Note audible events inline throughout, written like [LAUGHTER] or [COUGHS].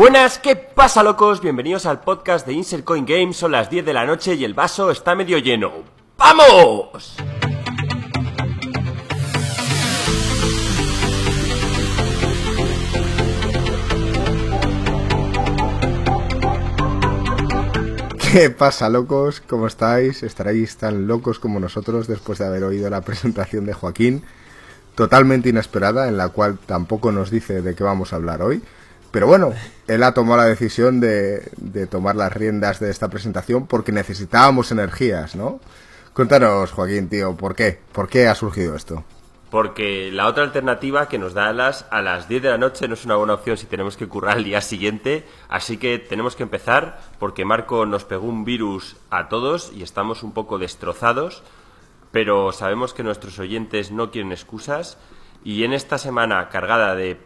Buenas, ¿qué pasa locos? Bienvenidos al podcast de Insert Coin Games. Son las 10 de la noche y el vaso está medio lleno. ¡Vamos! ¿Qué pasa, locos? ¿Cómo estáis? ¿Estaréis tan locos como nosotros después de haber oído la presentación de Joaquín? Totalmente inesperada, en la cual tampoco nos dice de qué vamos a hablar hoy. Pero bueno, él ha tomado la decisión de, de tomar las riendas de esta presentación porque necesitábamos energías, ¿no? Cuéntanos, Joaquín, tío, ¿por qué? ¿Por qué ha surgido esto? Porque la otra alternativa que nos da a las, a las 10 de la noche no es una buena opción si tenemos que currar el día siguiente. Así que tenemos que empezar porque Marco nos pegó un virus a todos y estamos un poco destrozados. Pero sabemos que nuestros oyentes no quieren excusas. Y en esta semana cargada de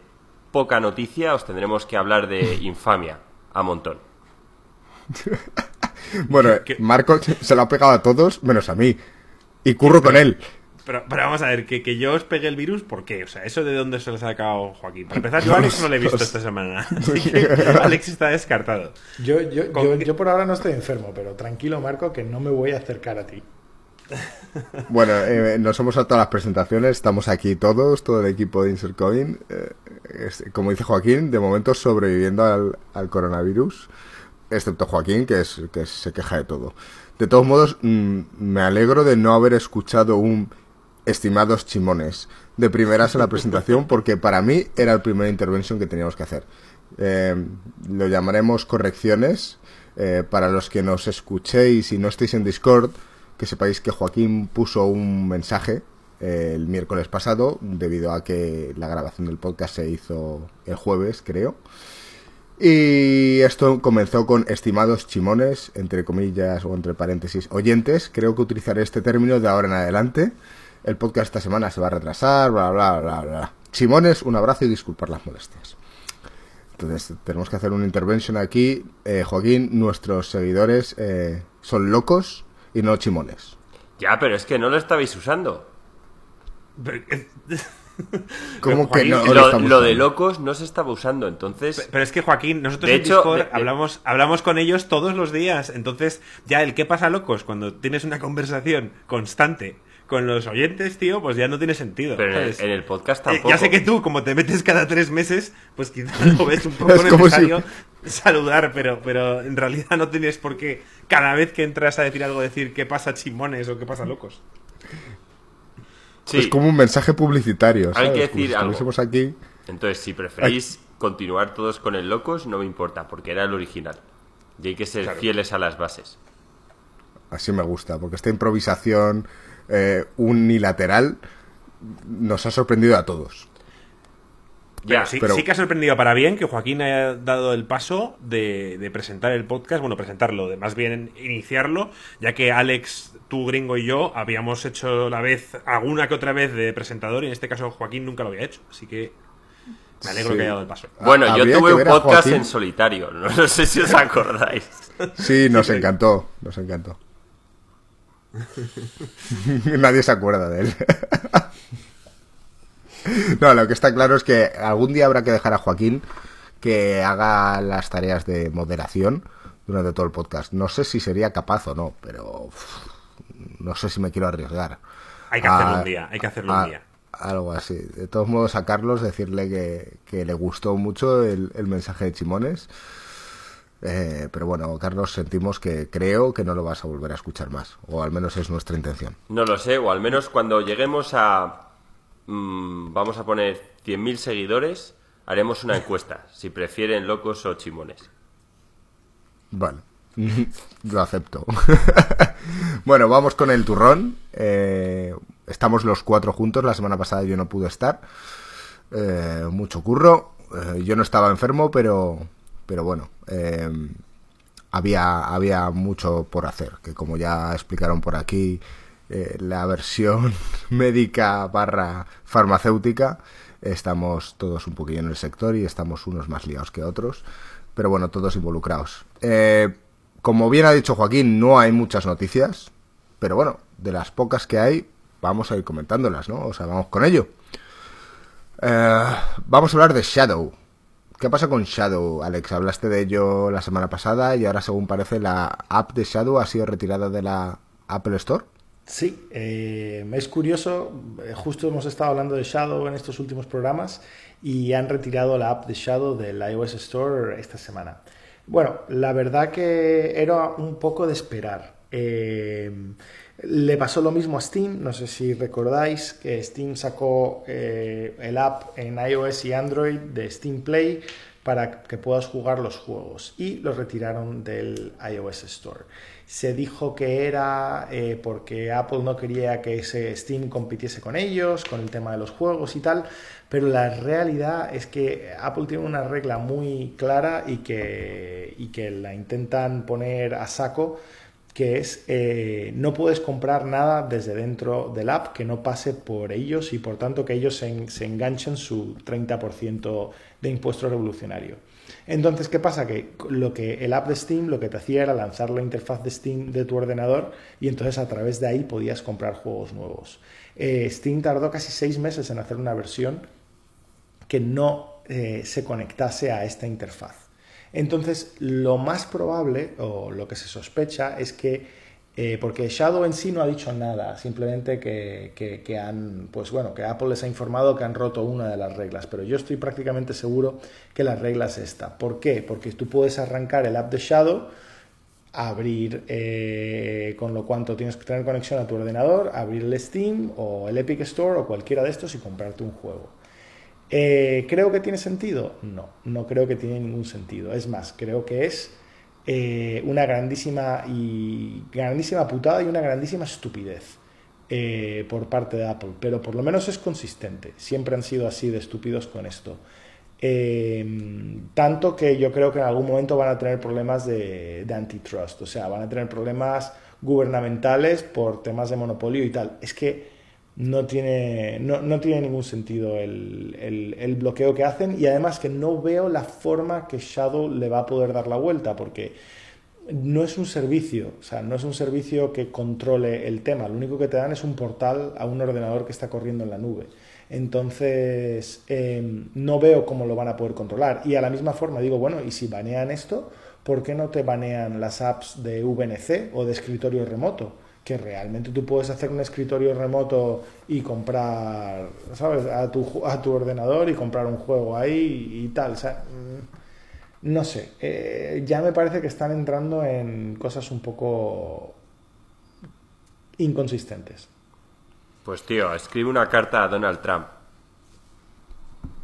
poca noticia os tendremos que hablar de infamia a montón. [LAUGHS] bueno, Marco se lo ha pegado a todos menos a mí. Y curro con él. Pero, pero, vamos a ver, que, que, yo os pegue el virus, ¿por qué? O sea, ¿eso de dónde se lo ha sacado Joaquín? Para empezar, yo a Alex no lo he visto [LAUGHS] esta semana. [LAUGHS] Así que Alex está descartado. Yo, yo, yo, yo, por ahora no estoy enfermo, pero tranquilo, Marco, que no me voy a acercar a ti. Bueno, eh, nos hemos saltado las presentaciones, estamos aquí todos, todo el equipo de Insercoin. Eh, es, como dice Joaquín, de momento sobreviviendo al, coronavirus, excepto Joaquín, que, es, que se queja de todo. De todos modos, mmm, me alegro de no haber escuchado un estimados chimones de primeras en la presentación porque para mí era la primera intervención que teníamos que hacer. Eh, lo llamaremos correcciones. Eh, para los que nos escuchéis y no estéis en Discord, que sepáis que Joaquín puso un mensaje el miércoles pasado debido a que la grabación del podcast se hizo el jueves, creo. Y esto comenzó con estimados chimones, entre comillas o entre paréntesis, oyentes. Creo que utilizaré este término de ahora en adelante el podcast esta semana se va a retrasar, bla, bla, bla, bla. Chimones, un abrazo y disculpar las molestias. Entonces, tenemos que hacer una intervention aquí. Eh, Joaquín, nuestros seguidores eh, son locos y no chimones. Ya, pero es que no lo estabais usando. ¿Cómo que no? Lo, lo, de locos no se estaba usando, entonces. Pero es que Joaquín, nosotros de en hecho, Discord de, de... hablamos, hablamos con ellos todos los días. Entonces, ya el qué pasa locos cuando tienes una conversación constante con los oyentes, tío, pues ya no tiene sentido. Pero en el, en el, podcast tampoco. Eh, ya sé que tú, como te metes cada tres meses, pues quizás [LAUGHS] lo ves un poco necesario si... saludar, pero, pero en realidad no tienes por qué cada vez que entras a decir algo decir qué pasa chimones o qué pasa locos. Sí. Es como un mensaje publicitario. ¿sabes? Hay que decir como algo. Si aquí... Entonces, si preferís hay... continuar todos con el locos, no me importa, porque era el original. Y hay que ser claro. fieles a las bases. Así me gusta, porque esta improvisación eh, unilateral nos ha sorprendido a todos. Ya, sí, pero... sí, que ha sorprendido para bien que Joaquín haya dado el paso de, de, presentar el podcast, bueno, presentarlo, de más bien iniciarlo, ya que Alex, tú, gringo y yo habíamos hecho la vez, alguna que otra vez de presentador, y en este caso Joaquín nunca lo había hecho, así que me alegro sí. que haya dado el paso. Bueno, yo tuve un podcast en solitario, no sé si os acordáis. Sí, nos encantó, nos encantó. [LAUGHS] [LAUGHS] Nadie se acuerda de él. [LAUGHS] no, lo que está claro es que algún día habrá que dejar a Joaquín que haga las tareas de moderación durante todo el podcast. No sé si sería capaz o no, pero uff, no sé si me quiero arriesgar. Hay que hacerlo a, un día, hay que hacerlo a, un día. Algo así. De todos modos, a Carlos decirle que, que le gustó mucho el, el mensaje de Chimones. Eh, pero bueno, Carlos, sentimos que creo que no lo vas a volver a escuchar más, o al menos es nuestra intención. No lo sé, o al menos cuando lleguemos a, mmm, vamos a poner 100.000 seguidores, haremos una encuesta, [LAUGHS] si prefieren locos o chimones. Vale, [LAUGHS] lo acepto. [LAUGHS] bueno, vamos con el turrón. Eh, estamos los cuatro juntos, la semana pasada yo no pude estar. Eh, mucho curro. Eh, yo no estaba enfermo, pero pero bueno, había, había mucho por hacer, que como ya explicaron por aquí, eh, la versión [LAUGHS] médica barra farmacéutica, estamos todos un poquillo en el sector y estamos unos más liados que otros, pero bueno, todos involucrados. Eh, como bien ha dicho Joaquín, no hay muchas noticias, pero bueno, de las pocas que hay, vamos a ir comentándolas, ¿no? O sea, vamos con ello. vamos a hablar de Shadow, ¿Qué pasa con Shadow, Alex? Hablaste de ello la semana pasada y ahora, según parece, la app de Shadow ha sido retirada de la Apple Store. Sí, eh, es curioso, eh, justo hemos estado hablando de Shadow en estos últimos programas y han retirado la app de Shadow del iOS Store esta semana. Bueno, la verdad que era un poco de esperar. Eh, le pasó lo mismo a Steam, no sé si recordáis que Steam sacó el app en iOS y Android de Steam Play para que puedas jugar los juegos y lo retiraron del iOS Store se dijo que era eh, porque Apple no quería que ese Steam compitiese con ellos, con el tema de los juegos y tal, pero la realidad es que Apple tiene una regla muy clara y que, y que la intentan poner a saco, que es eh, no puedes comprar nada desde dentro del app que no pase por ellos y por tanto que ellos se, se enganchen su 30% de impuesto revolucionario. Entonces, ¿qué pasa? Que lo que el app de Steam lo que te hacía era lanzar la interfaz de Steam de tu ordenador y entonces a través de ahí podías comprar juegos nuevos. Eh, Steam tardó casi seis meses en hacer una versión que no eh, se conectase a esta interfaz. Entonces, lo más probable, o lo que se sospecha, es que eh, porque Shadow en sí no ha dicho nada, simplemente que, han, pues bueno, que Apple les ha informado que han roto una de las reglas, pero yo estoy prácticamente seguro que la regla es esta. ¿Por qué? Porque tú puedes arrancar el app de Shadow, abrir, eh, con lo cuanto tienes que tener conexión a tu ordenador, abrir el Steam o el Epic Store o cualquiera de estos y comprarte un juego. Eh, ¿Creo que tiene sentido? No, no creo que tiene ningún sentido. Es más, creo que es eh, una grandísima y grandísima putada y una grandísima estupidez eh, por parte de Apple, pero por lo menos es consistente. Siempre han sido así de estúpidos con esto. Eh, tanto que yo creo que en algún momento van a tener problemas de, antitrust, o sea, van a tener problemas gubernamentales por temas de monopolio y tal. Es que no tiene, no, tiene ningún sentido el, el, bloqueo que hacen y además que no veo la forma que Shadow le va a poder dar la vuelta porque no es un servicio, o sea, no es un servicio que controle el tema, lo único que te dan es un portal a un ordenador que está corriendo en la nube. Entonces, em, no veo cómo lo van a poder controlar. Y a la misma forma digo, bueno, y si banean esto, ¿por qué no te banean las apps de VNC o de escritorio remoto? Que realmente tú puedes hacer un escritorio remoto y comprar, ¿sabes? A tu, a tu ordenador y comprar un juego ahí y, tal. O sea, mm, no sé, eh, ya me parece que están entrando en cosas un poco inconsistentes. Pues tío, escribe una carta a Donald Trump.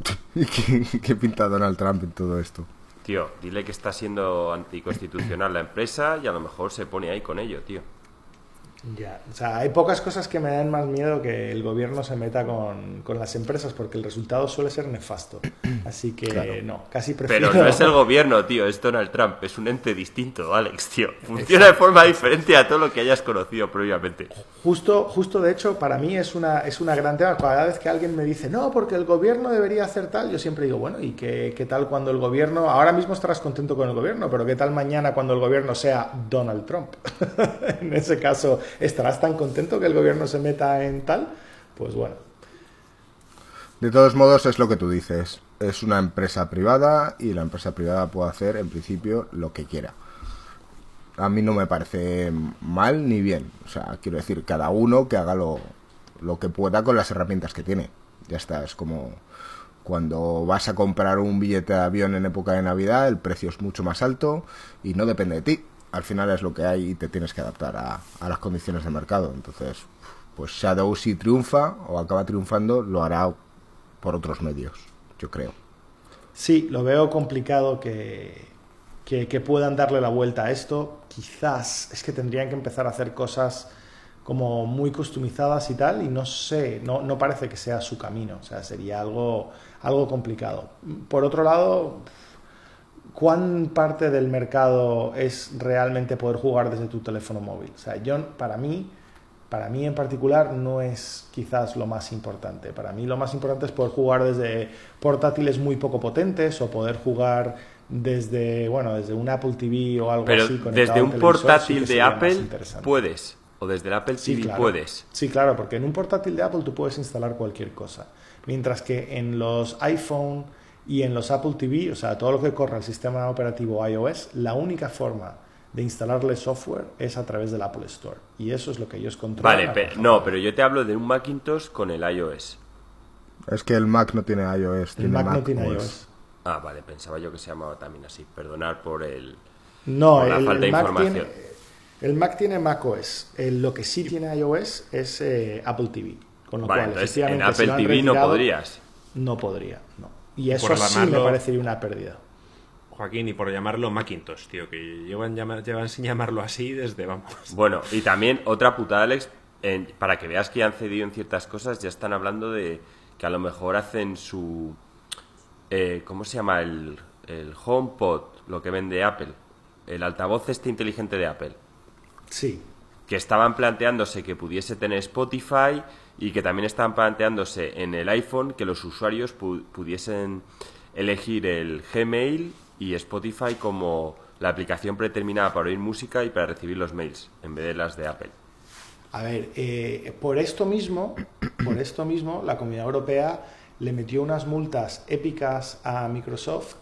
[LAUGHS] ¿Qué, ¿Qué pinta Donald Trump en todo esto? Tío, dile que está siendo anticonstitucional la empresa y a lo mejor se pone ahí con ello, tío. Ya, o sea, hay pocas cosas que me dan más miedo que el gobierno se meta con, con las empresas porque el resultado suele ser nefasto. [CLEARS THROAT] Así que no, casi prefiero... Pero no es el [LAUGHS] gobierno, tío, es Donald Trump, es un ente distinto, Alex, tío. Funciona de forma diferente a todo lo que hayas conocido previamente. Justo, justo de hecho, para mí es una, es una gran tema. Cada vez que alguien me dice, no, porque el gobierno debería hacer tal, yo siempre digo, bueno, ¿y qué, qué tal cuando el gobierno... Ahora mismo estarás contento con el gobierno, pero ¿qué tal mañana cuando el gobierno sea Donald Trump? [LAUGHS] en ese caso ¿estarás tan contento que el gobierno se meta en tal? Pues bueno. De todos modos, es lo que tú dices. Es una empresa privada y la empresa privada puede hacer, en principio, lo que quiera. A mí no me parece mal ni bien. O sea, quiero decir, cada uno que haga lo, lo que pueda con las herramientas que tiene. Ya está, es como cuando vas a comprar un billete de avión en época de Navidad, el precio es mucho más alto y no depende de ti al final es lo que hay y te tienes que adaptar a, las condiciones de mercado. Entonces, pues Shadow si triunfa o acaba triunfando, lo hará por otros medios, yo creo. Sí, lo veo complicado que, que, puedan darle la vuelta a esto. Quizás es que tendrían que empezar a hacer cosas como muy customizadas y tal, y no sé, no, no parece que sea su camino, o sea, sería algo, algo complicado. Por otro lado, ¿cuán parte del mercado es realmente poder jugar desde tu teléfono móvil? O sea, yo, para mí, para mí en particular no es quizás lo más importante. Para mí lo más importante es poder jugar desde portátiles muy poco potentes o poder jugar desde, bueno, desde un Apple TV o algo Pero así. Desde un portátil de Apple puedes. O desde el Apple TV puedes. Sí, claro, porque en un portátil de Apple tú puedes instalar cualquier cosa. Mientras que en los iPhone Y en los Apple TV, o sea, todo lo que corre el sistema operativo iOS, la única forma de instalarle software es a través del Apple Store. Y eso es lo que ellos controlan. Vale, no, pero yo te hablo de un Macintosh con el iOS. Es que el Mac no tiene iOS. El Mac, no tiene iOS. Ah, vale, pensaba yo que se llamaba también así. Perdonar por el. No, la falta de información. el Mac tiene macOS. El, lo que sí tiene iOS es eh, Apple TV. Con lo vale, entonces en Apple TV no podrías. No podría, no. Y eso sí me parecería una pérdida. Joaquín, y por llamarlo Macintosh, tío, que llevan, llevan sin llamarlo así desde, vamos. Bueno, y también otra putada, Alex, para que veas que han cedido en ciertas cosas, ya están hablando de que a lo mejor hacen su... Eh, ¿Cómo se llama? El, el HomePod, lo que vende Apple. El altavoz este inteligente de Apple. Sí. Que estaban planteándose que pudiese tener Spotify y que también estaban planteándose en el iPhone que los usuarios pudiesen elegir el Gmail y Spotify como la aplicación predeterminada para oír música y para recibir los mails, en vez de las de Apple. A ver, eh, por esto mismo, [COUGHS] por esto mismo, la Comunidad Europea le metió unas multas épicas a Microsoft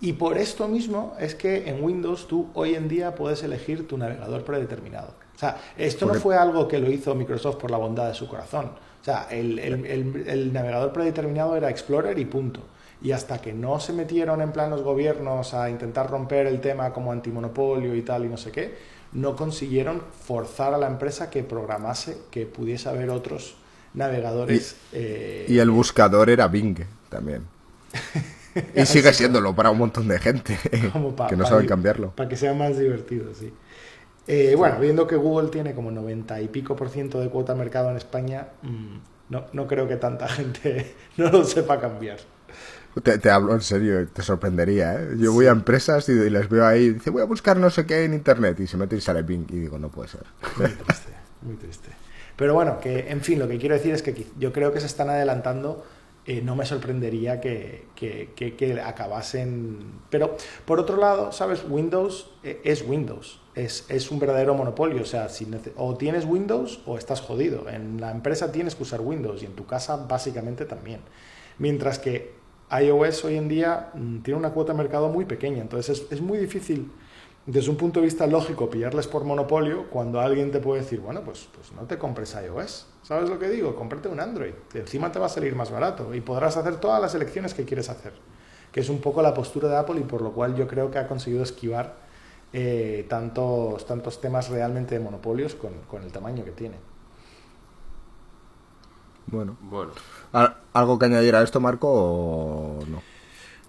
y por esto mismo es que en Windows tú hoy en día puedes elegir tu navegador predeterminado. O sea, esto no fue algo que lo hizo Microsoft por la bondad de su corazón. O sea, el navegador predeterminado era Explorer y punto y hasta que no se metieron en plan los gobiernos a intentar romper el tema como antimonopolio y tal y no sé qué, no consiguieron forzar a la empresa que programase que pudiese haber otros navegadores. Y, eh, el buscador era Bing también. [LAUGHS] y sigue siéndolo para un montón de gente [LAUGHS] [LAUGHS] que no saben cambiarlo. Para que sea más divertido, sí. Eh, bueno, viendo que Google tiene como 90 y pico por ciento de cuota de mercado en España, mm, no, no creo que tanta [LAUGHS] gente no lo sepa cambiar. Te, hablo en serio, te sorprendería, ¿eh? Yo voy a empresas y, les veo ahí, dice, voy a buscar no sé qué en internet, y se mete y sale Bing, y digo, no puede ser. Muy triste, muy triste. Pero bueno, que en fin, lo que quiero decir es que yo creo que se están adelantando, eh, no me sorprendería que, que, que, acabasen... Pero, por otro lado, ¿sabes? Windows eh, es Windows, es, es, un verdadero monopolio, o sea, si o tienes Windows o estás jodido. En la empresa tienes que usar Windows y en tu casa básicamente también. Mientras que iOS hoy en día mm, tiene una cuota de mercado muy pequeña, entonces es, muy difícil desde un punto de vista lógico pillarles por monopolio cuando alguien te puede decir, bueno, pues, pues no te compres iOS. ¿Sabes lo que digo? Cómprate un Android, encima te va a salir más barato y podrás hacer todas las elecciones que quieres hacer, que es un poco la postura de Apple y por lo cual yo creo que ha conseguido esquivar eh, tantos, tantos temas realmente de monopolios con, con el tamaño que tiene. Bueno. bueno. ¿Algo que añadir a esto, Marco, o no?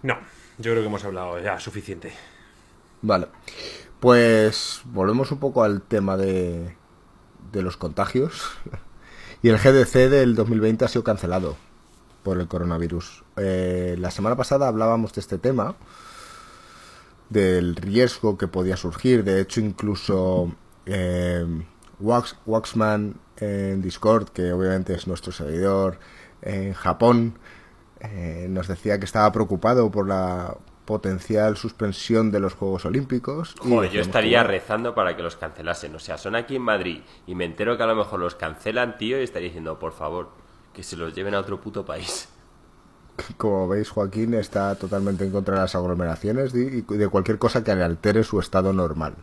No, yo creo que hemos hablado ya suficiente. Vale. Pues volvemos un poco al tema de, de los contagios. [LAUGHS] y el GDC del 2020 ha sido cancelado por el coronavirus. Eh, la semana pasada hablábamos de este tema, del riesgo que podía surgir. De hecho, incluso eh, Wax, Waxman en Discord, que obviamente es nuestro seguidor en Japón, eh, nos decía que estaba preocupado por la potencial suspensión de los Juegos Olímpicos. yo estaría rezando para que los cancelasen. O sea, son aquí en Madrid y me entero que a lo mejor los cancelan, tío, y estaría diciendo, por favor, que se los lleven a otro puto país. Como veis, Joaquín está totalmente en contra de las aglomeraciones y de cualquier cosa que le altere su estado normal.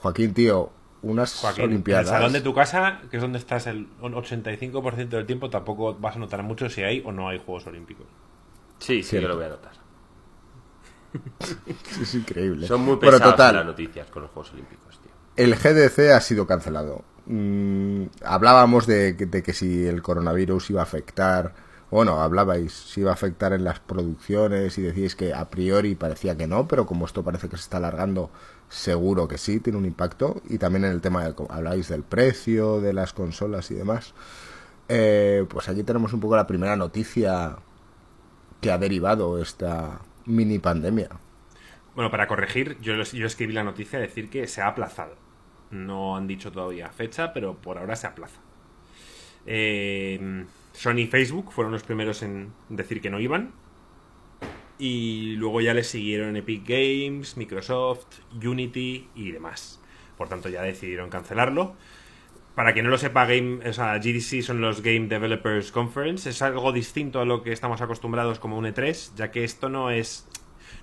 Joaquín, tío, unas Olimpiadas. En el salón de tu casa, que es donde estás el 85% del tiempo, tampoco vas a notar mucho si hay o no hay Juegos Olímpicos. Sí, sí, yo lo voy a notar. [LAUGHS] es increíble. Son muy pesadas las noticias con los Juegos Olímpicos, tío. El GDC ha sido cancelado. Mm, hablábamos de, de, que si el coronavirus iba a afectar, bueno, hablabais si iba a afectar en las producciones y decíais que a priori parecía que no, pero como esto parece que se está alargando, seguro que sí, tiene un impacto. Y también en el tema, de, habláis del precio de las consolas y demás. Eh, pues aquí tenemos un poco la primera noticia que ha derivado esta mini pandemia. Bueno, para corregir, yo, yo escribí la noticia de decir que se ha aplazado. No han dicho todavía fecha, pero por ahora se aplaza. Eh, Sony y Facebook fueron los primeros en decir que no iban. Y luego ya le siguieron Epic Games, Microsoft, Unity y demás. Por tanto, ya decidieron cancelarlo. para quien no lo sepa, Game, o sea, GDC son los Game Developers Conference. Es algo distinto a lo que estamos acostumbrados como un E3, ya que esto no es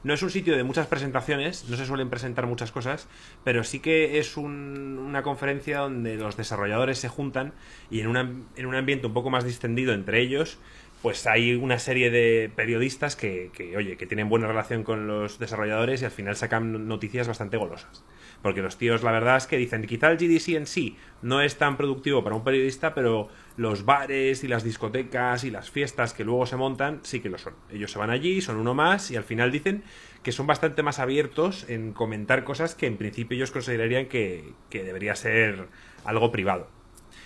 no es un sitio de muchas presentaciones, no se suelen presentar muchas cosas, pero sí que es una conferencia donde los desarrolladores se juntan y en, en un ambiente un poco más distendido entre ellos, pues hay una serie de periodistas que, que, oye, que tienen buena relación con los desarrolladores y al final sacan noticias bastante golosas. Porque los tíos, la verdad es que dicen, quizá el GDC en sí no es tan productivo para un periodista, pero los bares y las discotecas y las fiestas que luego se montan sí que lo son. Ellos se van allí, son uno más y al final dicen que son bastante más abiertos en comentar cosas que en principio ellos considerarían que, que debería ser algo privado.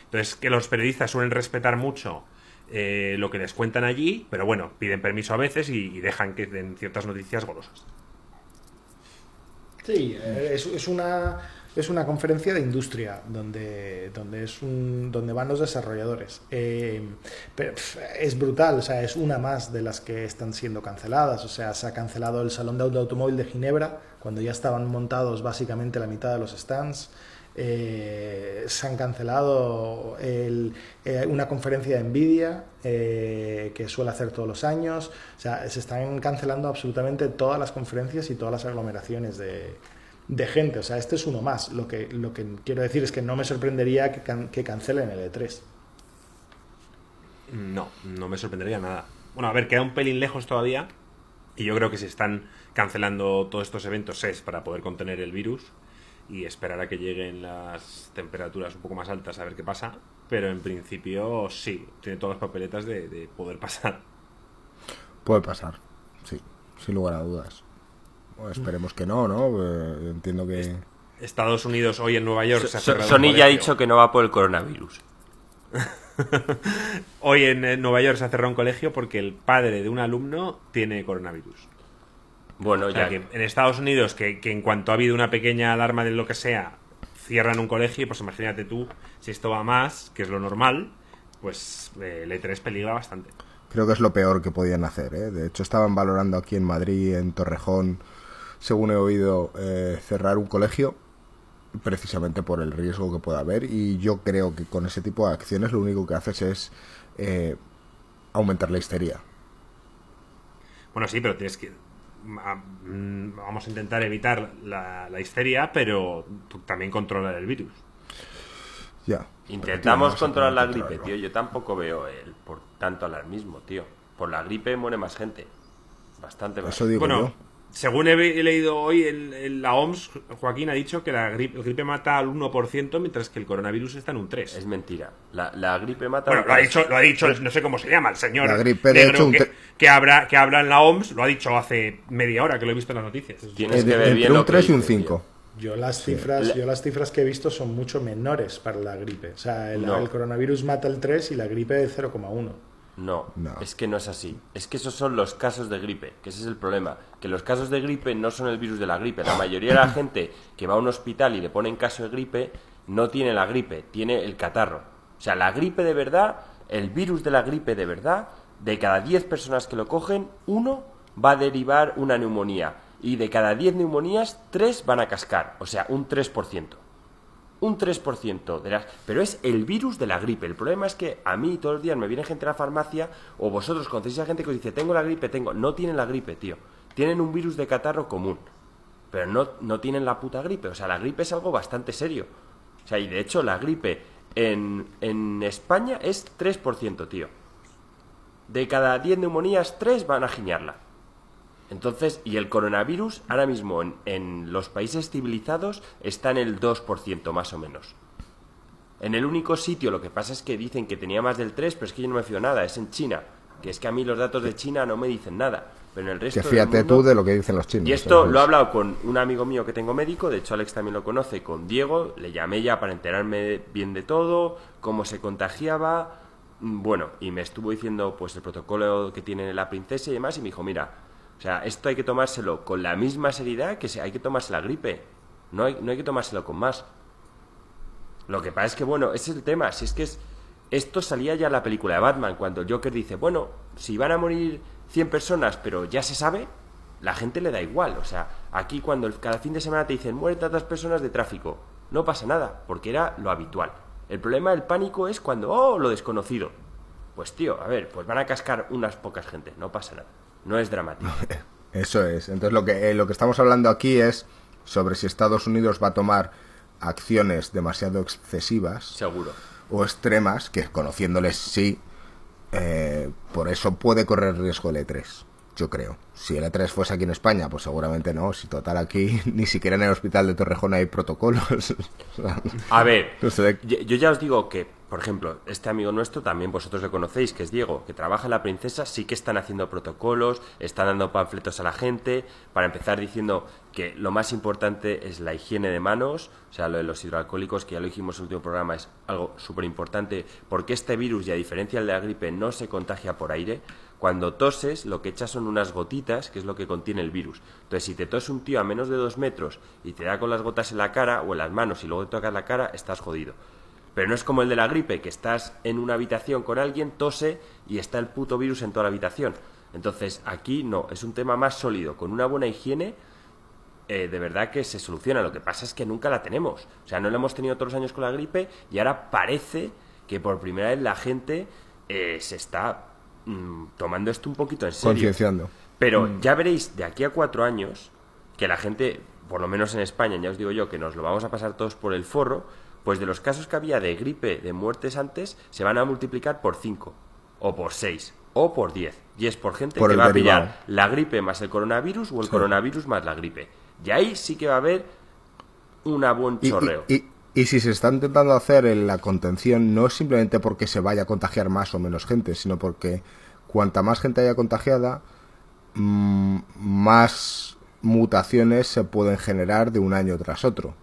Entonces, que los periodistas suelen respetar mucho eh, lo que les cuentan allí, pero bueno, piden permiso a veces y, dejan que den ciertas noticias golosas. Sí, eh, es, una es una conferencia de industria donde, donde, van los desarrolladores. Eh, es brutal, o sea, es una más de las que están siendo canceladas. O sea, se ha cancelado el Salón de Automóvil de Ginebra cuando ya estaban montados básicamente la mitad de los stands. Eh, se han cancelado eh, una conferencia de Nvidia que suele hacer todos los años. O sea, se están cancelando absolutamente todas las conferencias y todas las aglomeraciones de, gente. O sea, este es uno más. Lo que, lo que quiero decir es que no me sorprendería que, que cancelen el E3. No, no me sorprendería nada. Bueno, a ver, queda un pelín lejos todavía. Y yo creo que se están cancelando todos estos eventos es para poder contener el virus y esperar a que lleguen las temperaturas un poco más altas a ver qué pasa. Pero en principio sí, tiene todas las papeletas de, poder pasar. Puede pasar, sí, sin lugar a dudas. Esperemos que no, ¿no? Eh, entiendo que... Estados Unidos hoy en Nueva York se ha cerrado Sony ya ha dicho que no va por el coronavirus. [LAUGHS] hoy en Nueva York se ha cerrado un colegio porque el padre de un alumno tiene coronavirus. Bueno, ya. que en Estados Unidos, que, en cuanto ha habido una pequeña alarma de lo que sea, cierran un colegio, pues imagínate tú, si esto va más, que es lo normal, pues eh, el E3 peligra bastante. Creo que es lo peor que podían hacer. ¿eh? De hecho, estaban valorando aquí en Madrid, en Torrejón, según he oído, eh, cerrar un colegio precisamente por el riesgo que pueda haber y yo creo que con ese tipo de acciones lo único que haces es eh, aumentar la histeria. Bueno, sí, pero tienes que Mm, vamos a intentar evitar la, histeria, pero también controlar el virus. Ya. Intentamos controlar la gripe, tío. Yo tampoco veo el por tanto alarmismo, tío. Por la gripe muere más gente. Bastante más. Eso digo yo según he, leído hoy en, la OMS, Joaquín ha dicho que la gripe, gripe, mata al 1%, mientras que el coronavirus está en un 3%. Es mentira. La, gripe mata Bueno, lo ha, dicho, lo ha dicho, no sé cómo se llama, el señor la gripe de hecho, que, habla, que habla en la OMS, lo ha dicho hace media hora que lo he visto en las noticias. Tienes que ver bien un 3 y un 5. Yo las cifras, yo las cifras que he visto son mucho menores para la gripe. O sea, el, el coronavirus mata el 3 y la gripe el 0,1. No, es que no es así. Es que esos son los casos de gripe, que ese es el problema. Que los casos de gripe no son el virus de la gripe. La mayoría de la gente que va a un hospital y le ponen caso de gripe no tiene la gripe, tiene el catarro. O sea, la gripe de verdad, el virus de la gripe de verdad, de cada 10 personas que lo cogen, uno va a derivar una neumonía. Y de cada 10 neumonías, 3 van a cascar. O sea, un 3% un 3% de las... Pero es el virus de la gripe. El problema es que a mí todos los días me viene gente a la farmacia o vosotros conocéis a gente que os dice, tengo la gripe, tengo... No tienen la gripe, tío. Tienen un virus de catarro común. Pero no, no tienen la puta gripe. O sea, la gripe es algo bastante serio. O sea, y de hecho la gripe en, en España es 3%, tío. De cada 10 neumonías, 3 van a giñarla. Entonces, y el coronavirus ahora mismo en, los países civilizados está en el 2% más o menos. En el único sitio lo que pasa es que dicen que tenía más del 3, pero es que yo no me fío nada, es en China. Que es que a mí los datos de China no me dicen nada. Pero en el resto que fíjate tú de lo que dicen los chinos. Y esto lo he hablado con un amigo mío que tengo médico, de hecho Alex también lo conoce, con Diego, le llamé ya para enterarme bien de todo, cómo se contagiaba, mm, bueno, y me estuvo diciendo pues el protocolo que tiene la princesa y demás, y me dijo, mira, o sea, esto hay que tomárselo con la misma seriedad que hay que tomarse la gripe. No hay, no hay que tomárselo con más. Lo que pasa es que, bueno, ese es el tema. Si es que es, esto salía ya en la película de Batman, cuando el Joker dice, bueno, si van a morir 100 personas, pero ya se sabe, la gente le da igual. O sea, aquí cuando cada fin de semana te dicen, mueren tantas personas de tráfico, no pasa nada, porque era lo habitual. El problema del pánico es cuando, oh, lo desconocido. Pues tío, a ver, pues van a cascar unas pocas gente, no pasa nada. No es dramático. [LAUGHS] Eso es. Entonces lo que, eh, lo que estamos hablando aquí es sobre si Estados Unidos va a tomar acciones demasiado excesivas. Seguro. O extremas, que conociéndoles sí, eh, por eso puede correr riesgo el E3 yo creo. Si el E3 fuese aquí en España, pues seguramente no. Si total aquí [LAUGHS] ni siquiera en el hospital de Torrejón hay protocolos. [LAUGHS] a ver, yo ya os digo que, por ejemplo, este amigo nuestro, también vosotros lo conocéis, que es Diego, que trabaja en La Princesa, sí que están haciendo protocolos, están dando panfletos a la gente, para empezar diciendo que lo más importante es la higiene de manos, o sea, lo de los hidroalcohólicos, que ya lo dijimos en el último programa, es algo súper importante, porque este virus, y a diferencia del de la gripe, no se contagia por aire, cuando toses, lo que echas son unas gotitas, que es lo que contiene el virus. Entonces, si te tose un tío a menos de dos metros y te da con las gotas en la cara o en las manos y luego te tocas la cara, estás jodido. Pero no es como el de la gripe, que estás en una habitación con alguien, tose y está el puto virus en toda la habitación. Entonces, aquí no, es un tema más sólido. Con una buena higiene, eh, de verdad que se soluciona. Lo que pasa es que nunca la tenemos. O sea, no la hemos tenido todos los años con la gripe y ahora parece que por primera vez la gente eh, se está Mm, tomando esto un poquito en serio. Concienciando. Pero mm. ya veréis de aquí a cuatro años que la gente, por lo menos en España, ya os digo yo, que nos lo vamos a pasar todos por el forro, pues de los casos que había de gripe, de muertes antes, se van a multiplicar por cinco, o por seis, o por diez. Y es por gente que va a pillar la gripe más el coronavirus o el coronavirus más la gripe. Y ahí sí que va a haber una buen chorreo. Y si se está intentando hacer en la contención, no es simplemente porque se vaya a contagiar más o menos gente, sino porque cuanta más gente haya contagiada, mm, más mutaciones se pueden generar de un año tras otro.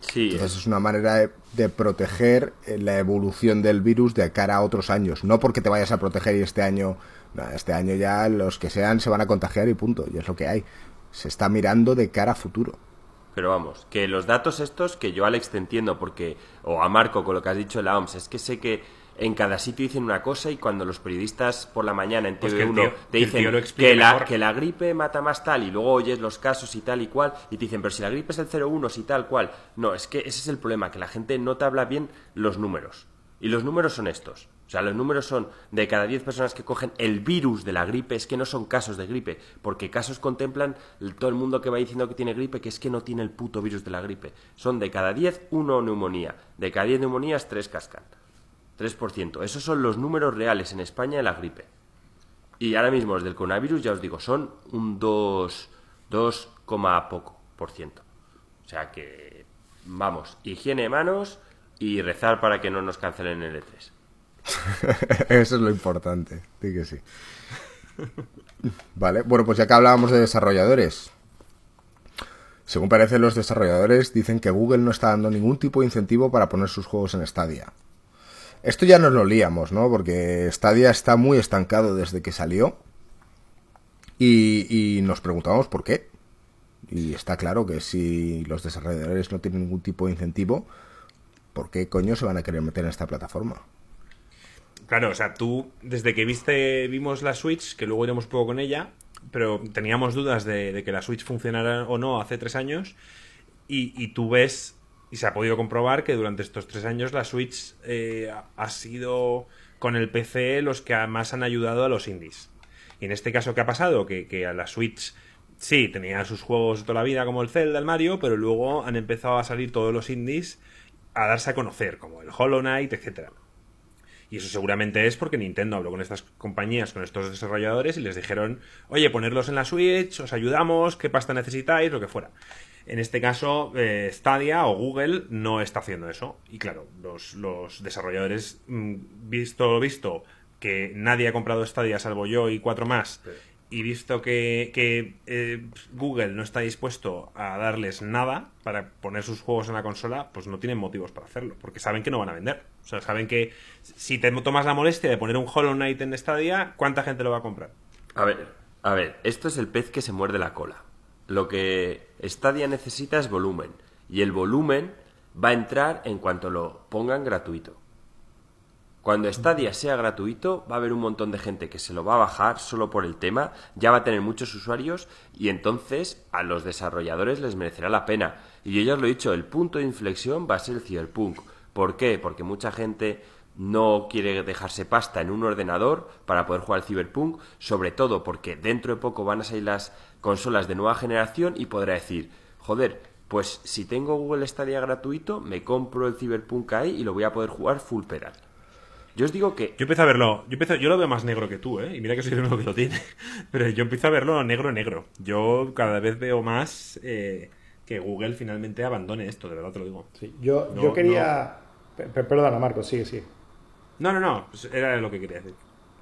Sí. Entonces es una manera de, proteger eh, la evolución del virus de cara a otros años. No porque te vayas a proteger y este año, este año ya los que sean se van a contagiar y punto. Y es lo que hay. Se está mirando de cara a futuro. Pero vamos, que los datos estos, que yo Alex te entiendo, porque, o a Marco con lo que has dicho de la OMS, es que sé que en cada sitio dicen una cosa y cuando los periodistas por la mañana en pues TV1 te dicen que, la, que la gripe mata más tal y luego oyes los casos y tal y cual y te dicen, pero si la gripe es el 01, si tal cual. No, es que ese es el problema, que la gente no te habla bien los números. Y los números son estos. O sea, los números son de cada 10 personas que cogen el virus de la gripe, es que no son casos de gripe, porque casos contemplan todo el mundo que va diciendo que tiene gripe, que es que no tiene el puto virus de la gripe. Son de cada 10, uno neumonía. De cada 10 neumonías, 3 cascan. 3%. Esos son los números reales en España de la gripe. Y ahora mismo los del coronavirus, ya os digo, son un 2, 2, poco por ciento. O sea que, vamos, higiene de manos y rezar para que no nos cancelen el E3. [LAUGHS] Eso es lo importante, sí que sí. Vale, bueno, pues ya que hablábamos de desarrolladores, según parece los desarrolladores dicen que Google no está dando ningún tipo de incentivo para poner sus juegos en Stadia. Esto ya nos lo líamos, ¿no? Porque Stadia está muy estancado desde que salió y, nos preguntamos por qué. Y está claro que si los desarrolladores no tienen ningún tipo de incentivo, ¿por qué coño se van a querer meter en esta plataforma? Claro, o sea, tú, desde que viste, vimos la Switch, que luego iremos poco con ella, pero teníamos dudas de, que la Switch funcionara o no hace tres años, y, tú ves, y se ha podido comprobar que durante estos tres años la Switch eh, ha sido con el PC los que más han ayudado a los indies. Y en este caso, ¿qué ha pasado? Que, que a la Switch sí, tenía sus juegos toda la vida como el Zelda, el Mario, pero luego han empezado a salir todos los indies a darse a conocer, como el Hollow Knight, etcétera. Y eso seguramente es porque Nintendo habló con estas compañías, con estos desarrolladores y les dijeron, oye, ponerlos en la Switch, os ayudamos, qué pasta necesitáis, lo que fuera. En este caso, eh, Stadia o Google no está haciendo eso. Y claro, los, desarrolladores, mm, visto visto, que nadie ha comprado Stadia salvo yo y cuatro más, y visto que, eh, Google no está dispuesto a darles nada para poner sus juegos en la consola, pues no tienen motivos para hacerlo, porque saben que no van a vender. O sea, saben que si te tomas la molestia de poner un Hollow Knight en Stadia, ¿cuánta gente lo va a comprar? A ver, a ver, esto es el pez que se muerde la cola. Lo que Stadia necesita es volumen, y el volumen va a entrar en cuanto lo pongan gratuito. Cuando Stadia sea gratuito, va a haber un montón de gente que se lo va a bajar solo por el tema, ya va a tener muchos usuarios y entonces a los desarrolladores les merecerá la pena. Y yo ya os lo he dicho, el punto de inflexión va a ser el Cyberpunk. ¿Por qué? Porque mucha gente no quiere dejarse pasta en un ordenador para poder jugar al Cyberpunk, sobre todo porque dentro de poco van a salir las consolas de nueva generación y podrá decir, joder, pues si tengo Google Stadia gratuito, me compro el Cyberpunk ahí y lo voy a poder jugar full pedal. Yo os digo que. Yo empiezo a verlo. Yo, empiezo, yo lo veo más negro que tú, ¿eh? Y mira que soy el único que lo tiene. [LAUGHS] Pero yo empiezo a verlo negro-negro. Yo cada vez veo más eh, que Google finalmente abandone esto, de verdad te lo digo. Sí, yo, yo quería. Perdona, Marco, sigue, sigue. No, no, no. Pues era lo que quería decir.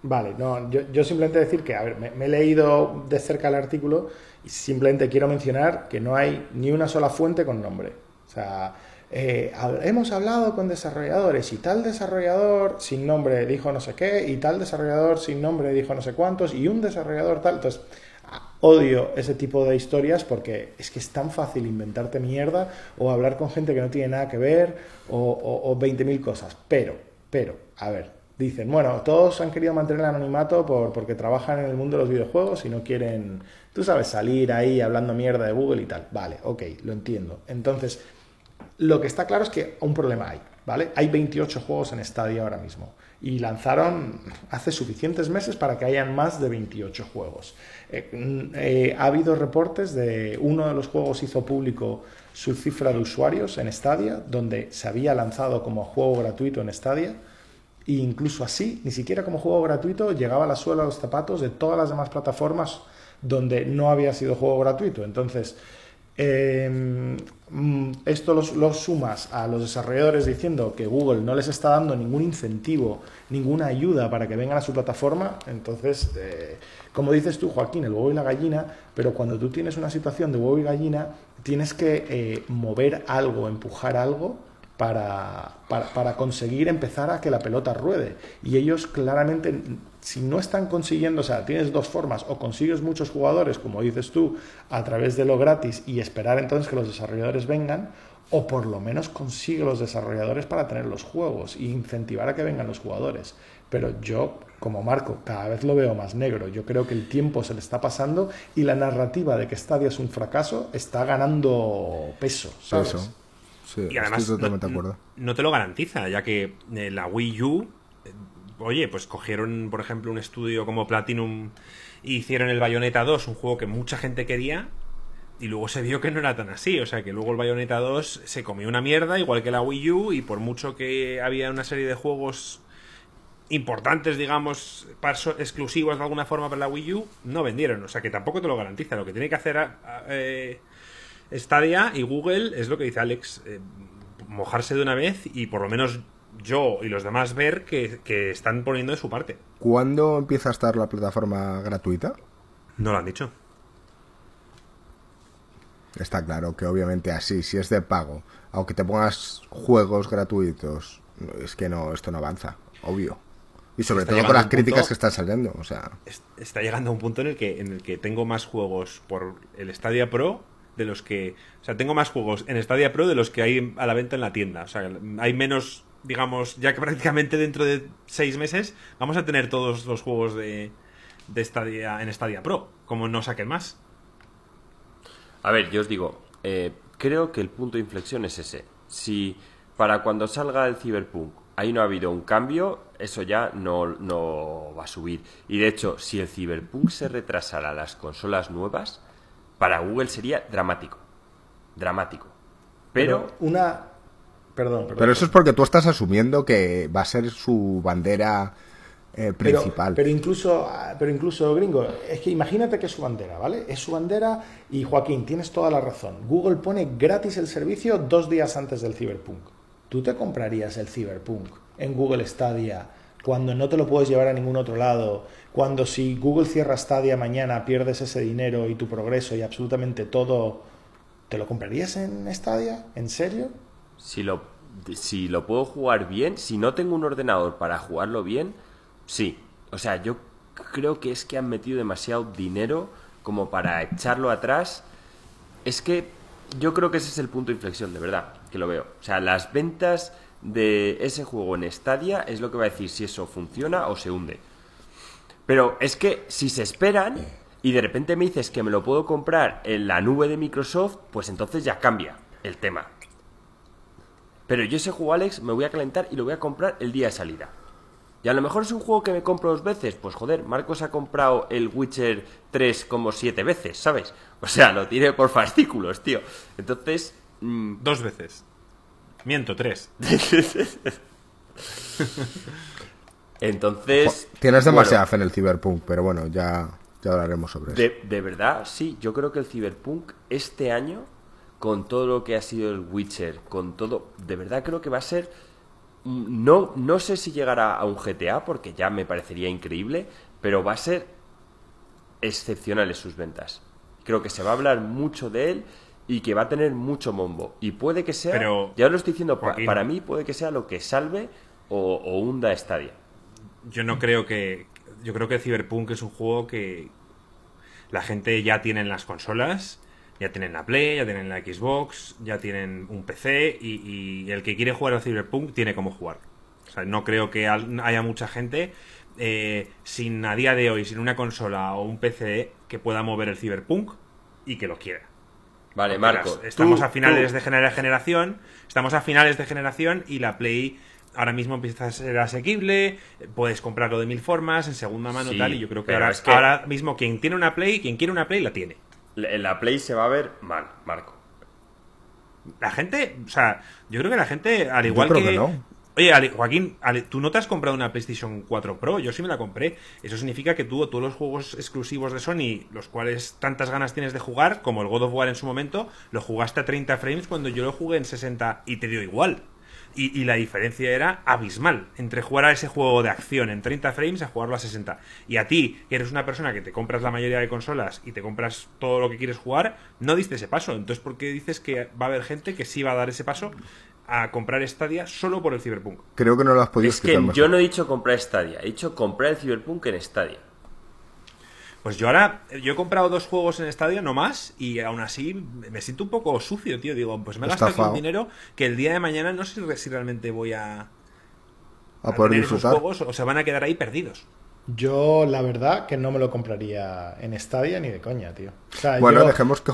Vale, no, yo, yo simplemente decir que, a ver, me, he leído de cerca el artículo y simplemente quiero mencionar que no hay ni una sola fuente con nombre. O sea, eh, hemos hablado con desarrolladores y tal desarrollador sin nombre dijo no sé qué y tal desarrollador sin nombre dijo no sé cuántos y un desarrollador tal. Entonces, odio ese tipo de historias porque es que es tan fácil inventarte mierda o hablar con gente que no tiene nada que ver o, o, 20.000 cosas. Pero, pero, a ver, dicen, bueno, todos han querido mantener el anonimato por, porque trabajan en el mundo de los videojuegos y no quieren, tú sabes, salir ahí hablando mierda de Google y tal. Vale, ok, lo entiendo. Entonces, lo que está claro es que un problema hay, ¿vale? Hay 28 juegos en Stadia ahora mismo y lanzaron hace suficientes meses para que hayan más de 28 juegos. Eh, mm, eh, ha habido reportes de uno de los juegos hizo público su cifra de usuarios en Stadia, donde se había lanzado como juego gratuito en Stadia. E incluso así, ni siquiera como juego gratuito, llegaba a la suela de los zapatos de todas las demás plataformas donde no había sido juego gratuito. Entonces, Mm, esto lo, sumas a los desarrolladores diciendo que Google no les está dando ningún incentivo, ninguna ayuda para que vengan a su plataforma, entonces, eh, como dices tú, Joaquín, el huevo y la gallina, pero cuando tú tienes una situación de huevo y gallina, tienes que eh, mover algo, empujar algo para, para, conseguir empezar a que la pelota ruede. Y ellos claramente, si no están consiguiendo, o sea, tienes dos formas, o consigues muchos jugadores, como dices tú, a través de lo gratis y esperar entonces que los desarrolladores vengan, o por lo menos consigue los desarrolladores para tener los juegos e incentivar a que vengan los jugadores. Pero yo, como Marco, cada vez lo veo más negro. Yo creo que el tiempo se le está pasando y la narrativa de que Stadia es un fracaso está ganando peso. Y además no, te lo garantiza, ya que eh, la Wii U, eh, oye, pues cogieron, por ejemplo, un estudio como Platinum y hicieron el Bayonetta 2, un juego que mucha gente quería, y luego se vio que no era tan así, o sea que luego el Bayonetta 2 se comió una mierda, igual que la Wii U, y por mucho que había una serie de juegos importantes, digamos, exclusivos de alguna forma para la Wii U, no vendieron, o sea que tampoco te lo garantiza, lo que tiene que hacer... Eh, Stadia y Google es lo que dice Alex, eh, mojarse de una vez y por lo menos yo y los demás ver que, están poniendo de su parte. ¿Cuándo empieza a estar la plataforma gratuita? No lo han dicho. Está claro que obviamente así, si es de pago, aunque te pongas juegos gratuitos, es que no, esto no avanza, obvio. Y sobre todo con las críticas que están saliendo, o sea. Está llegando a un punto en el que, en el que tengo más juegos por el Stadia Pro de los que... O sea, tengo más juegos en Stadia Pro de los que hay a la venta en la tienda. O sea, hay menos, digamos, ya que [LAUGHS] prácticamente dentro de seis meses vamos a tener todos los juegos de, de en Stadia Pro, como no saquen más. A ver, yo os digo, eh, creo que el punto de inflexión es ese. Si para cuando salga el Cyberpunk ahí no ha habido un cambio, eso ya no, no va a subir. Y de hecho, si el Cyberpunk se retrasara a las consolas nuevas, para Google sería dramático. Dramático. Pero, una... Perdón, Pero eso es porque tú estás asumiendo que va a ser su bandera eh, principal. Pero, incluso, pero incluso, gringo, es que imagínate que es su bandera, ¿vale? Es su bandera y Joaquín, tienes toda la razón. Google pone gratis el servicio dos días antes del Cyberpunk. ¿Tú te comprarías el Cyberpunk en Google Stadia cuando no te lo puedes llevar a ningún otro lado cuando si Google cierra Stadia mañana pierdes ese dinero y tu progreso y absolutamente todo, ¿te lo comprarías en Stadia? ¿En serio? Si lo, si lo puedo jugar bien, si no tengo un ordenador para jugarlo bien, sí. O sea, yo creo que es que han metido demasiado dinero como para echarlo atrás. Es que yo creo que ese es el punto de inflexión, de verdad, que lo veo. O sea, las ventas de ese juego en Stadia es lo que va a decir si eso funciona o se hunde. Pero es que si se esperan y de repente me dices que me lo puedo comprar en la nube de Microsoft, pues entonces ya cambia el tema. Pero yo ese juego, Alex, me voy a calentar y lo voy a comprar el día de salida. Y a lo mejor es un juego que me compro dos veces. Pues joder, Marcos ha comprado el Witcher 3 como siete veces, ¿sabes? O sea, lo tiene por fascículos, tío. Entonces... Mm, dos veces. Miento, tres. [LAUGHS] Entonces... Tienes demasiada fe en el Cyberpunk, pero bueno, ya, ya hablaremos sobre eso. De verdad, sí, yo creo que el Cyberpunk este año, con todo lo que ha sido el Witcher, con todo, de verdad creo que va a ser no, no sé si llegará a un GTA, porque ya me parecería increíble, pero va a ser excepcional en sus ventas. Creo que se va a hablar mucho de él y que va a tener mucho mombo. Y puede que sea, ya lo estoy diciendo, para mí puede que sea lo que salve o, o hunda Stadia. Yo no creo que. Yo creo que Cyberpunk es un juego que la gente ya tiene en las consolas ya tienen la Play, ya tienen la Xbox, ya tienen un PC y, el que quiere jugar al Cyberpunk tiene cómo jugar. O sea, no creo que haya mucha gente eh, sin a día de hoy, sin una consola o un PC que pueda mover el Cyberpunk y que lo quiera. Vale, Marco. estamos a finales de generación, estamos a finales de generación y la Play ahora mismo empieza a ser asequible, puedes comprarlo de mil formas, en segunda mano tal, y yo creo que ahora, que ahora mismo quien tiene una Play, quien quiere una Play la tiene en la Play se va a ver mal, Marco. La gente, o sea, yo creo que la gente, al igual que, Oye, Joaquín, tú no te has comprado una PlayStation 4 Pro, yo sí me la compré. Eso significa que tú, todos los juegos exclusivos de Sony, los cuales tantas ganas tienes de jugar, como el God of War en su momento, lo jugaste a 30 frames cuando yo lo jugué en 60 y te dio igual. Y, la diferencia era abismal entre jugar a ese juego de acción en 30 frames a jugarlo a 60. Y a ti, que eres una persona que te compras la mayoría de consolas y te compras todo lo que quieres jugar, no diste ese paso. Entonces, ¿por qué dices que va a haber gente que sí va a dar ese paso a comprar Stadia solo por el Cyberpunk? Creo que no lo has podido Es que yo no he dicho comprar Stadia, he dicho comprar el Cyberpunk en Stadia. Pues yo ahora, yo he comprado dos juegos en estadio, no más, y aún así me siento un poco sucio, tío. Digo, pues me he gastado un dinero que el día de mañana no sé si realmente voy a, a, poder Esos juegos o se van a quedar ahí perdidos. Yo, la verdad, que no me lo compraría en Stadia ni de coña, tío. bueno, dejemos que.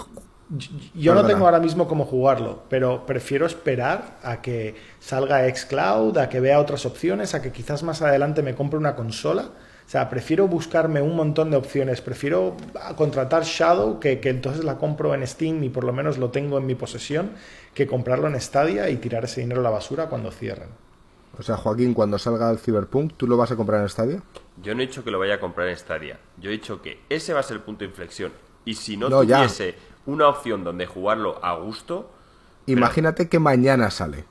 Yo no tengo ahora mismo cómo jugarlo, pero prefiero esperar a que salga Xcloud, a que vea otras opciones, a que quizás más adelante me compre una consola o sea, prefiero buscarme un montón de opciones, prefiero contratar Shadow, que, entonces la compro en Steam y por lo menos lo tengo en mi posesión, que comprarlo en Stadia y tirar ese dinero a la basura cuando cierren. O sea, Joaquín, cuando salga el Cyberpunk, ¿tú lo vas a comprar en Stadia? Yo no he dicho que lo vaya a comprar en Stadia. Yo he dicho que ese va a ser el punto de inflexión. Y si no, tuviese una opción donde jugarlo a gusto... Imagínate que mañana sale.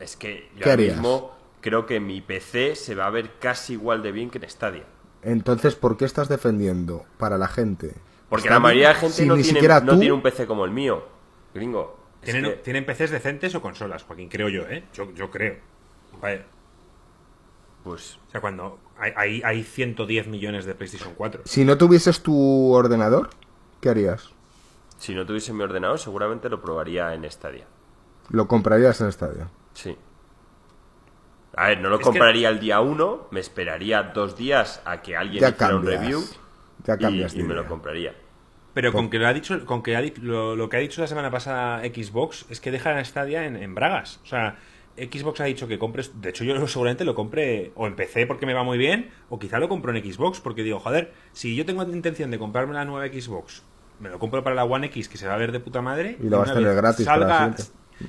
Es que yo ahora mismo creo que mi PC se va a ver casi igual de bien que en Stadia. Entonces, ¿por qué estás defendiendo para la gente? Porque la mayoría de gente no, tiene, no tiene un PC como el mío, gringo. ¿Tienen, ¿Tienen PCs decentes o consolas, Joaquín? Creo yo, ¿eh? Yo, yo creo. Vaya. Pues. O sea, cuando hay, hay 110 millones de PlayStation 4. Si no tuvieses tu ordenador, ¿qué harías? Si no tuviese mi ordenador, seguramente lo probaría en Stadia. ¿Lo comprarías en Stadia? Sí. A ver, no lo compraría el día uno, me esperaría dos días a que alguien hiciera un review y, me lo compraría. Pero con que lo ha dicho, con que lo, que ha dicho la semana pasada Xbox es que dejan a Stadia en, en, Bragas. O sea, Xbox ha dicho que compres. De hecho, yo [LAUGHS] seguramente lo compré o en PC porque me va muy bien, o quizá lo compro en Xbox porque digo, joder, si yo tengo intención de comprarme la nueva Xbox, me lo compro para la One X que se va a ver de puta madre. Y lo vas a tener gratis. Salga,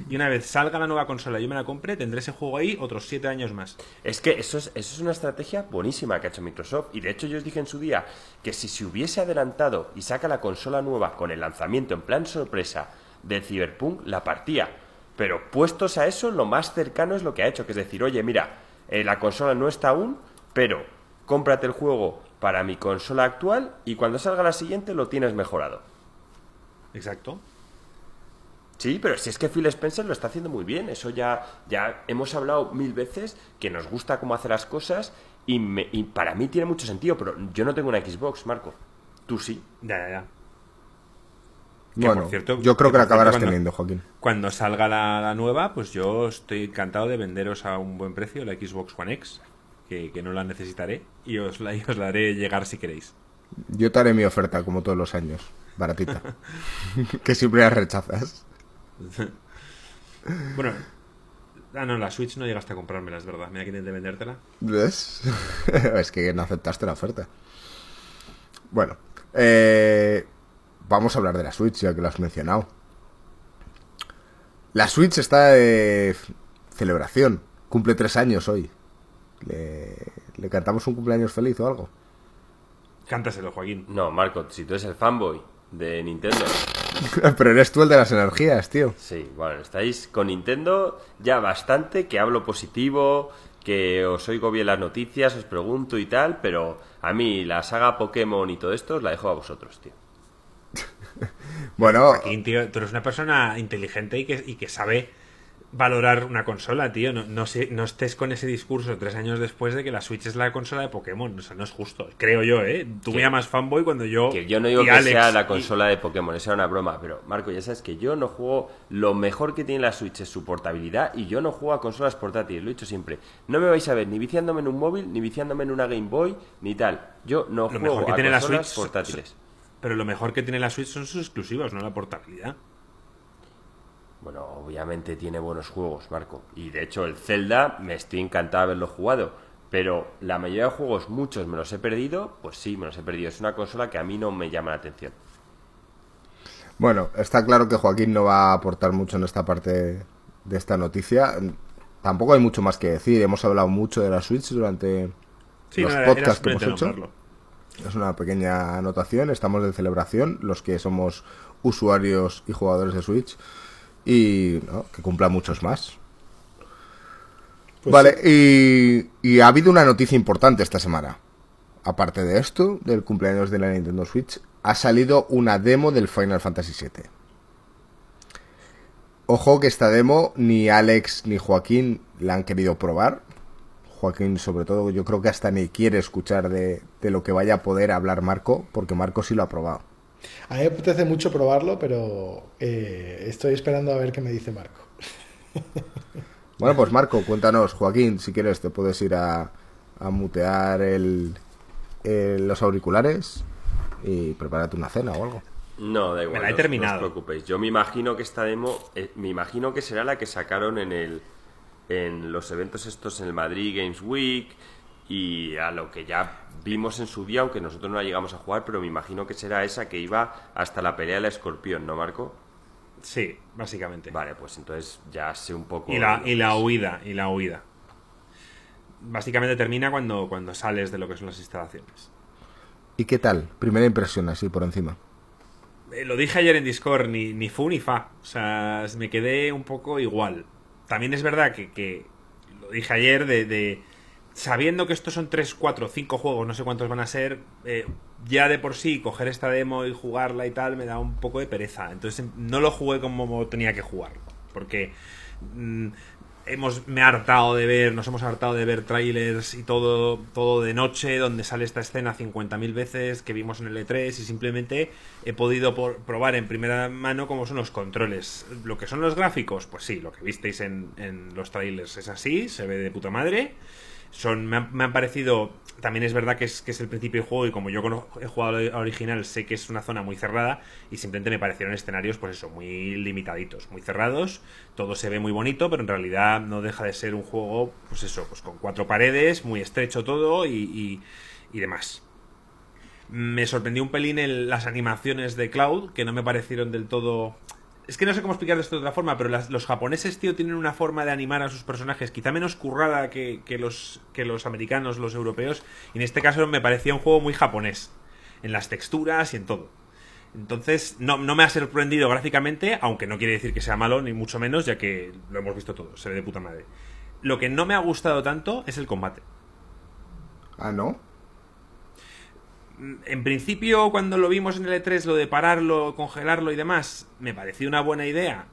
y una vez salga la nueva consola y yo me la compre, tendré ese juego ahí otros 7 años más. Es que eso es, eso es una estrategia buenísima que ha hecho Microsoft. Y de hecho yo os dije en su día que si se hubiese adelantado y saca la consola nueva con el lanzamiento en plan sorpresa del Cyberpunk, la partía. Pero puestos a eso, lo más cercano es lo que ha hecho, que es decir, oye, mira, eh, la consola no está aún, pero cómprate el juego para mi consola actual y cuando salga la siguiente lo tienes mejorado. Exacto. Sí, pero si es que Phil Spencer lo está haciendo muy bien. Eso ya, ya hemos hablado mil veces que nos gusta cómo hace las cosas y, para mí tiene mucho sentido, pero yo no tengo una Xbox, Marco. Tú sí. Ya, ya, ya. bueno, cierto, yo creo que, la acabarás teniendo, Joaquín. Cuando salga la, nueva, pues yo estoy encantado de venderos a un buen precio la Xbox One X, que, no la necesitaré, y os la, [LAUGHS] y os la haré llegar si queréis. Yo te haré mi oferta, como todos los años, baratita, [LAUGHS] [LAUGHS] que siempre la rechazas. [LAUGHS] bueno, Ah, no, la Switch no llegaste a comprármela, es verdad. Mira que intenté vendértela. ¿Ves? [LAUGHS] es que no aceptaste la oferta. Bueno, eh, vamos a hablar de la Switch, ya que lo has mencionado. La Switch está de celebración. Cumple tres años hoy. ¿Le, ¿Le cantamos un cumpleaños feliz o algo? Cántaselo, Joaquín. No, Marco, si tú eres el fanboy de Nintendo. [LAUGHS] Pero eres tú el de las energías, tío. Sí, bueno, estáis con Nintendo ya bastante, que hablo positivo, que os oigo bien las noticias, os pregunto y tal, pero a mí la saga Pokémon y todo esto os la dejo a vosotros, tío. [LAUGHS] bueno... Joaquín, tío, tú eres una persona inteligente y que, y que sabe valorar una consola, tío. No, no, no estés con ese discurso tres años después de que la Switch es la consola de Pokémon. O sea, no es justo. Creo yo, ¿eh? Tú me llamas fanboy cuando yo. Que yo no digo que sea la consola de Pokémon, esa era una broma. Pero, Marco, ya sabes que yo no juego. Lo mejor que tiene la Switch es su portabilidad y yo no juego a consolas portátiles. Lo he dicho siempre. No me vais a ver ni viciándome en un móvil, ni viciándome en una Game Boy, ni tal. Yo no juego a consolas portátiles. Pero lo mejor que tiene la Switch son sus exclusivos, no la portabilidad. Bueno, obviamente tiene buenos juegos, Marco. Y de hecho, el Zelda me estoy encantado de haberlo jugado. Pero la mayoría de juegos, muchos me los he perdido. Pues sí, me los he perdido. Es una consola que a mí no me llama la atención. Bueno, está claro que Joaquín no va a aportar mucho en esta parte de esta noticia. Tampoco hay mucho más que decir. Hemos hablado mucho de la Switch durante los podcasts que hemos hecho. Es una pequeña anotación. Estamos de celebración, los que somos usuarios y jugadores de Switch y que cumpla muchos más. Pues vale, y, ha habido una noticia importante esta semana. Aparte de esto, del cumpleaños de la Nintendo Switch, ha salido una demo del Final Fantasy VII. Ojo que esta demo ni Alex ni Joaquín la han querido probar. Joaquín, sobre todo, yo creo que hasta ni quiere escuchar de, de lo que vaya a poder hablar Marco, porque Marco sí lo ha probado. A mí me apetece mucho probarlo, pero eh, estoy esperando a ver qué me dice Marco. [LAUGHS] Bueno, pues Marco, cuéntanos, Joaquín, si quieres te puedes ir a, mutear el, los auriculares y prepararte una cena o algo. No, da igual. Me la he terminado. No os preocupéis. Yo me imagino que esta demo, eh, me imagino que será la que sacaron en el en los eventos estos en el Madrid Games Week y a lo que ya vimos en su día, aunque nosotros no la llegamos a jugar, pero me imagino que será esa que iba hasta la pelea del escorpión, ¿no, Marco? Sí, básicamente. Vale, pues entonces ya sé un poco. Y la, y la huida, y la huida. Básicamente termina cuando, cuando sales de lo que son las instalaciones. ¿Y qué tal? Primera impresión así por encima. Eh, lo dije ayer en Discord, ni, ni fu ni fa. O sea, me quedé un poco igual. También es verdad que, que lo dije ayer de sabiendo que estos son 3, 4, 5 juegos, no sé cuántos van a ser, eh, ya de por sí coger esta demo y jugarla y tal me da un poco de pereza. Entonces no lo jugué como tenía que jugarlo. Porque mm, hemos, me he hartado de ver, nos hemos hartado de ver trailers y todo, todo de noche, donde sale esta escena 50.000 veces que vimos en el E3 y simplemente he podido probar en primera mano cómo son los controles. Lo que son los gráficos, pues sí, lo que visteis en, en los trailers es así, se ve de puta madre son me han, parecido también es verdad que es, que es el principio del juego y como yo he jugado original sé que es una zona muy cerrada y simplemente me parecieron escenarios pues eso muy limitaditos muy cerrados todo se ve muy bonito pero en realidad no deja de ser un juego pues eso pues con cuatro paredes muy estrecho todo y, y demás. Me sorprendió un pelín en las animaciones de Cloud que no me parecieron del todo es que no sé cómo explicar esto de otra forma, pero los japoneses, tío, tienen una forma de animar a sus personajes quizá menos currada que, los, que los americanos, los europeos. Y en este caso me parecía un juego muy japonés. En las texturas y en todo. Entonces, no, no me ha sorprendido gráficamente, aunque no quiere decir que sea malo, ni mucho menos, ya que lo hemos visto todo, se ve de puta madre. Lo que no me ha gustado tanto es el combate. Ah, ¿no? En principio, cuando lo vimos en el E3, lo de pararlo, congelarlo y demás, me pareció una buena idea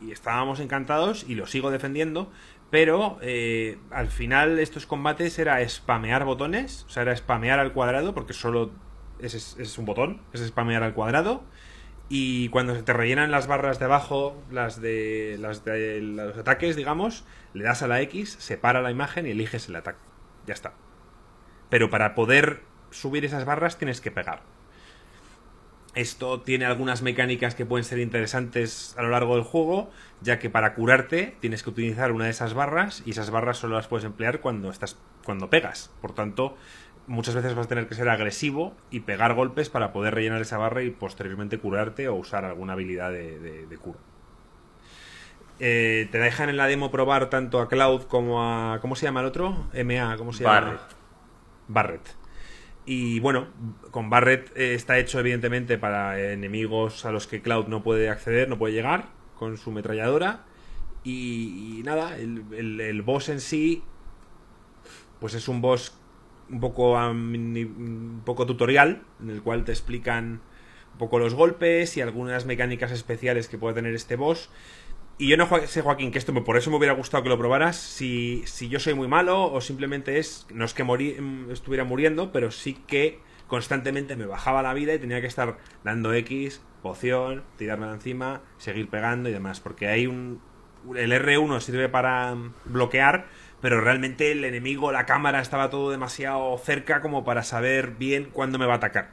y estábamos encantados y lo sigo defendiendo, pero eh, al final estos combates era spamear botones, o sea, era spamear al cuadrado, porque solo es, un botón, es spamear al cuadrado. Y cuando se te rellenan las barras de abajo, las de, las de los ataques, digamos, le das a la X, se para la imagen y eliges el ataque. Ya está. Pero para poder subir esas barras tienes que pegar. Esto tiene algunas mecánicas que pueden ser interesantes a lo largo del juego, ya que para curarte tienes que utilizar una de esas barras y esas barras solo las puedes emplear cuando estás cuando pegas. Por tanto, muchas veces vas a tener que ser agresivo y pegar golpes para poder rellenar esa barra y posteriormente curarte o usar alguna habilidad de, cura. Eh, te dejan en la demo probar tanto a Cloud como a. ¿Cómo se llama el otro? MA, ¿cómo se llama? Barret. Barret. Y bueno, con Barret eh, está hecho evidentemente para enemigos a los que Cloud no puede acceder, no puede llegar con su metralladora. Y, nada, el, boss en sí, pues es un boss un poco, un poco tutorial, en el cual te explican un poco los golpes y algunas mecánicas especiales que puede tener este boss. Y yo no sé, Joaquín, que esto por eso me hubiera gustado que lo probaras. Si, si yo soy muy malo o simplemente es. No es que mm, estuviera muriendo, pero sí que constantemente me bajaba la vida y tenía que estar dando X, poción, tirarme encima, seguir pegando y demás. Porque hay un. El R1 sirve para mm, bloquear, pero realmente el enemigo, la cámara, estaba todo demasiado cerca como para saber bien cuándo me va a atacar.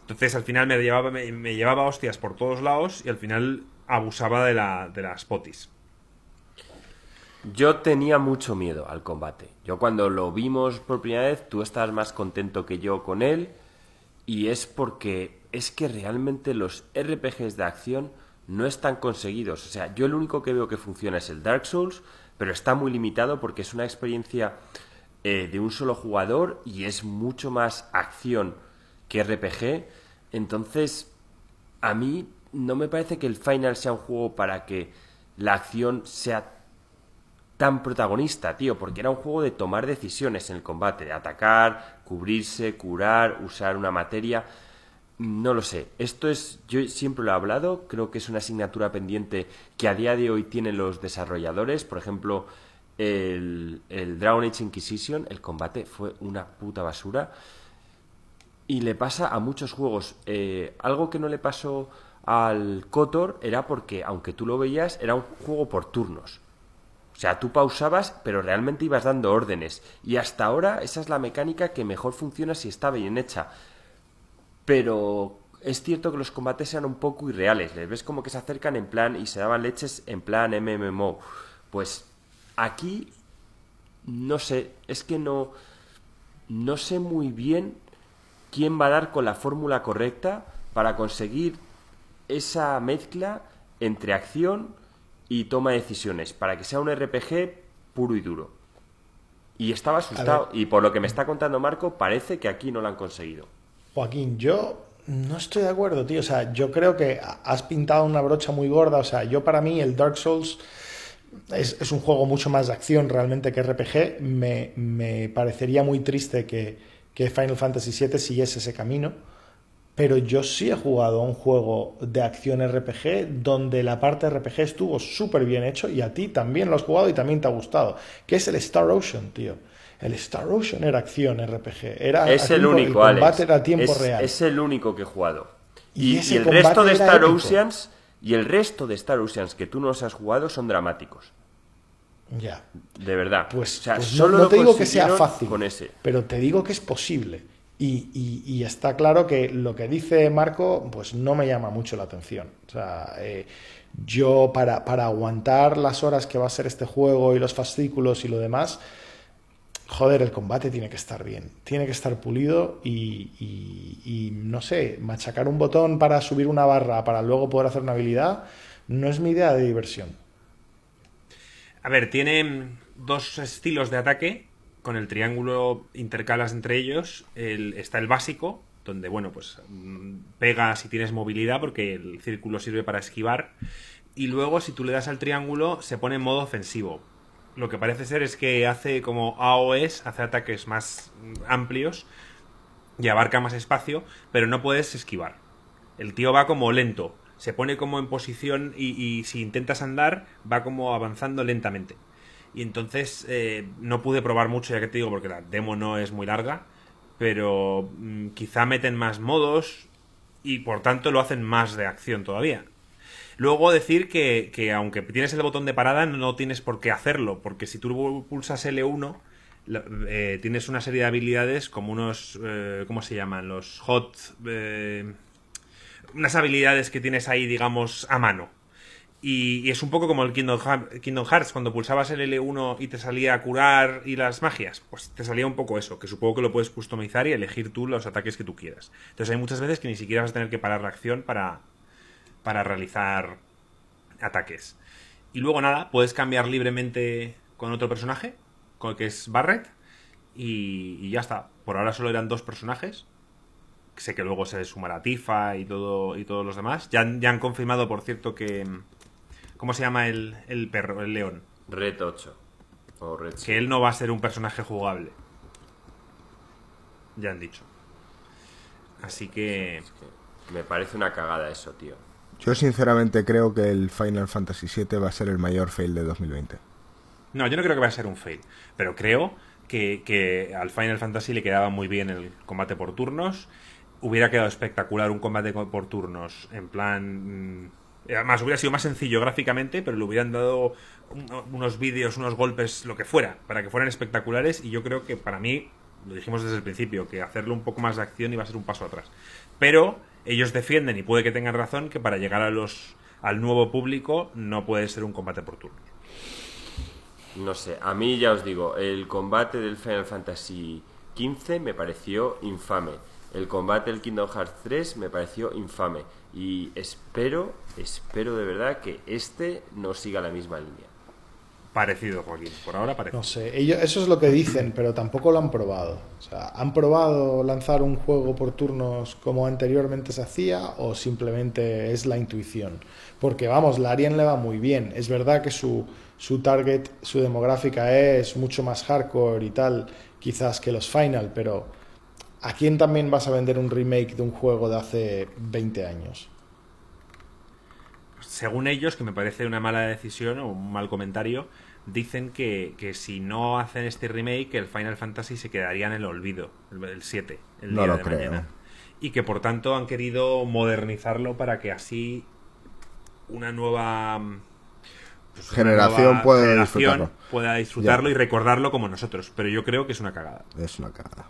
Entonces al final me llevaba, me llevaba hostias por todos lados y al final abusaba de, la, de las potis. Yo tenía mucho miedo al combate. Yo cuando lo vimos por primera vez, tú estás más contento que yo con él. Y es porque es que realmente los RPGs de acción no están conseguidos. O sea, yo el único que veo que funciona es el Dark Souls, pero está muy limitado porque es una experiencia eh, de un solo jugador y es mucho más acción que RPG. Entonces, a mí no me parece que el Final sea un juego para que la acción sea tan protagonista, tío, porque era un juego de tomar decisiones en el combate, de atacar, cubrirse, curar, usar una materia. No lo sé. Esto es, yo siempre lo he hablado, creo que es una asignatura pendiente que a día de hoy tienen los desarrolladores. Por ejemplo, el, el Dragon Age Inquisition, el combate fue una puta basura. Y le pasa a muchos juegos. Eh, algo que no le pasó al Kotor era porque, aunque tú lo veías, era un juego por turnos. O sea, tú pausabas, pero realmente ibas dando órdenes. Y hasta ahora esa es la mecánica que mejor funciona si está bien hecha. Pero es cierto que los combates sean un poco irreales. Les ves como que se acercan en plan y se daban leches en plan MMO. Pues aquí no sé, es que no no sé muy bien quién va a dar con la fórmula correcta para conseguir esa mezcla entre acción y toma de decisiones para que sea un RPG puro y duro. Y estaba asustado y por lo que me está contando Marco parece que aquí no lo han conseguido. Joaquín, yo no estoy de acuerdo, tío. O sea, yo creo que has pintado una brocha muy gorda. O sea, yo para mí el Dark Souls es, un juego mucho más de acción realmente que RPG. Me, me parecería muy triste que, que Final Fantasy VII siguiese ese camino pero yo sí he jugado a un juego de acción RPG donde la parte RPG estuvo súper bien hecho y a ti también lo has jugado y también te ha gustado, que es el Star Ocean, tío. El Star Ocean era acción RPG, era es el único, el combate era a tiempo es, real. Es el único que he jugado. Y, el resto de Star Oceans y el resto de Star Oceans que tú no has jugado son dramáticos. Ya. De verdad. Pues, pues solo no, te digo que sea fácil, con ese. pero te digo que es posible. Y, está claro que lo que dice Marco, pues no me llama mucho la atención. O sea, eh, yo para, para, aguantar las horas que va a ser este juego y los fascículos y lo demás, joder, el combate tiene que estar bien, tiene que estar pulido y, y, no sé, machacar un botón para subir una barra para luego poder hacer una habilidad, no es mi idea de diversión. A ver, tiene dos estilos de ataque con el triángulo intercalas entre ellos, está el básico, donde, bueno, pues mm, pega si tienes movilidad, porque el círculo sirve para esquivar. Y luego, si tú le das al triángulo, se pone en modo ofensivo. Lo que parece ser es que hace como AOS, hace ataques más amplios y abarca más espacio, pero no puedes esquivar. El tío va como lento, se pone como en posición y si intentas andar, va como avanzando lentamente. Y entonces eh, no pude probar mucho, ya que te digo, porque la demo no es muy larga. Pero mm, quizá meten más modos y por tanto lo hacen más de acción todavía. Luego decir que, que aunque tienes el botón de parada, no tienes por qué hacerlo, porque si tú pulsas L1, eh, tienes una serie de habilidades como unos. Eh, ¿Cómo se llaman? Los hot. unas habilidades que tienes ahí, digamos, a mano. Y, es un poco como el Kingdom, Hearts, cuando pulsabas el L1 y te salía curar y las magias. Pues te salía un poco eso, que supongo que lo puedes customizar y elegir tú los ataques que tú quieras. Entonces hay muchas veces que ni siquiera vas a tener que parar la acción para, para realizar ataques. Y luego nada, puedes cambiar libremente con otro personaje, con que es Barret, y, ya está. Por ahora solo eran dos personajes. Sé que luego se sumará Tifa y todo y todos los demás. Ya, ya han confirmado, por cierto, que ¿Cómo se llama el, perro, el león? Red 8. O Red que él no va a ser un personaje jugable. Ya han dicho. Así que... Me parece una cagada eso, tío. Yo sinceramente creo que el Final Fantasy VII va a ser el mayor fail de 2020. No, yo no creo que vaya a ser un fail. Pero creo que, que al Final Fantasy le quedaba muy bien el combate por turnos. Hubiera quedado espectacular un combate por turnos en plan mm, Además, hubiera sido más sencillo gráficamente, pero le hubieran dado unos vídeos, unos golpes, lo que fuera, para que fueran espectaculares. Y yo creo que para mí, lo dijimos desde el principio, que hacerle un poco más de acción iba a ser un paso atrás. Pero ellos defienden, y puede que tengan razón, que para llegar a los, al nuevo público no puede ser un combate por turnos. No sé, a mí ya os digo, el combate del Final Fantasy XV me pareció infame. El combate del Kingdom Hearts 3 me pareció infame. Y espero, espero de verdad que este no siga la misma línea. Parecido, Joaquín. Por ahora parece. No sé, ellos, eso es lo que dicen, pero tampoco lo han probado. O sea, ¿han probado lanzar un juego por turnos como anteriormente se hacía o simplemente es la intuición? Porque vamos, la Arian le va muy bien. Es verdad que su, su target, su demográfica es mucho más hardcore y tal, quizás que los Final, pero ¿A quién también vas a vender un remake de un juego de hace 20 años? Según ellos, que me parece una mala decisión o un mal comentario, dicen que, si no hacen este remake, el Final Fantasy se quedaría en el olvido, el, 7, el día de mañana. Y que por tanto han querido modernizarlo para que así una nueva pues generación pueda disfrutarlo. Pueda disfrutarlo y recordarlo como nosotros. Pero yo creo que es una cagada. Es una cagada.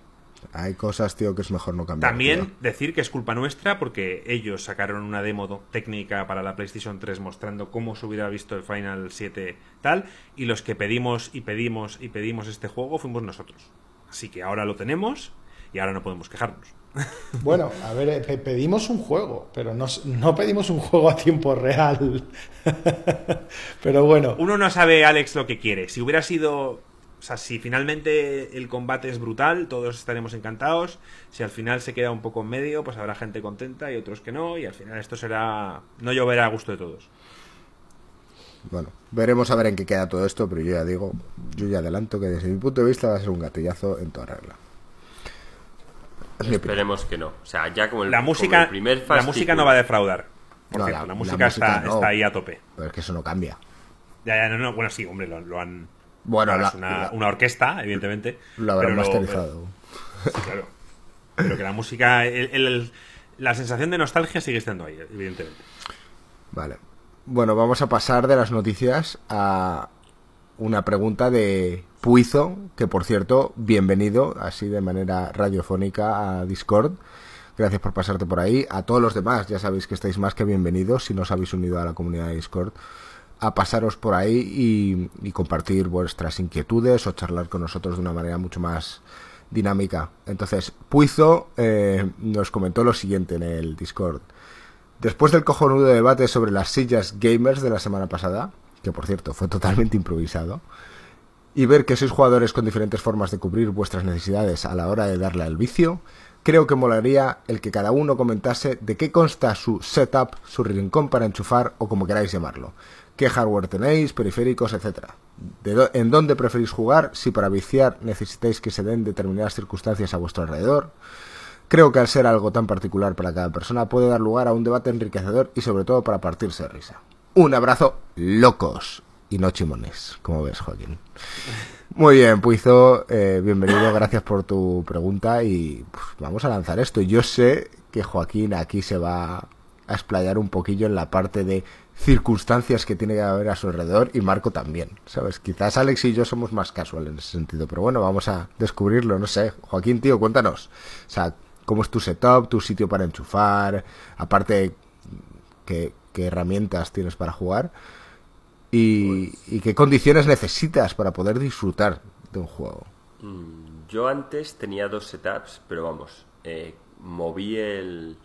Hay cosas, tío, que es mejor no cambiar. También decir que es culpa nuestra porque ellos sacaron una demo técnica para la PlayStation 3 mostrando cómo se hubiera visto el Final 7 tal, y los que pedimos y pedimos y pedimos este juego fuimos nosotros. Así que ahora lo tenemos y ahora no podemos quejarnos. [LAUGHS] Bueno, a ver, eh, pedimos un juego, pero no, no pedimos un juego a tiempo real. [LAUGHS] pero bueno. Uno no sabe, Alex, lo que quiere. Si hubiera sido o sea, si finalmente el combate es brutal, todos estaremos encantados. Si al final se queda un poco en medio, pues habrá gente contenta y otros que no. Y al final esto será. No lloverá a gusto de todos. Bueno, veremos a ver en qué queda todo esto, pero yo ya digo, yo ya adelanto que desde mi punto de vista va a ser un gatillazo en toda regla. Esperemos que no. O sea, ya como el, la música, primer La música no va a defraudar. Por cierto, la, música, está, ahí a tope. Pero es que eso no cambia. Ya, ya, no, no. Bueno, sí, hombre, lo han bueno, es una, orquesta, evidentemente. Lo habrán masterizado. claro. Pero que la música, la sensación de nostalgia sigue estando ahí, evidentemente. Vale. Bueno, vamos a pasar de las noticias a una pregunta de Puizo, que por cierto, bienvenido, así de manera radiofónica a Discord. Gracias por pasarte por ahí. A todos los demás, ya sabéis que estáis más que bienvenidos si no os habéis unido a la comunidad de Discord a pasaros por ahí y, compartir vuestras inquietudes o charlar con nosotros de una manera mucho más dinámica. Entonces, Puizo eh, nos comentó lo siguiente en el Discord. Después del cojonudo debate sobre las sillas gamers de la semana pasada, que por cierto fue totalmente improvisado, y ver que sois jugadores con diferentes formas de cubrir vuestras necesidades a la hora de darle al vicio, creo que molaría el que cada uno comentase de qué consta su setup, su rincón para enchufar o como queráis llamarlo qué hardware tenéis, periféricos, etcétera. ¿En dónde preferís jugar? Si para viciar necesitáis que se den determinadas circunstancias a vuestro alrededor. Creo que al ser algo tan particular para cada persona puede dar lugar a un debate enriquecedor y sobre todo para partirse de risa. Un abrazo, locos y no chimones, como ves, Joaquín. Muy bien, Puizo, eh, bienvenido, gracias por tu pregunta y pues, vamos a lanzar esto. Yo sé que Joaquín aquí se va a explayar un poquillo en la parte de circunstancias que tiene que haber a su alrededor y Marco también, ¿sabes? Quizás Alex y yo somos más casual en ese sentido, pero bueno, vamos a descubrirlo, no sé. Joaquín, tío, cuéntanos. O sea, cómo es tu setup, tu sitio para enchufar, aparte qué, herramientas tienes para jugar y, qué condiciones necesitas para poder disfrutar de un juego. Mm, yo antes tenía dos setups, pero vamos, eh, moví el,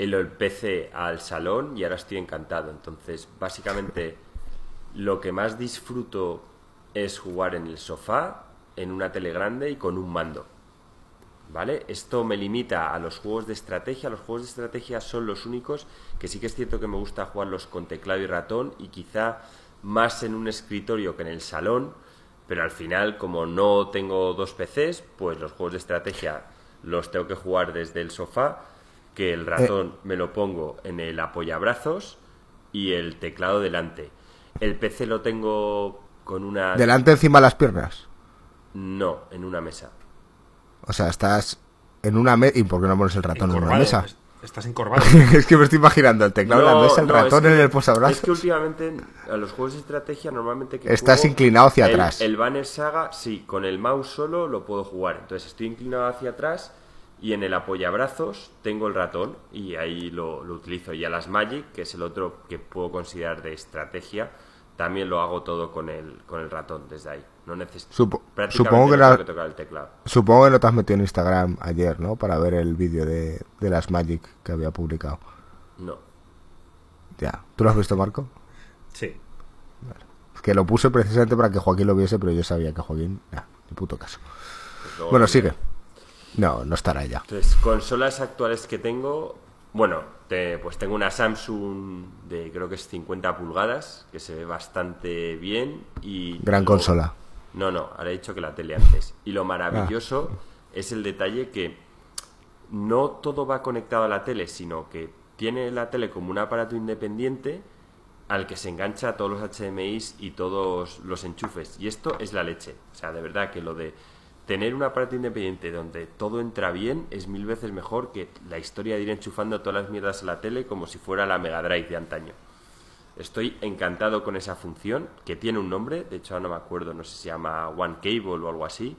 el PC al salón y ahora estoy encantado. Entonces, básicamente, lo que más disfruto es jugar en el sofá, en una tele grande y con un mando. ¿Vale? Esto me limita a los juegos de estrategia. Los juegos de estrategia son los únicos que sí que es cierto que me gusta jugarlos con teclado y ratón y quizá más en un escritorio que en el salón. Pero al final, como no tengo dos PCs, pues los juegos de estrategia los tengo que jugar desde el sofá, que el ratón eh. me lo pongo en el apoyabrazos y el teclado delante. El PC lo tengo con una... ¿Delante encima de las piernas? No, en una mesa. O sea, estás en una mesa... ¿Y por qué no pones el ratón en una mesa? Estás encorvado. [LAUGHS] es que me estoy imaginando el teclado en la mesa, el ratón en el posabrazos. Es que últimamente a los juegos de estrategia normalmente que Estás inclinado hacia atrás. El Banner Saga, sí, con el mouse solo lo puedo jugar. Entonces estoy inclinado hacia atrás y en el apoyabrazos tengo el ratón y ahí lo, lo utilizo. Y a las Magic, que es el otro que puedo considerar de estrategia, también lo hago todo con el, con el ratón desde ahí. No necesito. supongo que, tocar el teclado. Supongo que no te has metido en Instagram ayer, ¿no? Para ver el vídeo de, las Magic que había publicado. No. Ya. ¿Tú lo has visto, Marco? Sí. que lo puse precisamente para que Joaquín lo viese, pero yo sabía que Joaquín. Ya, ni puto caso. Pues bueno, sigue. No, no estará ya. Entonces, consolas actuales que tengo, bueno, pues tengo una Samsung de creo que es 50 pulgadas, que se ve bastante bien y... Gran consola. No, no, ahora he dicho que la tele antes. Y lo maravilloso ah. es el detalle que no todo va conectado a la tele, sino que tiene la tele como un aparato independiente al que se engancha todos los HDMIs y todos los enchufes. Y esto es la leche. O sea, de verdad que lo de tener un aparato independiente donde todo entra bien es mil veces mejor que la historia de ir enchufando todas las mierdas a la tele como si fuera la Mega Drive de antaño. Estoy encantado con esa función, que tiene un nombre, de hecho no me acuerdo, no sé si se llama One Cable o algo así,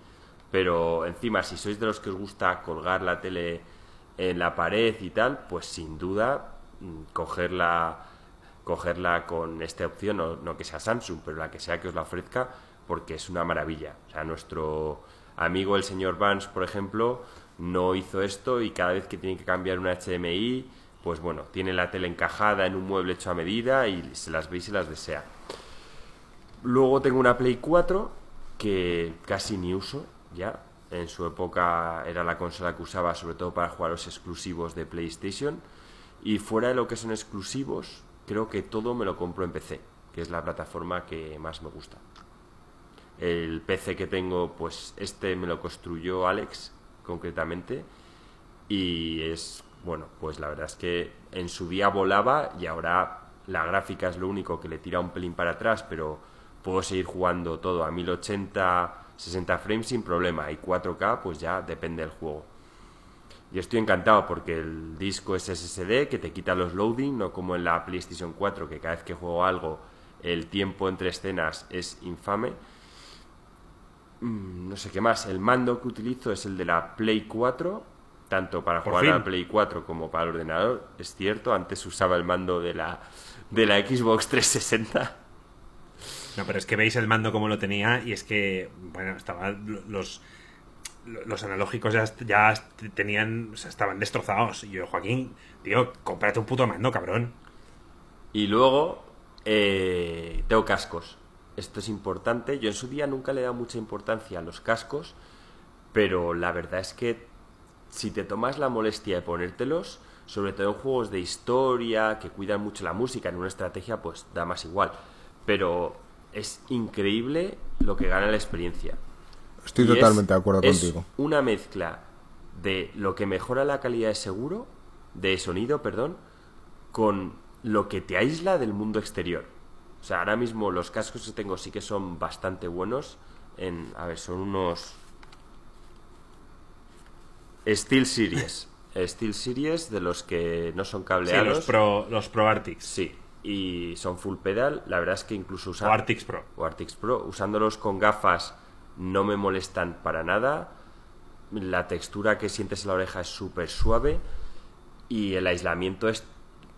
pero encima si sois de los que os gusta colgar la tele en la pared y tal, pues sin duda mm, cogerla, cogerla con esta opción, no, no que sea Samsung, pero la que sea que os la ofrezca, porque es una maravilla. O sea, nuestro amigo el señor Vance, por ejemplo, no hizo esto y cada vez que tiene que cambiar una HDMI, pues bueno, tiene la tele encajada en un mueble hecho a medida y se las ve y se las desea. Luego tengo una Play 4 que casi ni uso ya. En su época era la consola que usaba sobre todo para jugar los exclusivos de PlayStation. Y fuera de lo que son exclusivos, creo que todo me lo compro en PC, que es la plataforma que más me gusta. El PC que tengo, pues este me lo construyó Alex concretamente y es, bueno, pues la verdad es que en su día volaba y ahora la gráfica es lo único que le tira un pelín para atrás, pero puedo seguir jugando todo a 1080, 60 frames sin problema y 4K pues ya depende del juego. Y estoy encantado porque el disco es SSD que te quita los loading, no como en la PlayStation 4 que cada vez que juego algo el tiempo entre escenas es infame Mm, no sé qué más. El mando que utilizo es el de la Play 4, tanto para jugar a la Play 4 como para el ordenador. Es cierto, antes usaba el mando de la, de la Xbox 360. No, pero es que veis el mando como lo tenía y es que, bueno, estaban los los analógicos ya, ya tenían, o sea, estaban destrozados. Y yo, Joaquín, tío, cómprate un puto mando, cabrón. Y luego eh, tengo cascos esto es importante. Yo en su día nunca le he dado mucha importancia a los cascos, pero la verdad es que si te tomas la molestia de ponértelos, sobre todo en juegos de historia, que cuidan mucho la música, en una estrategia, pues da más igual. Pero es increíble lo que gana la experiencia. Estoy totalmente de acuerdo es contigo. Una mezcla de lo que mejora la calidad de seguro, de sonido, perdón, con lo que te aísla del mundo exterior. O sea, ahora mismo los cascos que tengo sí que son bastante buenos. En, a ver, son unos Steel Series. [LAUGHS] Steel Series de los que no son cableados. Sí, los Pro, los Pro Arctics. Sí, y son full pedal. La verdad es que incluso usando... O Arctics Pro. O Arctics Pro. Usándolos con gafas no me molestan para nada. la textura que sientes en la oreja es súper suave y el aislamiento es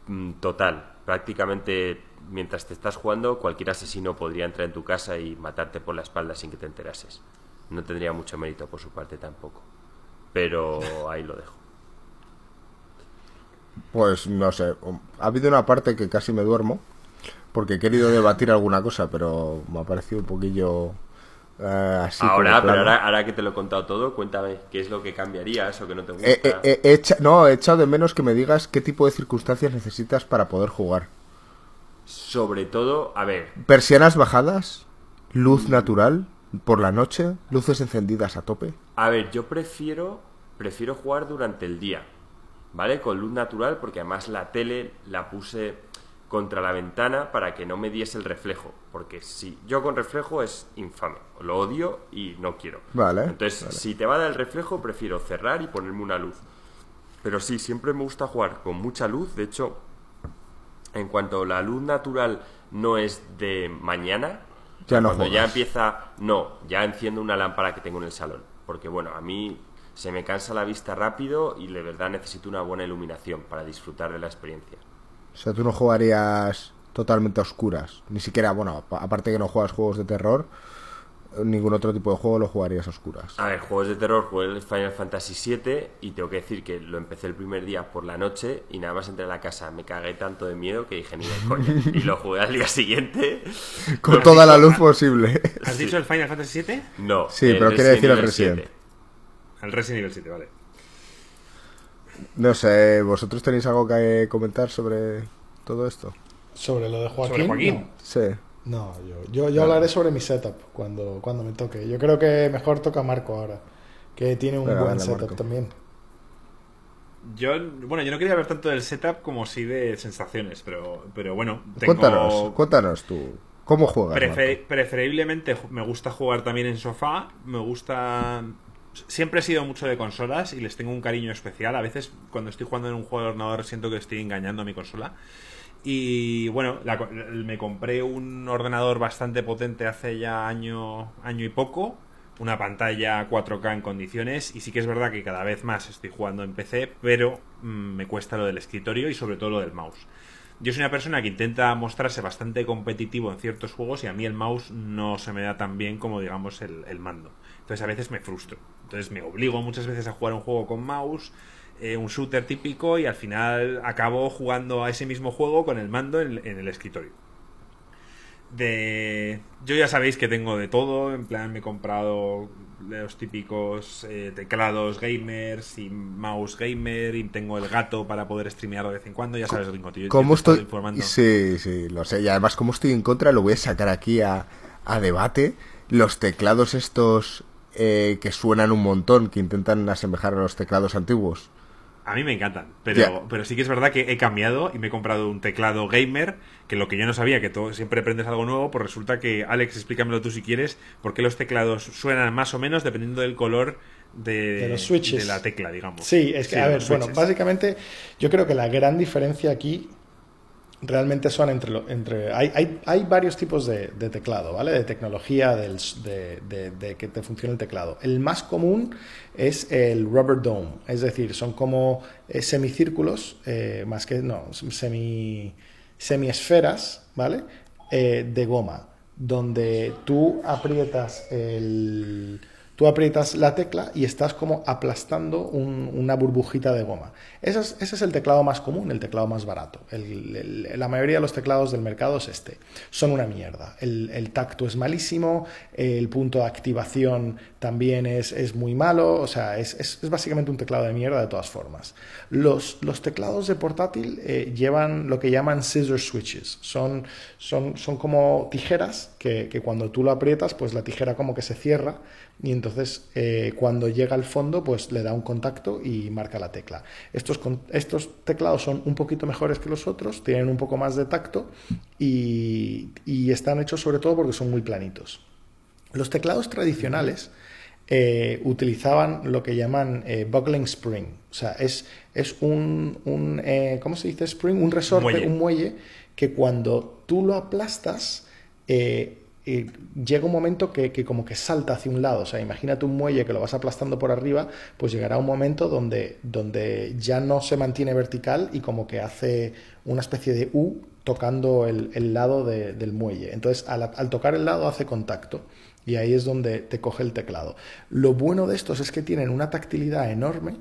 mm, total. Prácticamente mientras te estás jugando, cualquier asesino podría entrar en tu casa y matarte por la espalda sin que te enterases. No tendría mucho mérito por su parte tampoco. Pero ahí lo dejo. Pues no sé, ha habido una parte que casi me duermo, porque he querido debatir alguna cosa, pero me ha parecido un poquillo eh, así. Ahora, pero ahora, que te lo he contado todo, cuéntame qué es lo que cambiarías o que no te gusta. no, he echado de menos que me digas qué tipo de circunstancias necesitas para poder jugar. Sobre todo, a ver. Persianas bajadas, luz natural por la noche, luces encendidas a tope. A ver, yo prefiero prefiero jugar durante el día, ¿vale? Con luz natural porque además la tele la puse contra la ventana para que no me diese el reflejo, porque si yo con reflejo es infame, lo odio y no quiero. Vale. Entonces, si te va a dar el reflejo, prefiero cerrar y ponerme una luz. Pero sí, siempre me gusta jugar con mucha luz, de hecho, en cuanto la luz natural no es de mañana, ya no cuando ya empieza, no, ya enciendo una lámpara que tengo en el salón, porque bueno, a mí se me cansa la vista rápido y de verdad necesito una buena iluminación para disfrutar de la experiencia. O sea, tú no jugarías totalmente a oscuras, ni siquiera, bueno, aparte que no juegas juegos de terror, ningún otro tipo de juego lo jugarías a oscuras. A ver, juegos de terror, jugué el Final Fantasy VII y tengo que decir que lo empecé el primer día por la noche y nada más entré a la casa me cagué tanto de miedo que dije ni de coña. [LAUGHS] y lo jugué al día siguiente. Con toda la luz [LAUGHS] posible. ¿Has dicho el Final Fantasy VII? No. Sí, pero quiere decir el Resident. El Resident Evil 7, vale. No sé, ¿vosotros tenéis algo que comentar sobre todo esto? ¿Sobre lo de Joaquín? Joaquín? Sí. No, yo, yo, hablaré sobre mi setup cuando, cuando me toque. Yo creo que mejor toca Marco ahora, que tiene un buen setup también. Yo, bueno, yo no quería ver tanto del setup como sí de sensaciones, pero, pero bueno. Cuéntanos, cuéntanos tú. ¿Cómo juegas? preferiblemente me gusta jugar también en sofá. Me gusta. Siempre he sido mucho de consolas y les tengo un cariño especial. A veces, cuando estoy jugando en un juego de ordenador, siento que estoy engañando a mi consola. Y bueno, me compré un ordenador bastante potente hace ya año, año y poco, una pantalla 4K en condiciones y sí que es verdad que cada vez más estoy jugando en PC, pero mm, me cuesta lo del escritorio y sobre todo lo del mouse. Yo soy una persona que intenta mostrarse bastante competitivo en ciertos juegos y a mí el mouse no se me da tan bien como digamos el, el mando. Entonces a veces me frustro. Entonces me obligo muchas veces a jugar un juego con mouse eh, un shooter típico y al final acabo jugando a ese mismo juego con el mando en, el escritorio. De... Yo ya sabéis que tengo de todo, en plan me he comprado los típicos eh, teclados gamers y mouse gamer y tengo el gato para poder streamear de vez en cuando, ya sabes, Ringo, tío. ¿Cómo estoy? Informando. Sí, sí, lo sé. Y además, como estoy en contra, lo voy a sacar aquí a, a debate. Los teclados estos eh, que suenan un montón, que intentan asemejar a los teclados antiguos. A mí me encantan, pero, pero sí que es verdad que he cambiado y me he comprado un teclado gamer, que lo que yo no sabía, que todo, siempre aprendes algo nuevo, pues resulta que, Alex, explícamelo tú si quieres, por qué los teclados suenan más o menos dependiendo del color de, los switches. de la tecla, digamos. Sí, es que, a ver, bueno, básicamente yo creo que la gran diferencia aquí realmente son entre... entre hay, hay, hay varios tipos de, teclado, ¿vale? De tecnología del, de, de, que te funcione el teclado. El más común es el rubber dome, es decir, son como eh, semicírculos, eh, más que... no, semi, semiesferas, ¿vale? Eh, de goma, donde tú aprietas el Tú aprietas la tecla y estás como aplastando una burbujita de goma. Ese es, el teclado más común, el teclado más barato. la mayoría de los teclados del mercado es este. Son una mierda. El, tacto es malísimo, el punto de activación también es, muy malo, o sea, es, básicamente un teclado de mierda de todas formas. Los, teclados de portátil eh, llevan lo que llaman scissor switches. Son, son, son como tijeras que, que cuando tú lo aprietas, pues la tijera como que se cierra y entonces eh, cuando llega al fondo pues le da un contacto y marca la tecla. Estos, estos teclados son un poquito mejores que los otros, tienen un poco más de tacto y, están hechos sobre todo porque son muy planitos. Los teclados tradicionales eh, utilizaban lo que llaman eh, buckling spring, o sea, es, es un, un ¿cómo se dice spring? Un resorte, un muelle, que cuando tú lo aplastas, llega un momento que, como que salta hacia un lado. O sea, imagínate un muelle que lo vas aplastando por arriba, pues llegará un momento donde, donde ya no se mantiene vertical y como que hace una especie de U tocando el, lado del muelle. Entonces, al, al, tocar el lado hace contacto y ahí es donde te coge el teclado. Lo bueno de estos es que tienen una tactilidad enorme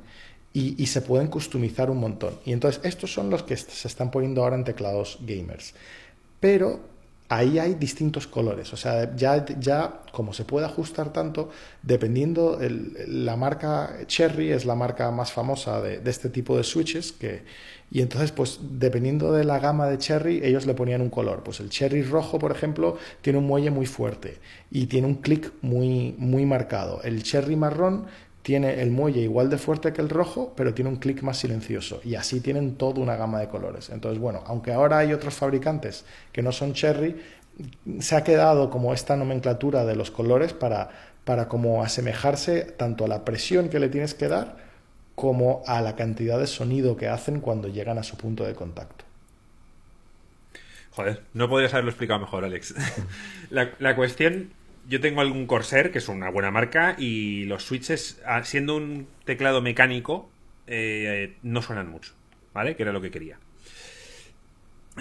y, y se pueden customizar un montón. Y entonces, estos son los que se están poniendo ahora en teclados gamers. Pero ahí hay distintos colores. O sea, ya, ya como se puede ajustar tanto, dependiendo, la marca Cherry es la marca más famosa de, este tipo de switches, que, y entonces, pues dependiendo de la gama de Cherry, ellos le ponían un color. Pues el Cherry rojo, por ejemplo, tiene un muelle muy fuerte y tiene un clic muy, muy marcado. El Cherry marrón tiene el muelle igual de fuerte que el rojo, pero tiene un clic más silencioso. Y así tienen toda una gama de colores. Entonces, bueno, aunque ahora hay otros fabricantes que no son Cherry, se ha quedado como esta nomenclatura de los colores para, para como asemejarse tanto a la presión que le tienes que dar como a la cantidad de sonido que hacen cuando llegan a su punto de contacto. Joder, no podrías haberlo explicado mejor, Alex. [LAUGHS] la, la cuestión yo tengo algún Corsair, que es una buena marca, y los switches, ah, siendo un teclado mecánico, eh, no suenan mucho, ¿vale? Que era lo que quería.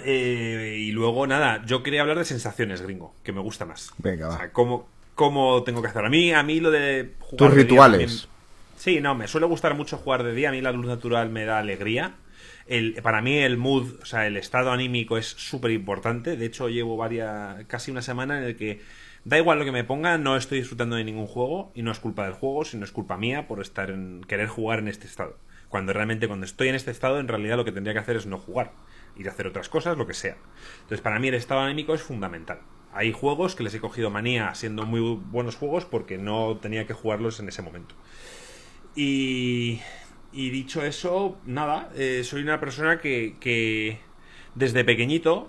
Eh, y luego, nada, yo quería hablar de sensaciones, gringo, que me gusta más. Venga, va. O sea, cómo, tengo que hacer. A mí, a mí lo de jugar. Tus rituales. sí, no, me suele gustar mucho jugar de día. A mí la luz natural me da alegría. El, para mí el mood, o sea, el estado anímico es súper importante. De hecho, llevo varias, casi una semana en el que Da igual lo que me ponga, no estoy disfrutando de ningún juego y no es culpa del juego, sino es culpa mía por estar en querer jugar en este estado. Cuando realmente cuando estoy en este estado, en realidad lo que tendría que hacer es no jugar, ir a hacer otras cosas, lo que sea. Entonces, para mí el estado anímico es fundamental. Hay juegos que les he cogido manía siendo muy buenos juegos porque no tenía que jugarlos en ese momento. Y, y dicho eso, nada, eh, soy una persona que, desde pequeñito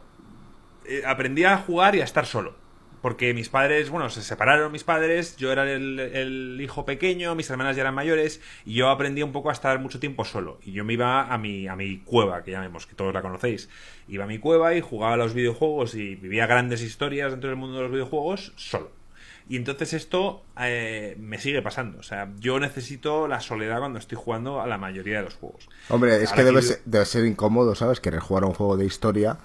eh, aprendí a jugar y a estar solo porque mis padres, bueno, se separaron mis padres, yo era el, hijo pequeño, mis hermanas ya eran mayores, y yo aprendí un poco a estar mucho tiempo solo. Y yo me iba a mi, a mi cueva, que llamemos, que todos la conocéis. Iba a mi cueva y jugaba a los videojuegos y vivía grandes historias dentro del mundo de los videojuegos solo. Y entonces esto eh, me sigue pasando. O sea, yo necesito la soledad cuando estoy jugando a la mayoría de los juegos. Hombre, es que debe, ser, debe ser incómodo, ¿sabes? Querer jugar a un juego de historia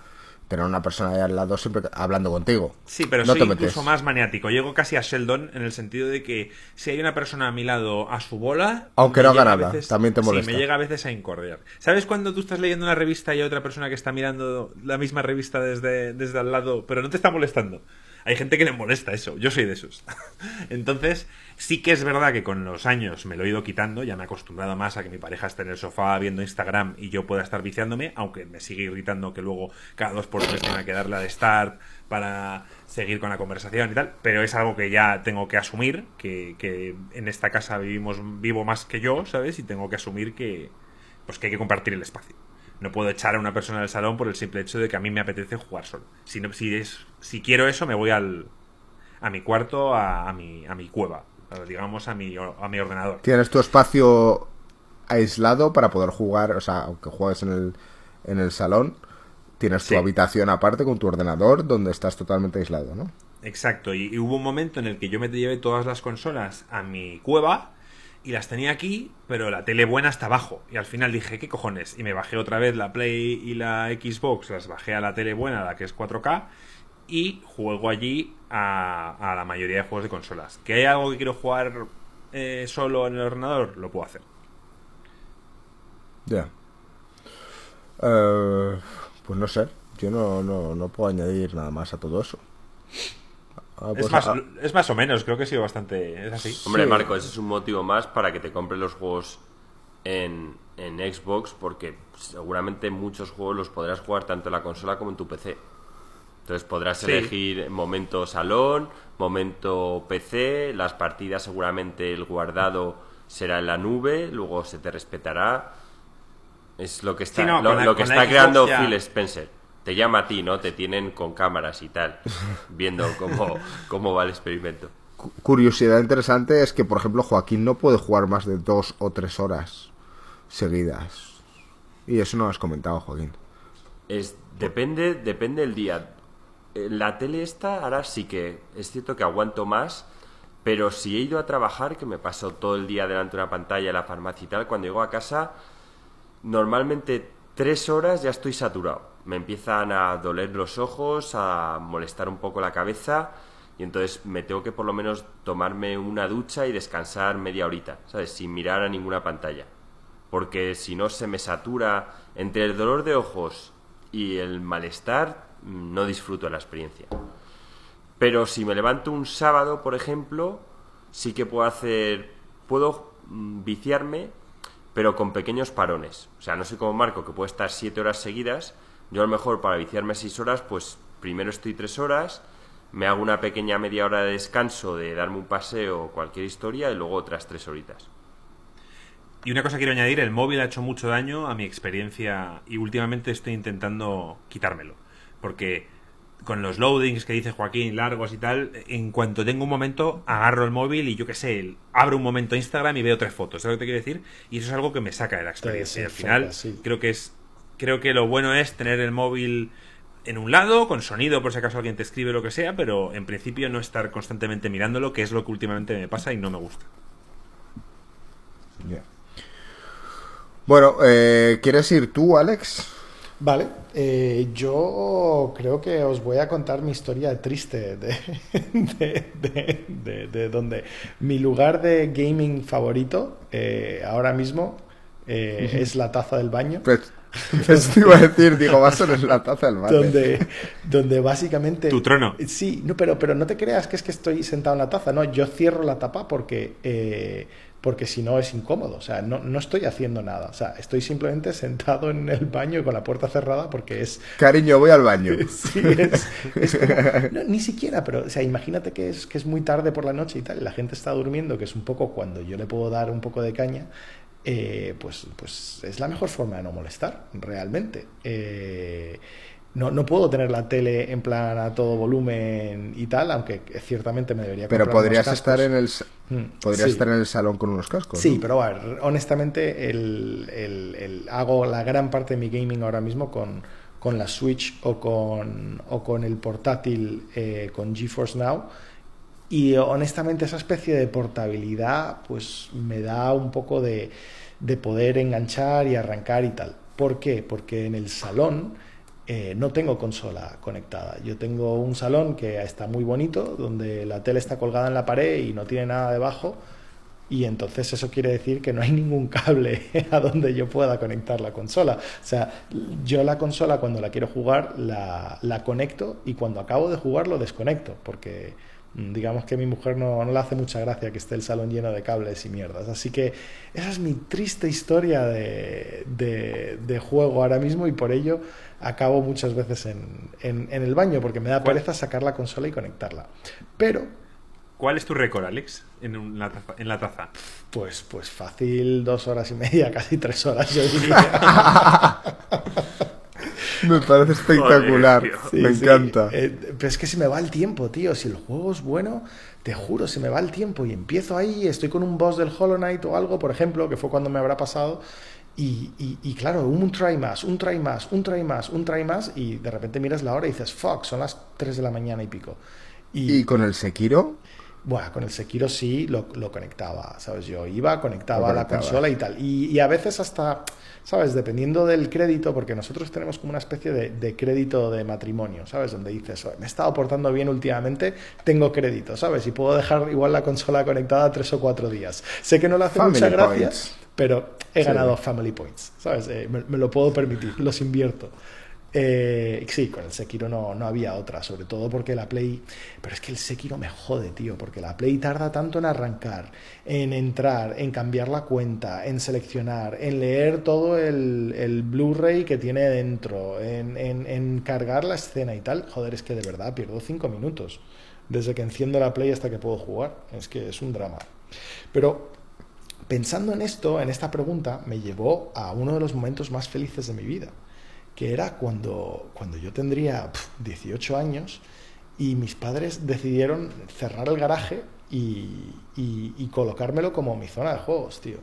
tener una persona ahí al lado siempre hablando contigo. Sí, pero soy incluso más maniático. Llego casi a Sheldon en el sentido de que si hay una persona a mi lado a su bola... Aunque no haga nada, también te molesta. Sí, me llega a veces a incordiar. ¿Sabes cuando tú estás leyendo una revista y hay otra persona que está mirando la misma revista desde, desde al lado, pero no te está molestando? Hay gente que le molesta eso, yo soy de esos. [LAUGHS] Entonces, sí que es verdad que con los años me lo he ido quitando, ya me he acostumbrado más a que mi pareja esté en el sofá viendo Instagram y yo pueda estar viciándome, aunque me sigue irritando que luego cada dos por tres tenga que darle a start para seguir con la conversación y tal, pero es algo que ya tengo que asumir, que, que en esta casa vivimos, vivo más que yo, ¿sabes? Y tengo que asumir que, pues que hay que compartir el espacio. No puedo echar a una persona del salón por el simple hecho de que a mí me apetece jugar solo. Si, si, es, si quiero eso, me voy al, a mi cuarto, a, mi, a mi cueva, digamos a mi, a mi ordenador. ¿Tienes tu espacio aislado para poder jugar? O sea, aunque juegues en el, en el salón, tienes tu habitación aparte con tu ordenador donde estás totalmente aislado, ¿no? Exacto, y, y, hubo un momento en el que yo me llevé todas las consolas a mi cueva y las tenía aquí, pero la tele buena está abajo. Y al final dije, ¿qué cojones? Y me bajé otra vez la Play y la Xbox, las bajé a la tele buena, la que es 4K, y juego allí a, la mayoría de juegos de consolas. ¿Que hay algo que quiero jugar eh, solo en el ordenador? Lo puedo hacer. Ya. Eh, pues no sé, yo no, no, no puedo añadir nada más a todo eso. Ah, pues es, más, o menos, creo que ha sido bastante. Es así. Hombre, Marco, ese es un motivo más para que te compres los juegos en, Xbox, porque seguramente muchos juegos los podrás jugar tanto en la consola como en tu PC. Entonces podrás elegir momento salón, momento PC, las partidas seguramente el guardado será en la nube, luego se te respetará. Es lo que está, lo, que está creando Phil Spencer te llama a ti, ¿no? Te tienen con cámaras y tal, viendo cómo, cómo va el experimento. Curiosidad interesante es que, por ejemplo, Joaquín no puede jugar más de dos o tres horas seguidas. Y eso no lo has comentado, Joaquín. Es, depende, depende del día. eh, la tele esta, ahora sí que es cierto que aguanto más, pero si he ido a trabajar, que me paso todo el día delante de una pantalla la farmacia y tal, cuando llego a casa, normalmente tres horas ya estoy saturado. Me empiezan a doler los ojos, a molestar un poco la cabeza y entonces me tengo que por lo menos tomarme una ducha y descansar media horita, ¿sabes? Sin mirar a ninguna pantalla. Porque si no se me satura entre el dolor de ojos y el malestar, no disfruto la experiencia. Pero si me levanto un sábado, por ejemplo, sí que puedo hacer, puedo mm, viciarme, pero con pequeños parones. O sea, no soy como Marco, que puede estar siete horas seguidas. Yo a lo mejor para viciarme seis horas, pues primero estoy tres horas, me hago una pequeña media hora de descanso de darme un paseo o cualquier historia y luego otras tres horitas. Y una cosa quiero añadir, el móvil ha hecho mucho daño a mi experiencia y últimamente estoy intentando quitármelo. Porque con los loadings que dice Joaquín, largos y tal, en cuanto tengo un momento, agarro el móvil y yo qué sé, abro un momento Instagram y veo tres fotos. ¿Sabes lo que te quiero decir? Y eso es algo que me saca de la experiencia. al final, creo que es. Creo que lo bueno es tener el móvil en un lado, con sonido por si acaso alguien te escribe lo que sea, pero en principio no estar constantemente mirándolo, que es lo que últimamente me pasa y no me gusta. Bueno, eh, ¿quieres ir tú, Alex? Vale, eh, yo creo que os voy a contar mi historia triste de, [LAUGHS] de, donde mi lugar de gaming favorito eh, ahora mismo eh, es la taza del baño. Pues, [LAUGHS] eso iba a decir, digo, va a ser la taza del baño. Donde, donde básicamente... Tu trono. Sí, no, pero, pero no te creas que es que estoy sentado en la taza, no, yo cierro la tapa porque porque si no es incómodo. O sea, no, no, estoy haciendo nada. O sea, estoy simplemente sentado en el baño con la puerta cerrada porque es... Cariño, voy al baño. [LAUGHS] sí, es, ni siquiera, pero, o sea, imagínate que es, que es muy tarde por la noche y tal, y la gente está durmiendo, que es un poco cuando yo le puedo dar un poco de caña, eh, pues, pues es la mejor forma de no molestar, realmente. Eh, no, no puedo tener la tele en plan a todo volumen y tal, aunque ciertamente me debería Pero podrías estar en el mm, podrías estar en el salón con unos cascos. Sí, pero a ver, honestamente el, el, hago la gran parte de mi gaming ahora mismo con, con la Switch o con, o con el portátil eh, con GeForce Now. Y honestamente esa especie de portabilidad pues me da un poco de, de poder enganchar y arrancar y tal. ¿Por qué? Porque en el salón eh, no tengo consola conectada. Yo tengo un salón que está muy bonito, donde la tele está colgada en la pared y no tiene nada debajo. Y entonces eso quiere decir que no hay ningún cable [LAUGHS] a donde yo pueda conectar la consola. O sea, yo la consola cuando la quiero jugar la, la conecto y cuando acabo de jugar lo desconecto, porque digamos que a mi mujer no, no, le hace mucha gracia que esté el salón lleno de cables y mierdas. Así que esa es mi triste historia de, de, juego ahora mismo y por ello acabo muchas veces en, en, el baño porque me da pereza sacar la consola y conectarla. Pero... ¿Cuál es tu récord, Alex, en, la taza, en la taza? Pues, pues fácil, dos horas y media, [LAUGHS] casi tres horas, yo diría. [LAUGHS] Me parece espectacular. me encanta. Eh, pero es que se me va el tiempo, tío. Si el juego es bueno, te juro, se me va el tiempo. Y empiezo ahí, estoy con un boss del Hollow Knight o algo, por ejemplo, que fue cuando me habrá pasado. Y, y, claro, un try más, un try más, un try más, un try más. Y de repente miras la hora y dices, fuck, son las 3 de la mañana y pico. ¿Y, con el Sekiro? Bueno, con el Sekiro sí lo, lo conectaba, ¿sabes? Yo iba, conectaba la consola y tal. Y, y a veces hasta ¿sabes? Dependiendo del crédito, porque nosotros tenemos como una especie de, crédito de matrimonio, ¿sabes? Donde dices, me he estado portando bien últimamente, tengo crédito, ¿sabes? Y puedo dejar igual la consola conectada tres o cuatro días. Sé que no le hace mucha gracia, pero he ganado Family Points, ¿sabes? Eh, me, lo puedo permitir, los invierto. Eh, sí, con el Sekiro no, no, había otra, sobre todo porque la Play... Pero es que el Sekiro me jode, tío, porque la Play tarda tanto en arrancar, en entrar, en cambiar la cuenta, en seleccionar, en leer todo el, Blu-ray que tiene dentro, en, cargar la escena y tal. Joder, es que de verdad pierdo cinco minutos desde que enciendo la Play hasta que puedo jugar. Es que es un drama. Pero pensando en esto, en esta pregunta, me llevó a uno de los momentos más felices de mi vida que era cuando, cuando yo tendría 18 años y mis padres decidieron cerrar el garaje y, colocármelo como mi zona de juegos, tío.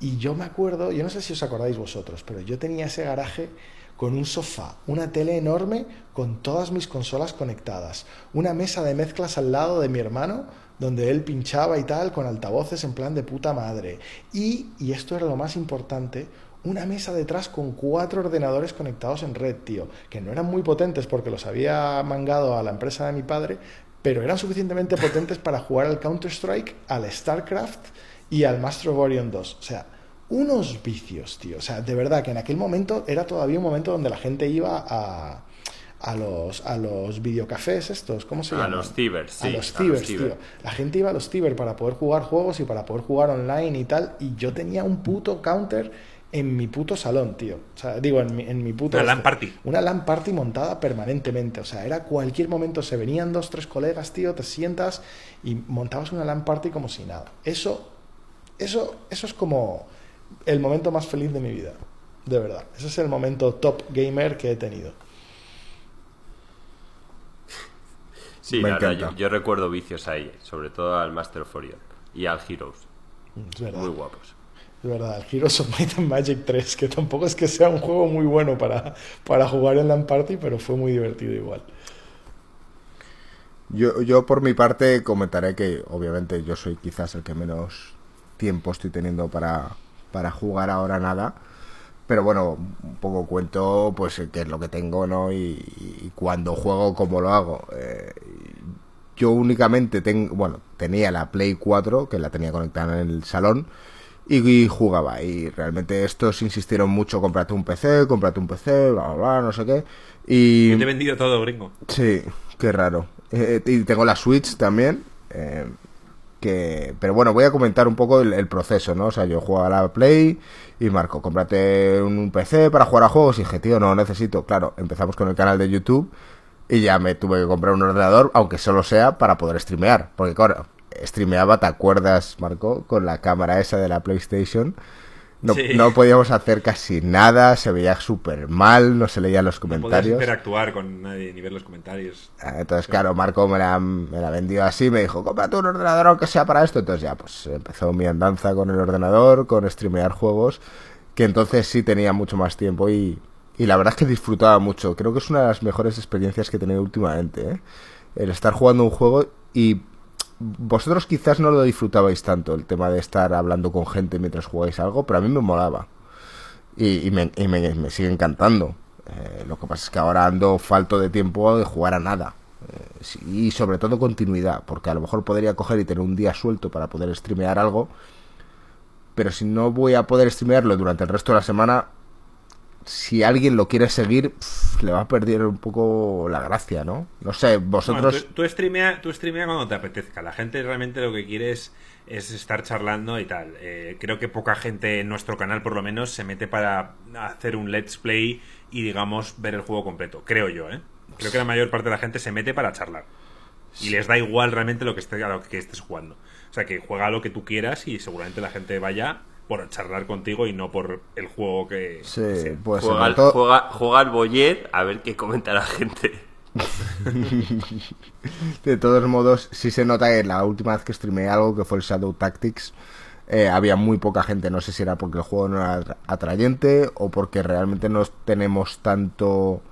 Y yo me acuerdo, yo no sé si os acordáis vosotros, pero yo tenía ese garaje con un sofá, una tele enorme con todas mis consolas conectadas, una mesa de mezclas al lado de mi hermano donde él pinchaba y tal con altavoces en plan de puta madre. Y, y esto era lo más importante, una mesa detrás con cuatro ordenadores conectados en red, tío, que no eran muy potentes porque los había mangado a la empresa de mi padre, pero eran suficientemente potentes para jugar al Counter-Strike, al StarCraft y al Master of Orion 2. O sea, unos vicios, tío. O sea, de verdad que en aquel momento era todavía un momento donde la gente iba a, a los, a los videocafés estos, ¿cómo se llama? A los cibers, sí. A los cibers, tío. La gente iba a los ciber para poder jugar juegos y para poder jugar online y tal. Y yo tenía un puto counter en mi puto salón, tío. O sea, digo, en mi, en mi puto... Una LAN party. Una LAN party montada permanentemente. O sea, era cualquier momento, se venían dos, tres colegas, tío, te sientas y montabas una LAN party como si nada. Eso, eso, eso es como el momento más feliz de mi vida. De verdad. Ese es el momento top gamer que he tenido. Sí, la verdad, yo, recuerdo vicios ahí, sobre todo al Master of Orion y al Heroes. Muy guapos. Es verdad, el Heroes of Might and Magic 3, que tampoco es que sea un juego muy bueno para, para jugar en LAN Party, pero fue muy divertido igual. Yo, yo por mi parte comentaré que obviamente yo soy quizás el que menos tiempo estoy teniendo para, para jugar ahora nada. Pero bueno, un poco cuento pues qué es lo que tengo, ¿no? Y, cuando juego, cómo lo hago. Eh, yo únicamente tengo, bueno, tenía la Play 4, que la tenía conectada en el salón, y, jugaba. Y realmente estos insistieron mucho, cómprate un PC, cómprate un PC, bla, bla, bla, no sé qué. Y... te he vendido todo, gringo. Sí, qué raro. Eh, y tengo la Switch también. Eh, que pero bueno voy a comentar un poco el, proceso no o sea yo juego a la play y marco cómprate un PC para jugar a juegos y dije tío no necesito claro empezamos con el canal de YouTube y ya me tuve que comprar un ordenador aunque solo sea para poder streamear porque claro streameaba te acuerdas Marco con la cámara esa de la PlayStation no, no, podíamos hacer casi nada, se veía súper mal, no se leían los comentarios. No interactuar con nadie ni ver los comentarios. Ah, entonces, claro, Marco me la, me la vendió así, me dijo, cómprate un ordenador aunque sea para esto. Entonces ya, pues empezó mi andanza con el ordenador, con streamear juegos, que entonces sí tenía mucho más tiempo y, y la verdad es que disfrutaba mucho. Creo que es una de las mejores experiencias que he tenido últimamente, ¿eh? El estar jugando un juego y vosotros quizás no lo disfrutabais tanto, el tema de estar hablando con gente mientras jugáis algo, pero a mí me molaba. Y, me, sigue encantando. Eh, lo que pasa es que ahora ando falto de tiempo de jugar a nada. Eh, y sobre todo continuidad, porque a lo mejor podría coger y tener un día suelto para poder streamear algo, pero si no voy a poder streamearlo durante el resto de la semana, si alguien lo quiere seguir, le va a perder un poco la gracia, ¿no? No sé, vosotros... tú, tú, streamea, tú streamea cuando te apetezca. La gente realmente lo que quiere es, estar charlando y tal. Eh, creo que poca gente en nuestro canal, por lo menos, se mete para hacer un let's play y, digamos, ver el juego completo. Creo yo, ¿eh? Creo que la mayor parte de la gente se mete para charlar. Y les da igual realmente lo que, esté, lo que estés jugando. O sea, que juega lo que tú quieras y seguramente la gente vaya por charlar contigo y no por el juego que... Sí, pues juega, al, juega, al Boyer a ver qué comenta la gente. [LAUGHS] de todos modos, sí se nota que la última vez que streameé algo, que fue el Shadow Tactics, eh, había muy poca gente. No sé si era porque el juego no era atrayente o porque realmente no tenemos tanto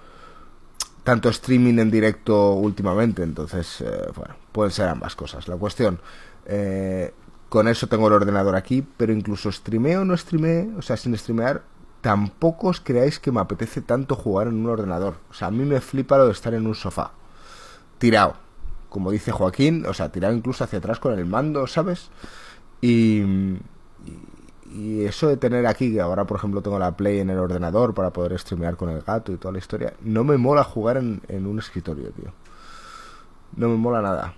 tanto streaming en directo últimamente. Entonces, eh, bueno, pueden ser ambas cosas. La cuestión, eh, con eso tengo el ordenador aquí, pero incluso streameo o no streameo, o sea, sin streamear, tampoco os creáis que me apetece tanto jugar en un ordenador. O sea, a mí me flipa lo de estar en un sofá, tirado, como dice Joaquín, o sea, tirado incluso hacia atrás con el mando, ¿sabes? Y, y, eso de tener aquí, que ahora por ejemplo tengo la Play en el ordenador para poder streamear con el gato y toda la historia, no me mola jugar en, en un escritorio, tío. No me mola nada.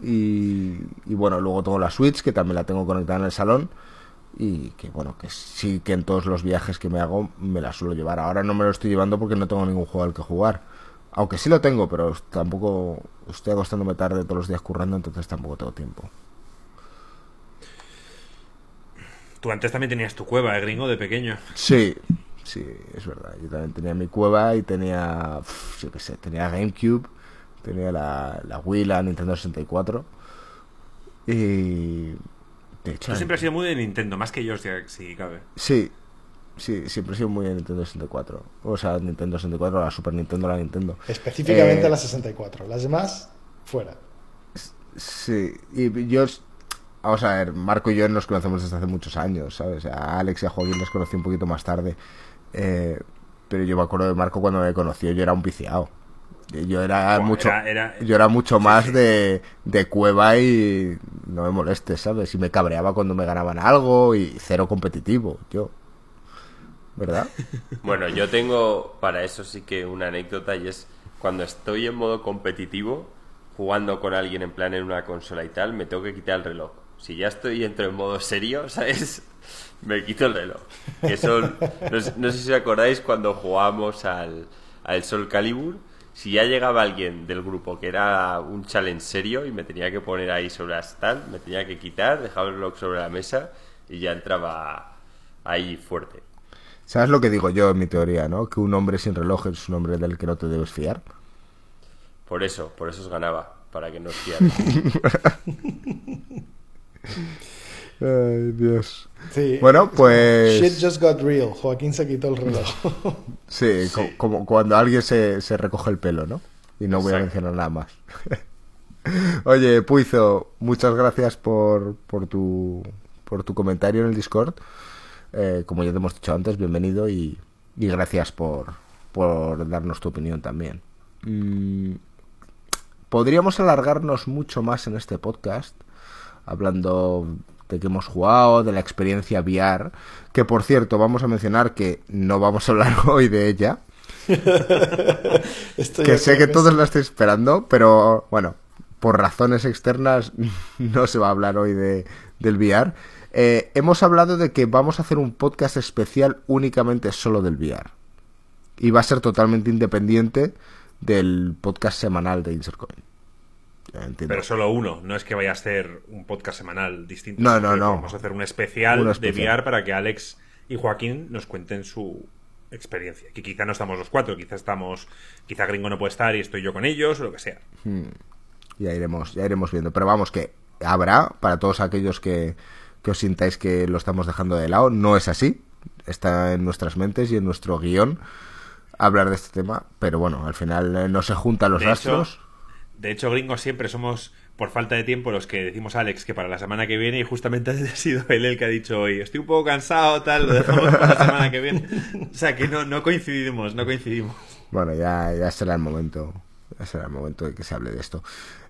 Y, bueno, luego tengo la Switch, que también la tengo conectada en el salón. Y que bueno, que sí que en todos los viajes que me hago me la suelo llevar. Ahora no me lo estoy llevando porque no tengo ningún juego al que jugar. Aunque sí lo tengo, pero tampoco estoy acostándome tarde todos los días currando, entonces tampoco tengo tiempo. Tú antes también tenías tu cueva, ¿eh, gringo, de pequeño? Sí, sí, es verdad. Yo también tenía mi cueva y tenía, yo qué sé, tenía GameCube tenía la, la Wii, la Nintendo 64. Y... De hecho, Tú siempre has sido muy de Nintendo, más que yo, si, cabe. Sí, sí, siempre he sido muy de Nintendo 64. O sea, Nintendo 64, la Super Nintendo, la Nintendo. Específicamente eh, la 64. Las demás, fuera. Sí, y yo Vamos a ver, Marco y yo nos conocemos desde hace muchos años, ¿sabes? A Alex y a Joaquín los conocí un poquito más tarde. Eh, pero yo me acuerdo de Marco cuando me conoció, yo era un viciado. Yo era mucho yo era mucho más De, de cueva y no me molestes, ¿sabes? Y me cabreaba cuando me ganaban algo y cero competitivo, yo. ¿Verdad? [LAUGHS] Bueno, yo tengo para eso sí que una anécdota y es cuando estoy en modo competitivo, jugando con alguien en plan en una consola y tal, me tengo que quitar el reloj si ya estoy entro en modo serio, [LAUGHS] ¿sabes? Me quito el reloj. Que son, no, sé si os acordáis cuando jugábamos al, al Sol Calibur, si ya llegaba alguien del grupo que era un challenge serio y me tenía que poner ahí sobre la stand, me tenía que quitar, dejaba el reloj sobre la mesa y ya entraba ahí fuerte. ¿Sabes lo que digo yo en mi teoría, no? Que un hombre sin reloj es un hombre del que no te debes fiar. Por eso, por eso os ganaba, para que no os [LAUGHS] Ay, Dios. Bueno, pues. Shit just got real. Joaquín se quitó el reloj. [LAUGHS] sí, como cuando alguien se, recoge el pelo, ¿no? Y no voy a mencionar nada más. [LAUGHS] Oye, Puizo, muchas gracias por, por, tu, por tu comentario en el Discord. Eh, como ya te hemos dicho antes, bienvenido y, gracias por, por darnos tu opinión también. Mm, podríamos alargarnos mucho más en este podcast hablando de que hemos jugado, de la experiencia VR, que por cierto vamos a mencionar que no vamos a hablar [LAUGHS] hoy de ella. [LAUGHS] que sé que todos la estáis esperando, pero bueno, por razones externas [LAUGHS] no se va a hablar hoy de, del VR. Eh, hemos hablado de que vamos a hacer un podcast especial únicamente solo del VR. Y va a ser totalmente independiente del podcast semanal de Insercoin. Pero solo uno, no es que vaya a ser un podcast semanal distinto. No, no, no. Vamos a hacer un especial, de VR para que Alex y Joaquín nos cuenten su experiencia. Que quizá no estamos los cuatro, quizá estamos, quizá Gringo no puede estar y estoy yo con ellos, o lo que sea. Hmm. Ya iremos, ya iremos viendo. Pero vamos, que habrá para todos aquellos que, que os sintáis que lo estamos dejando de lado. No es así. Está en nuestras mentes y en nuestro guion hablar de este tema. Pero bueno, al final eh, no se juntan los astros. De hecho, gringos siempre somos, por falta de tiempo, los que decimos a Alex que para la semana que viene, y justamente [LAUGHS] ha sido él el que ha dicho hoy, estoy un poco cansado, tal, lo dejamos para la semana que viene. O sea que no, no coincidimos, no coincidimos. Bueno, ya, ya será el momento, ya será el momento de que se hable de esto.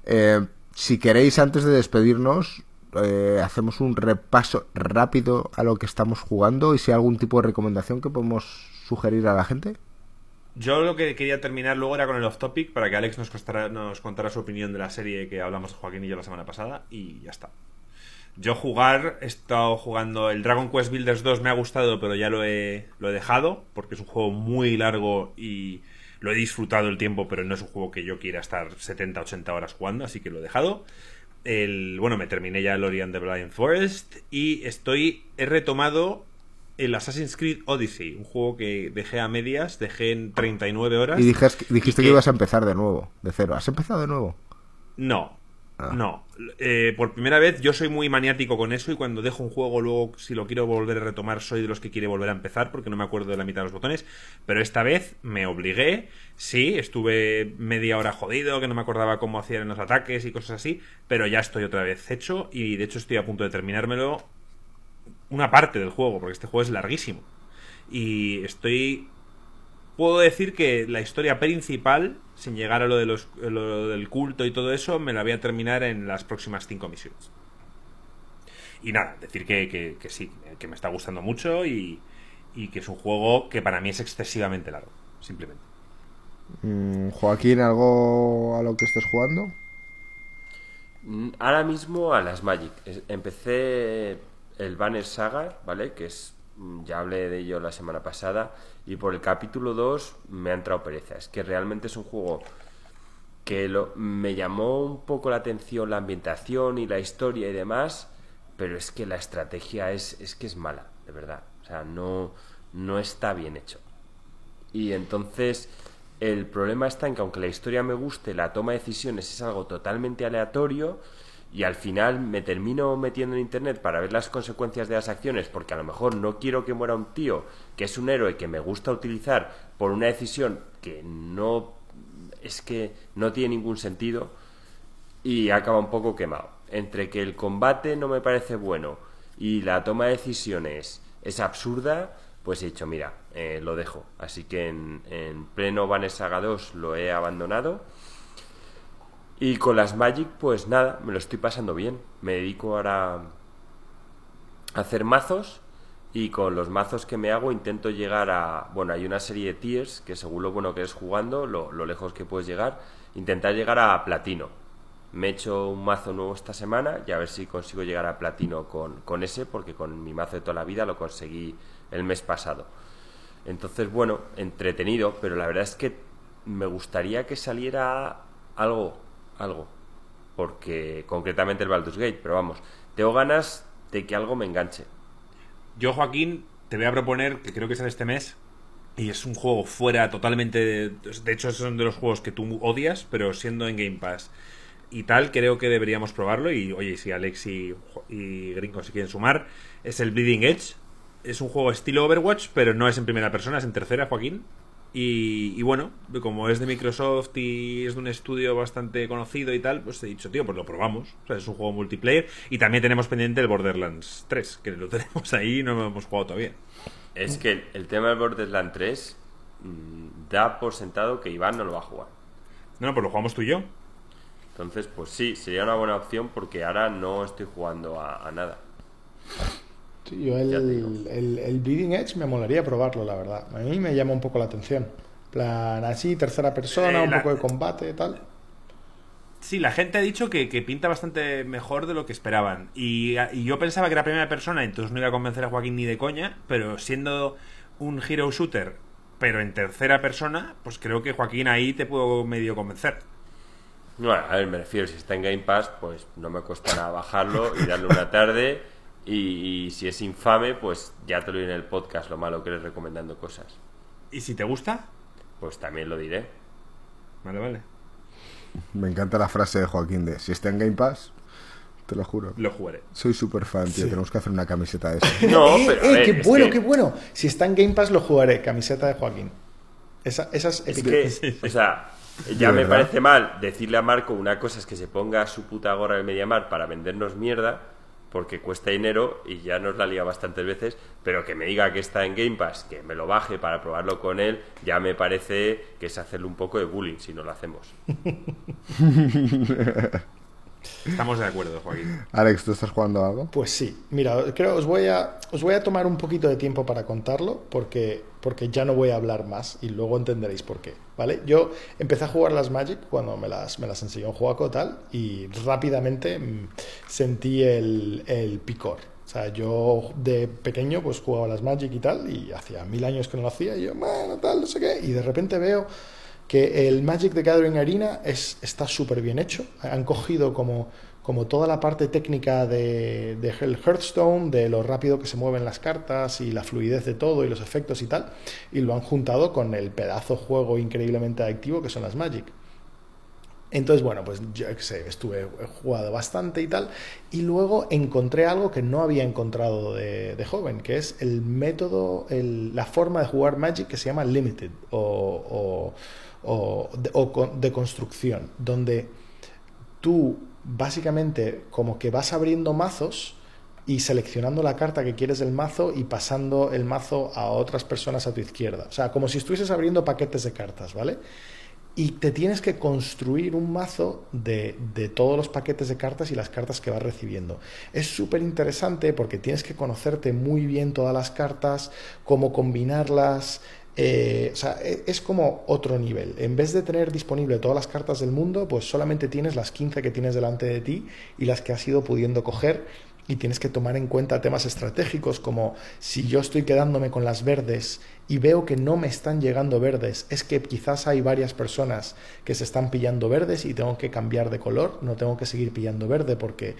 Eh, si queréis, antes de despedirnos, eh, hacemos un repaso rápido a lo que estamos jugando y si hay algún tipo de recomendación que podemos sugerir a la gente. Yo lo que quería terminar luego era con el off topic para que Alex nos, nos contara su opinión de la serie que hablamos Joaquín y yo la semana pasada y ya está. Yo jugar, he estado jugando el Dragon Quest Builders 2, me ha gustado, pero ya lo he, lo he dejado porque es un juego muy largo y lo he disfrutado el tiempo, pero no es un juego que yo quiera estar 70, 80 horas jugando, así que lo he dejado. El, bueno, me terminé ya el Ori and the Blind Forest y estoy, he retomado el Assassin's Creed Odyssey, un juego que dejé a medias, dejé en 39 horas. Y dijiste, que, ibas a empezar de nuevo, de cero. ¿Has empezado de nuevo? No, ah. no. Eh, por primera vez yo soy muy maniático con eso y cuando dejo un juego luego si lo quiero volver a retomar soy de los que quiere volver a empezar porque no me acuerdo de la mitad de los botones. Pero esta vez me obligué, sí, estuve media hora jodido, que no me acordaba cómo hacían los ataques y cosas así, pero ya estoy otra vez hecho y de hecho estoy a punto de terminármelo una parte del juego, porque este juego es larguísimo. Y estoy... Puedo decir que la historia principal, sin llegar a lo, de los, del culto y todo eso, me la voy a terminar en las próximas cinco misiones. Y nada, decir que, que, sí, que me está gustando mucho y, y que es un juego que para mí es excesivamente largo, simplemente. Mm, Joaquín, ¿algo a lo que estés jugando? Mm, ahora mismo a las Magic. Empecé el Banner Saga, ¿vale? Que es, mm, ya hablé de ello la semana pasada, y por el capítulo 2 me ha entrado pereza. Es que realmente es un juego que lo, me llamó un poco la atención la ambientación y la historia y demás, pero es que la estrategia es, es que es mala, de verdad. O sea, no, no está bien hecho. Y entonces el problema está en que aunque la historia me guste, la toma de decisiones es algo totalmente aleatorio y al final me termino metiendo en internet para ver las consecuencias de las acciones porque a lo mejor no quiero que muera un tío que es un héroe que me gusta utilizar por una decisión que no es que no tiene ningún sentido y acaba un poco quemado. Entre que el combate no me parece bueno y la toma de decisiones es absurda, pues he dicho, mira, eh, lo dejo. Así que en, en pleno Vanessa 2 lo he abandonado y con las Magic, pues nada, me lo estoy pasando bien. Me dedico ahora a hacer mazos y con los mazos que me hago intento llegar a... Bueno, hay una serie de tiers que según lo bueno que es jugando, lo, lejos que puedes llegar, intentar llegar a platino. Me he hecho un mazo nuevo esta semana y a ver si consigo llegar a platino con, con ese, porque con mi mazo de toda la vida lo conseguí el mes pasado. Entonces, bueno, entretenido, pero la verdad es que me gustaría que saliera algo algo. Porque concretamente el Baldur's Gate, pero vamos, tengo ganas de que algo me enganche. Yo, Joaquín, te voy a proponer que creo que sale este mes. Y es un juego fuera totalmente. De, hecho, son de los juegos que tú odias, pero siendo en Game Pass y tal, creo que deberíamos probarlo. Y oye, si Alex y, y Gringo se quieren sumar, es el Bleeding Edge. Es un juego estilo Overwatch, pero no es en primera persona, es en tercera, Joaquín. Y, bueno, como es de Microsoft y es de un estudio bastante conocido y tal, pues he dicho, tío, pues lo probamos. O sea, es un juego multiplayer. Y también tenemos pendiente el Borderlands 3, que lo [LAUGHS] tenemos ahí y no lo hemos jugado todavía. Es que el tema del Borderlands 3 mm, da por sentado que Iván no lo va a jugar. No, pues lo jugamos tú y yo. Entonces, pues sí, sería una buena opción porque ahora no estoy jugando a nada yo el, el, Bleeding Edge me molaría probarlo, la verdad. A mí me llama un poco la atención. plan, así, tercera persona, un poco de combate y tal. Sí, la gente ha dicho que, pinta bastante mejor de lo que esperaban. Y, yo pensaba que era primera persona, entonces no iba a convencer a Joaquín ni de coña, pero siendo un hero shooter, pero en tercera persona, pues creo que Joaquín ahí te puedo medio convencer. Bueno, a ver, me refiero, si está en Game Pass, pues no me cuesta nada bajarlo y darle una tarde [LAUGHS] y, si es infame, pues ya te lo diré en el podcast, lo malo que eres recomendando cosas. ¿Y si te gusta? Pues también lo diré. Vale, vale. Me encanta la frase de Joaquín de si está en Game Pass, te lo juro. Lo jugaré. Soy súper fan, tío. Tenemos que hacer una camiseta de eso. [LAUGHS] no, eh, pero. Eh, qué bueno, qué bueno. Si está en Game Pass, lo jugaré. Camiseta de Joaquín. Esa, esas es que, o sea, ya me parece mal decirle a Marco una cosa es que se ponga su puta gorra de Mediamar para vendernos mierda porque cuesta dinero y ya nos la lía bastantes veces, pero que me diga que está en Game Pass, que me lo baje para probarlo con él, ya me parece que es hacerle un poco de bullying si no lo hacemos. [LAUGHS] Estamos de acuerdo, Joaquín. Alex, ¿tú estás jugando algo? Pues sí. Mira, creo os voy a os voy a tomar un poquito de tiempo para contarlo porque porque ya no voy a hablar más y luego entenderéis por qué, ¿vale? Yo empecé a jugar las Magic cuando me las, me las enseñó Juaco tal y rápidamente mm, sentí el, el picor. O sea, yo de pequeño pues jugaba las Magic y tal y hacía mil años que no lo hacía y yo, bueno, tal, no sé qué, y de repente veo que el Magic the Gathering Arena es, está súper bien hecho. Han cogido como como toda la parte técnica de, de Hearthstone, de lo rápido que se mueven las cartas y la fluidez de todo y los efectos y tal, y lo han juntado con el pedazo juego increíblemente adictivo que son las Magic. Entonces, bueno, pues yo sé, estuve jugado bastante y tal, y luego encontré algo que no había encontrado de, joven, que es el método, la forma de jugar Magic que se llama Limited o, o, o de construcción, donde tú básicamente como que vas abriendo mazos y seleccionando la carta que quieres del mazo y pasando el mazo a otras personas a tu izquierda. O sea, como si estuvieses abriendo paquetes de cartas, ¿vale? Y te tienes que construir un mazo de, de todos los paquetes de cartas y las cartas que vas recibiendo. Es súper interesante porque tienes que conocerte muy bien todas las cartas, cómo combinarlas, eh, o sea, e, es como otro nivel. En vez de tener disponible todas las cartas del mundo, pues solamente tienes las 15 que tienes delante de ti y las que has ido pudiendo coger y tienes que tomar en cuenta temas estratégicos como si yo estoy quedándome con las verdes y veo que no me están llegando verdes, es que quizás hay varias personas que se están pillando verdes y tengo que cambiar de color, no tengo que seguir pillando verde porque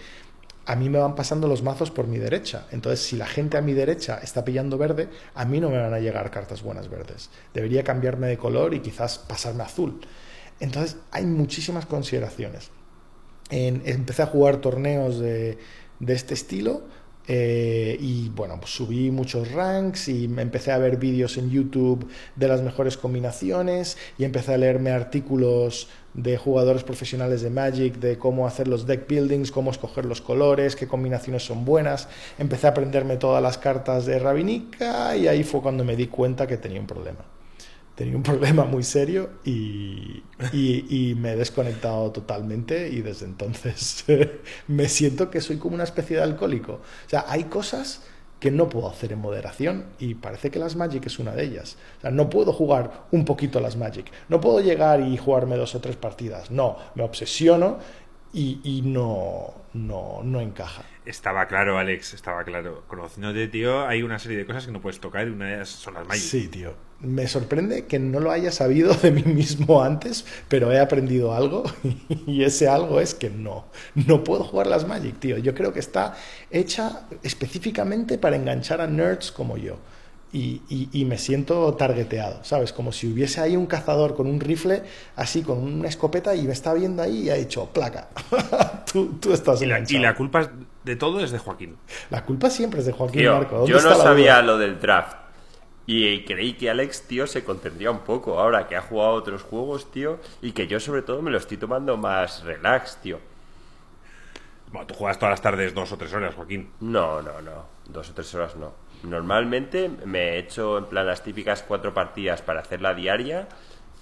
a mí me van pasando los mazos por mi derecha. Entonces, si la gente a mi derecha está pillando verde, a mí no me van a llegar cartas buenas verdes. Debería cambiarme de color y quizás pasarme azul. Entonces, hay muchísimas consideraciones. empecé a jugar torneos de, de este estilo eh, y bueno, pues subí muchos ranks y empecé a ver vídeos en YouTube de las mejores combinaciones y empecé a leerme artículos de jugadores profesionales de Magic, de cómo hacer los deck buildings, cómo escoger los colores, qué combinaciones son buenas. Empecé a aprenderme todas las cartas de Rabinica y ahí fue cuando me di cuenta que tenía un problema tenía un [LAUGHS] problema muy serio y, y, me he desconectado totalmente y desde entonces [LAUGHS] me siento que soy como una especie de alcohólico. O sea, hay cosas que no puedo hacer en moderación y parece que las Magic es una de ellas. O sea, no puedo jugar un poquito las Magic, no puedo llegar y jugarme dos o tres partidas, no, me obsesiono y, y no, no, no encaja. Estaba claro, Alex, estaba claro. Conociéndote, tío, hay una serie de cosas que no puedes tocar y una de ellas son las Magic. Sí, tío. Me sorprende que no lo haya sabido de mí mismo antes, pero he aprendido algo [LAUGHS] y ese algo es que no, no puedo jugar las Magic, tío. Yo creo que está hecha específicamente para enganchar a nerds como yo y, me siento targeteado, ¿sabes? Como si hubiese ahí un cazador con un rifle, así con una escopeta y me está viendo ahí y ha dicho, placa, [LAUGHS] tú, tú, estás y la, y la culpa de todo es de Joaquín. La culpa siempre es de Joaquín Marco. Yo no sabía lo del draft. Y creí que Alex, tío, se contendría un poco ahora que ha jugado otros juegos, tío, y que yo sobre todo me lo estoy tomando más relax, tío. Bueno, tú juegas todas las tardes dos o tres horas, Joaquín. No, no, no. Dos o tres horas no. Normalmente me he hecho en plan las típicas cuatro partidas para hacer la diaria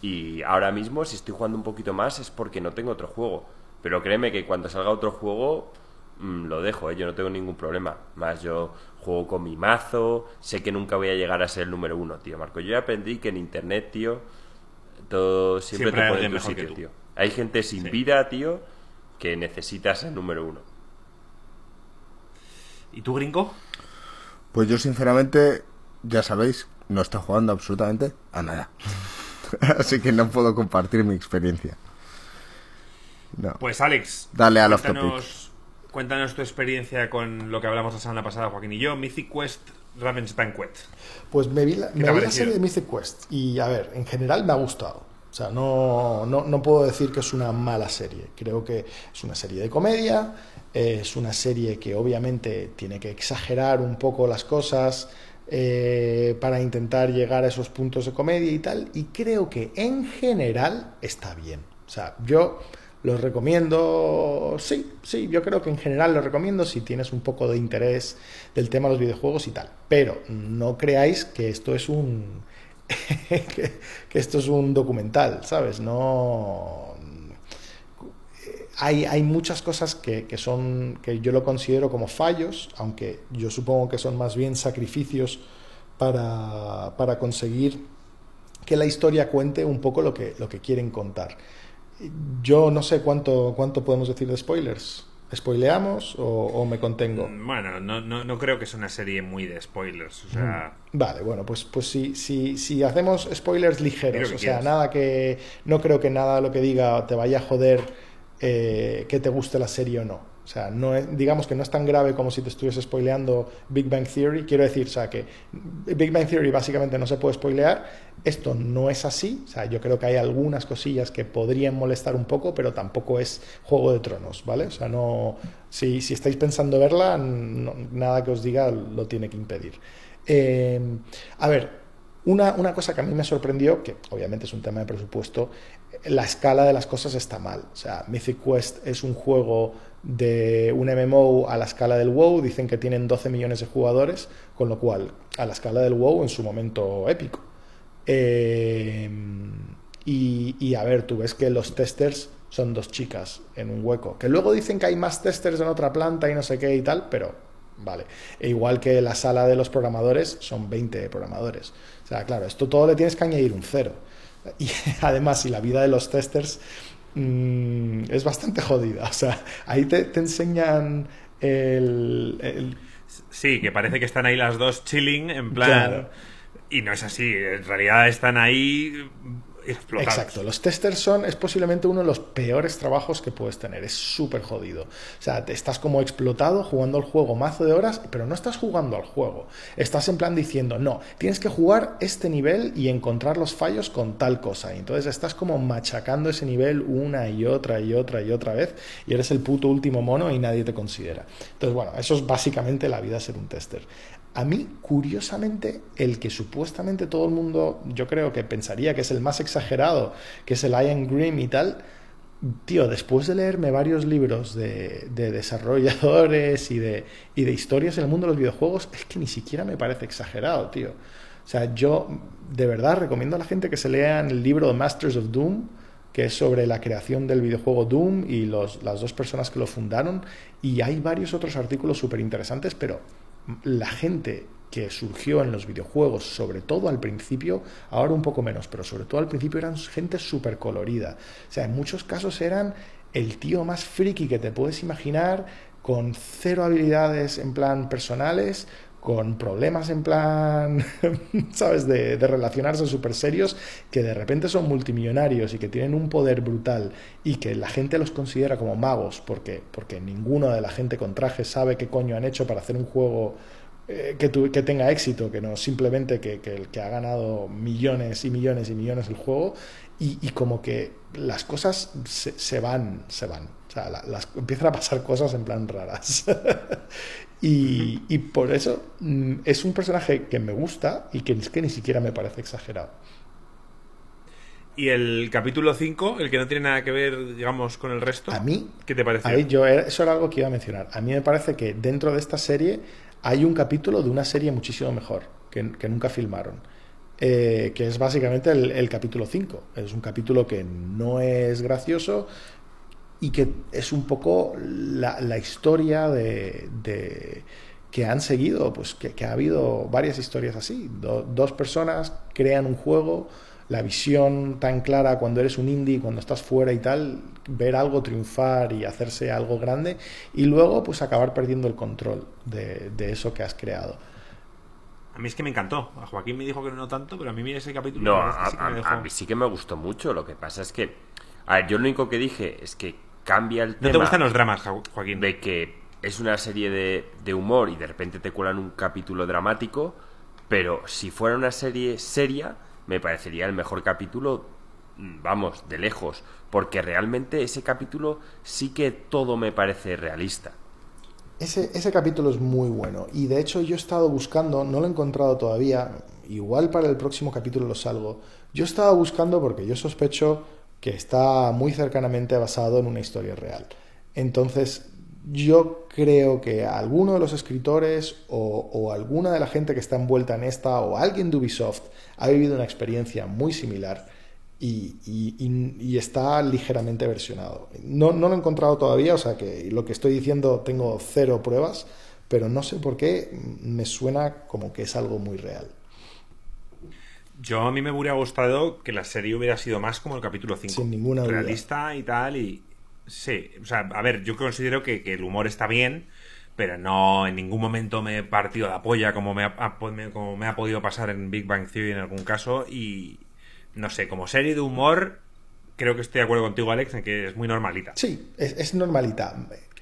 y ahora mismo si estoy jugando un poquito más es porque no tengo otro juego. Pero créeme que cuando salga otro juego lo dejo, ¿eh? yo no tengo ningún problema. Más yo juego con mi mazo, sé que nunca voy a llegar a ser el número uno, tío. Marco, yo ya aprendí que en internet, tío, todo siempre, te pone en tu sitio, tío. Hay gente sin vida, tío, que necesita ser el número uno. ¿Y tú, gringo? Pues yo sinceramente, ya sabéis, no estoy jugando absolutamente a nada. [LAUGHS] Así que no puedo compartir mi experiencia. Pues Alex, dale a cuéntanos, cuéntanos tu experiencia con lo que hablamos la semana pasada, Joaquín y yo, Mythic Quest Ravenstein Quest. Pues me vi la, me vi la serie de Mythic Quest y a ver, en general me ha gustado. O sea, no, no, no, puedo decir que es una mala serie. Creo que es una serie de comedia, es una serie que obviamente tiene que exagerar un poco las cosas eh, para intentar llegar a esos puntos de comedia y tal. Y creo que en general está bien. O sea, yo los recomiendo, sí, sí, yo creo que en general los recomiendo si tienes un poco de interés del tema de los videojuegos y tal. Pero no creáis que esto es un... [LAUGHS] que, que esto es un documental, ¿sabes? No, hay, muchas cosas que, son, que yo lo considero como fallos, aunque yo supongo que son más bien sacrificios para, para conseguir que la historia cuente un poco lo que, lo que quieren contar. Yo no sé cuánto, cuánto podemos decir de spoilers. ¿Spoileamos o, me contengo? Mm, bueno, no, no, no, creo que sea una serie muy de spoilers. O sea... Mm. Vale, bueno, pues, pues si, si, si hacemos spoilers ligeros, o sea, nada que. No creo que nada lo que diga te vaya a joder eh, que te guste la serie o no. O sea, no digamos que no es tan grave como si te estuviese spoileando Big Bang Theory. Quiero decir, o sea, que Big Bang Theory básicamente no se puede spoilear. Esto no es así. O sea, yo creo que hay algunas cosillas que podrían molestar un poco, pero tampoco es Juego de Tronos, ¿vale? O sea, no. Si, si estáis pensando verla, nada que os diga lo tiene que impedir. Eh, a ver, una, una, cosa que a mí me sorprendió, que obviamente es un tema de presupuesto, la escala de las cosas está mal. O sea, Mythic Quest es un juego de un MMO a la escala del WoW, dicen que tienen 12 millones de jugadores, con lo cual a la escala del WoW en su momento épico. Eh, y, y, a ver, tú ves que los testers son dos chicas en un hueco, que luego dicen que hay más testers en otra planta y no sé qué y tal, pero vale. E igual que la sala de los programadores son 20 programadores. O sea, claro, esto todo le tienes que añadir un cero. [LAUGHS] Y además, y la vida de los testers mm, es bastante jodida. O sea, ahí te, enseñan el, Sí, que parece que están ahí las dos chilling, en plan... Y no es así, en realidad están ahí Exacto, los testers son, es posiblemente uno de los peores trabajos que puedes tener, es súper jodido. O sea, te estás como explotado jugando el juego mazo de horas, pero no estás jugando al juego. Estás en plan diciendo, no, tienes que jugar este nivel y encontrar los fallos con tal cosa. Y entonces estás como machacando ese nivel una y otra y otra y otra vez y eres el puto último mono y nadie te considera. Entonces, bueno, eso es básicamente la vida ser un tester. A mí, curiosamente, el que supuestamente todo el mundo, yo creo que pensaría que es el más exagerado, que es el Ian Grimm y tal, tío, después de leerme varios libros de, desarrolladores y de, y de historias en el mundo de los videojuegos, es que ni siquiera me parece exagerado, tío. O sea, yo de verdad recomiendo a la gente que se lean el libro de Masters of Doom, que es sobre la creación del videojuego Doom y los, las dos personas que lo fundaron. Y hay varios otros artículos súper interesantes, pero la gente que surgió en los videojuegos, sobre todo al principio, ahora un poco menos, pero sobre todo al principio eran gente súper colorida. O sea, en muchos casos eran el tío más friki que te puedes imaginar, con cero habilidades en plan personales, con problemas en plan, [LAUGHS] ¿sabes?, de, de relacionarse súper serios, que de repente son multimillonarios y que tienen un poder brutal y que la gente los considera como magos, porque, porque ninguno de la gente con traje sabe qué coño han hecho para hacer un juego eh, que, que, tenga éxito, que no simplemente que, que, que, ha ganado millones y millones y millones el juego, y, como que las cosas se, se, van, se van. O sea, las, empiezan a pasar cosas en plan raras. [LAUGHS] Y, por eso mm, es un personaje que me gusta y que, es que ni siquiera me parece exagerado. ¿Y el capítulo 5, el que no tiene nada que ver, digamos, con el resto? A mí, ¿qué te parece? yo, eso era algo que iba a mencionar. A mí me parece que dentro de esta serie hay un capítulo de una serie muchísimo mejor, que, nunca filmaron. Eh, que es básicamente el, el capítulo 5. Es un capítulo que no es gracioso, y que es un poco la, la historia de, de, que han seguido, pues que, que, ha habido varias historias así. dos personas crean un juego, la visión tan clara cuando eres un indie, cuando estás fuera y tal, ver algo triunfar y hacerse algo grande y luego pues acabar perdiendo el control de, de eso que has creado. A mí es que me encantó. A Joaquín me dijo que no tanto, pero a mí ese capítulo... No, a, sí a, mí sí que me gustó mucho. Lo que pasa es que... A ver, yo lo único que dije es que cambia el tema. ¿No te gustan los dramas, Joaquín? De que es una serie de, de humor y de repente te cuelan un capítulo dramático, pero si fuera una serie seria, me parecería el mejor capítulo, mm, vamos, de lejos, porque realmente ese capítulo sí que todo me parece realista. Ese, ese capítulo es muy bueno y de hecho yo he estado buscando, no lo he encontrado todavía, igual para el próximo capítulo lo salgo, yo he estado buscando porque yo sospecho que está muy cercanamente basado en una historia real. Entonces, yo creo que alguno de los escritores o, alguna de la gente que está envuelta en esta o alguien de Ubisoft ha vivido una experiencia muy similar y, está ligeramente versionado. No, no, lo he encontrado todavía, o sea que lo que estoy diciendo tengo cero pruebas, pero no sé por qué me suena como que es algo muy real. Yo a mí me hubiera gustado que la serie hubiera sido más como el capítulo 5. Sin ninguna duda. Realista y tal. Y. Sí, o sea, a ver, yo considero que, el humor está bien, pero no en ningún momento me he partido la polla como me ha, como me ha podido pasar en Big Bang Theory en algún caso. Y. No sé, como serie de humor, creo que estoy de acuerdo contigo, Alex, en que es muy normalita. Sí, es, es normalita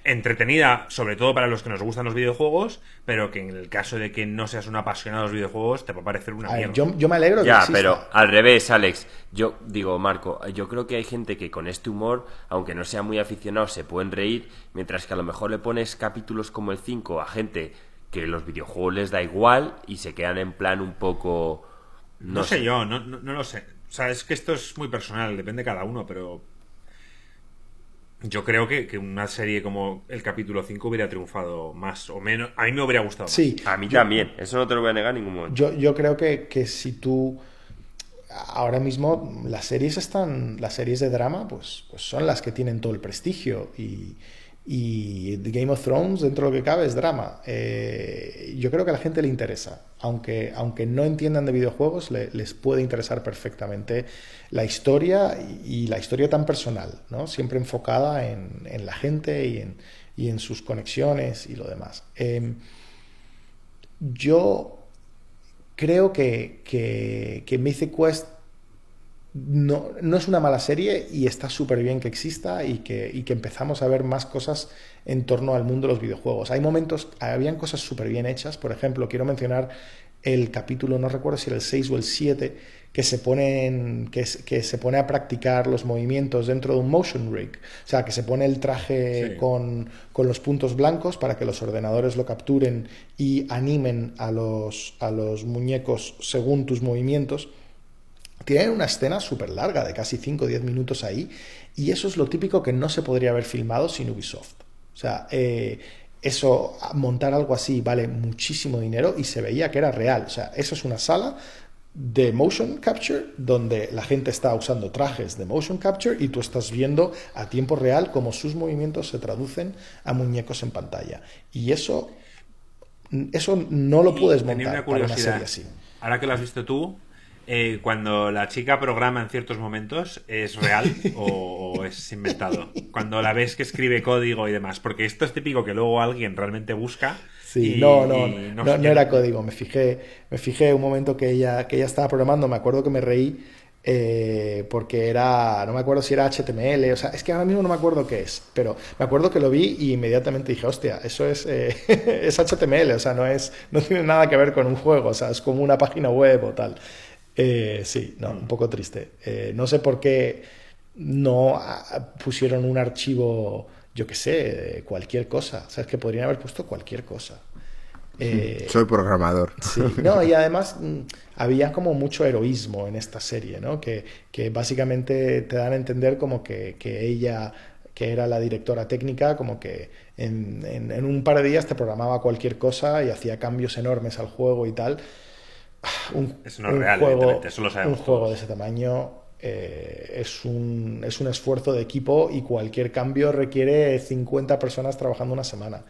entretenida, sobre todo para los que nos gustan los videojuegos, pero que en el caso de que no seas un apasionado de los videojuegos, te va a parecer una mierda. yo, me alegro Ya, pero al revés, Alex. Yo digo, Marco, yo creo que hay gente que con este humor, aunque no sea muy aficionado, se pueden reír, mientras que a lo mejor le pones capítulos como el 5 a gente que los videojuegos les da igual y se quedan en plan un poco... No, sé, yo, no, no, no lo sé. O sea, es que esto es muy personal, depende de cada uno, pero yo creo que, una serie como el capítulo 5 hubiera triunfado más o menos. A mí me hubiera gustado. Sí. A mí también. Eso no te lo voy a negar en ningún momento. Yo, yo creo que, que, si tú. Ahora mismo las series están. Las series de drama, pues, pues son las que tienen todo el prestigio. Y, y Game of Thrones, dentro de lo que cabe, es drama. Eh, yo creo que a la gente le interesa. Aunque, aunque no entiendan de videojuegos, les puede interesar perfectamente la historia y, la historia tan personal, ¿no? siempre enfocada en, en la gente y en, y en, sus conexiones y lo demás. Eh, yo creo que, que, que Mythic Quest no, no, es una mala serie y está súper bien que exista y que, y que, empezamos a ver más cosas en torno al mundo de los videojuegos. Hay momentos, habían cosas súper bien hechas, por ejemplo, quiero mencionar el capítulo, no recuerdo si era el 6 o el 7, que se, ponen, que, que, se pone a practicar los movimientos dentro de un motion rig. O sea, que se pone el traje con, con, los puntos blancos para que los ordenadores lo capturen y animen a los, a los muñecos según tus movimientos. Tienen una escena súper larga, de casi 5 o 10 minutos ahí, y eso es lo típico que no se podría haber filmado sin Ubisoft. O sea, eh, eso, montar algo así vale muchísimo dinero y se veía que era real. O sea, eso es una sala de motion capture donde la gente está usando trajes de motion capture y tú estás viendo a tiempo real cómo sus movimientos se traducen a muñecos en pantalla. Y eso, eso no lo puedes montar para una serie así. Ahora que lo has visto tú, eh, cuando la chica programa en ciertos momentos, ¿es real o, es inventado? Cuando la ves que escribe código y demás, porque esto es típico que luego alguien realmente busca. Sí, no, no, no, era código. Me fijé, me fijé un momento que ella, que ella estaba programando, me acuerdo que me reí eh, porque era, no me acuerdo si era HTML, o sea, es que ahora mismo no me acuerdo qué es, pero me acuerdo que lo vi y inmediatamente dije, hostia, eso es, eh, [LAUGHS] es HTML, o sea, no, es, no tiene nada que ver con un juego, o sea, es como una página web o tal. Eh, sí, no, un poco triste. Eh, no sé por qué no ah, pusieron un archivo, yo qué sé, cualquier cosa. O sea, es que podrían haber puesto cualquier cosa. Eh, Soy programador. Sí, no, y además mm, había como mucho heroísmo en esta serie, ¿no? Que, que básicamente te dan a entender como que, que, ella, que era la directora técnica, como que en, en, en, un par de días te programaba cualquier cosa y hacía cambios enormes al juego y tal [SIGHS] un, juego, de ese tamaño eh, es, un, es un esfuerzo de equipo y cualquier cambio requiere 50 personas trabajando una semana.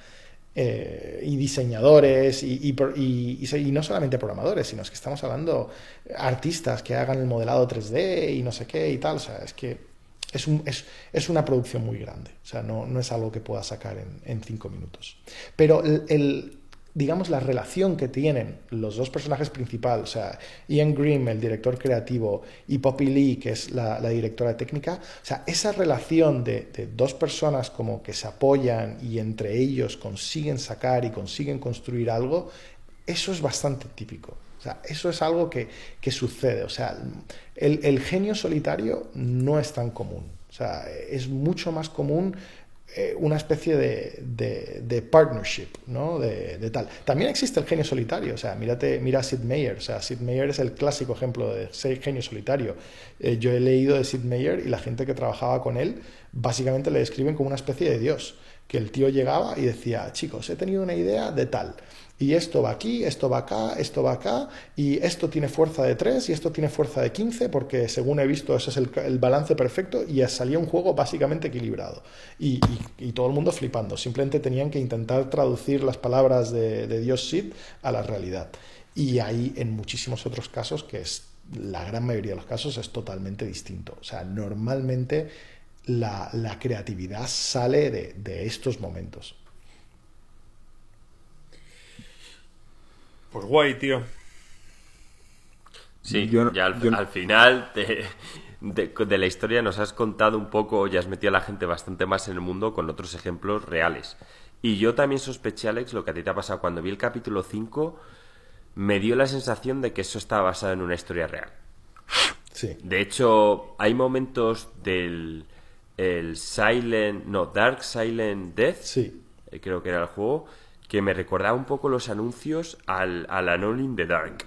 Eh, y diseñadores y, y, no solamente programadores, sino es que estamos hablando artistas que hagan el modelado 3D y no sé qué y tal. O sea, es que es, un, es, es una producción muy grande. O sea, no, no es algo que pueda sacar en, en cinco minutos. Pero el digamos, la relación que tienen los dos personajes principales, o sea, Ian Grimm, el director creativo, y Poppy Lee, que es la, directora técnica, o sea, esa relación de, dos personas como que se apoyan y entre ellos consiguen sacar y consiguen construir algo, eso es bastante típico. O sea, eso es algo que, que sucede. O sea, el, el genio solitario no es tan común. O sea, es mucho más común eh, una especie de, partnership, ¿no? De, tal. También existe el genio solitario, o sea, mira a Sid Meier, o sea, Sid Meier es el clásico ejemplo de ser genio solitario. Eh, yo he leído de Sid Meier y la gente que trabajaba con él básicamente le describen como una especie de dios, que el tío llegaba y decía, chicos, he tenido una idea de tal y esto va aquí, esto va acá, esto va acá, y esto tiene fuerza de 3 y esto tiene fuerza de 15, porque según he visto ese es el, balance perfecto y salía un juego básicamente equilibrado. Y, todo el mundo flipando, simplemente tenían que intentar traducir las palabras de, Dios Sid a la realidad. Y hay en muchísimos otros casos que es, la gran mayoría de los casos es totalmente distinto. O sea, normalmente la, creatividad sale de estos momentos. Pues guay, tío. Sí, ya al, final de, la historia nos has contado un poco, ya has metido a la gente bastante más en el mundo con otros ejemplos reales. Y yo también sospeché, Alex, lo que a ti te ha pasado. Cuando vi el capítulo 5, me dio la sensación de que eso estaba basado en una historia real. Sí. De hecho, hay momentos del el Silent, no, Dark Silent Death, sí. Eh, creo que era el juego, que me recordaba un poco los anuncios al, al Alone in the Dark.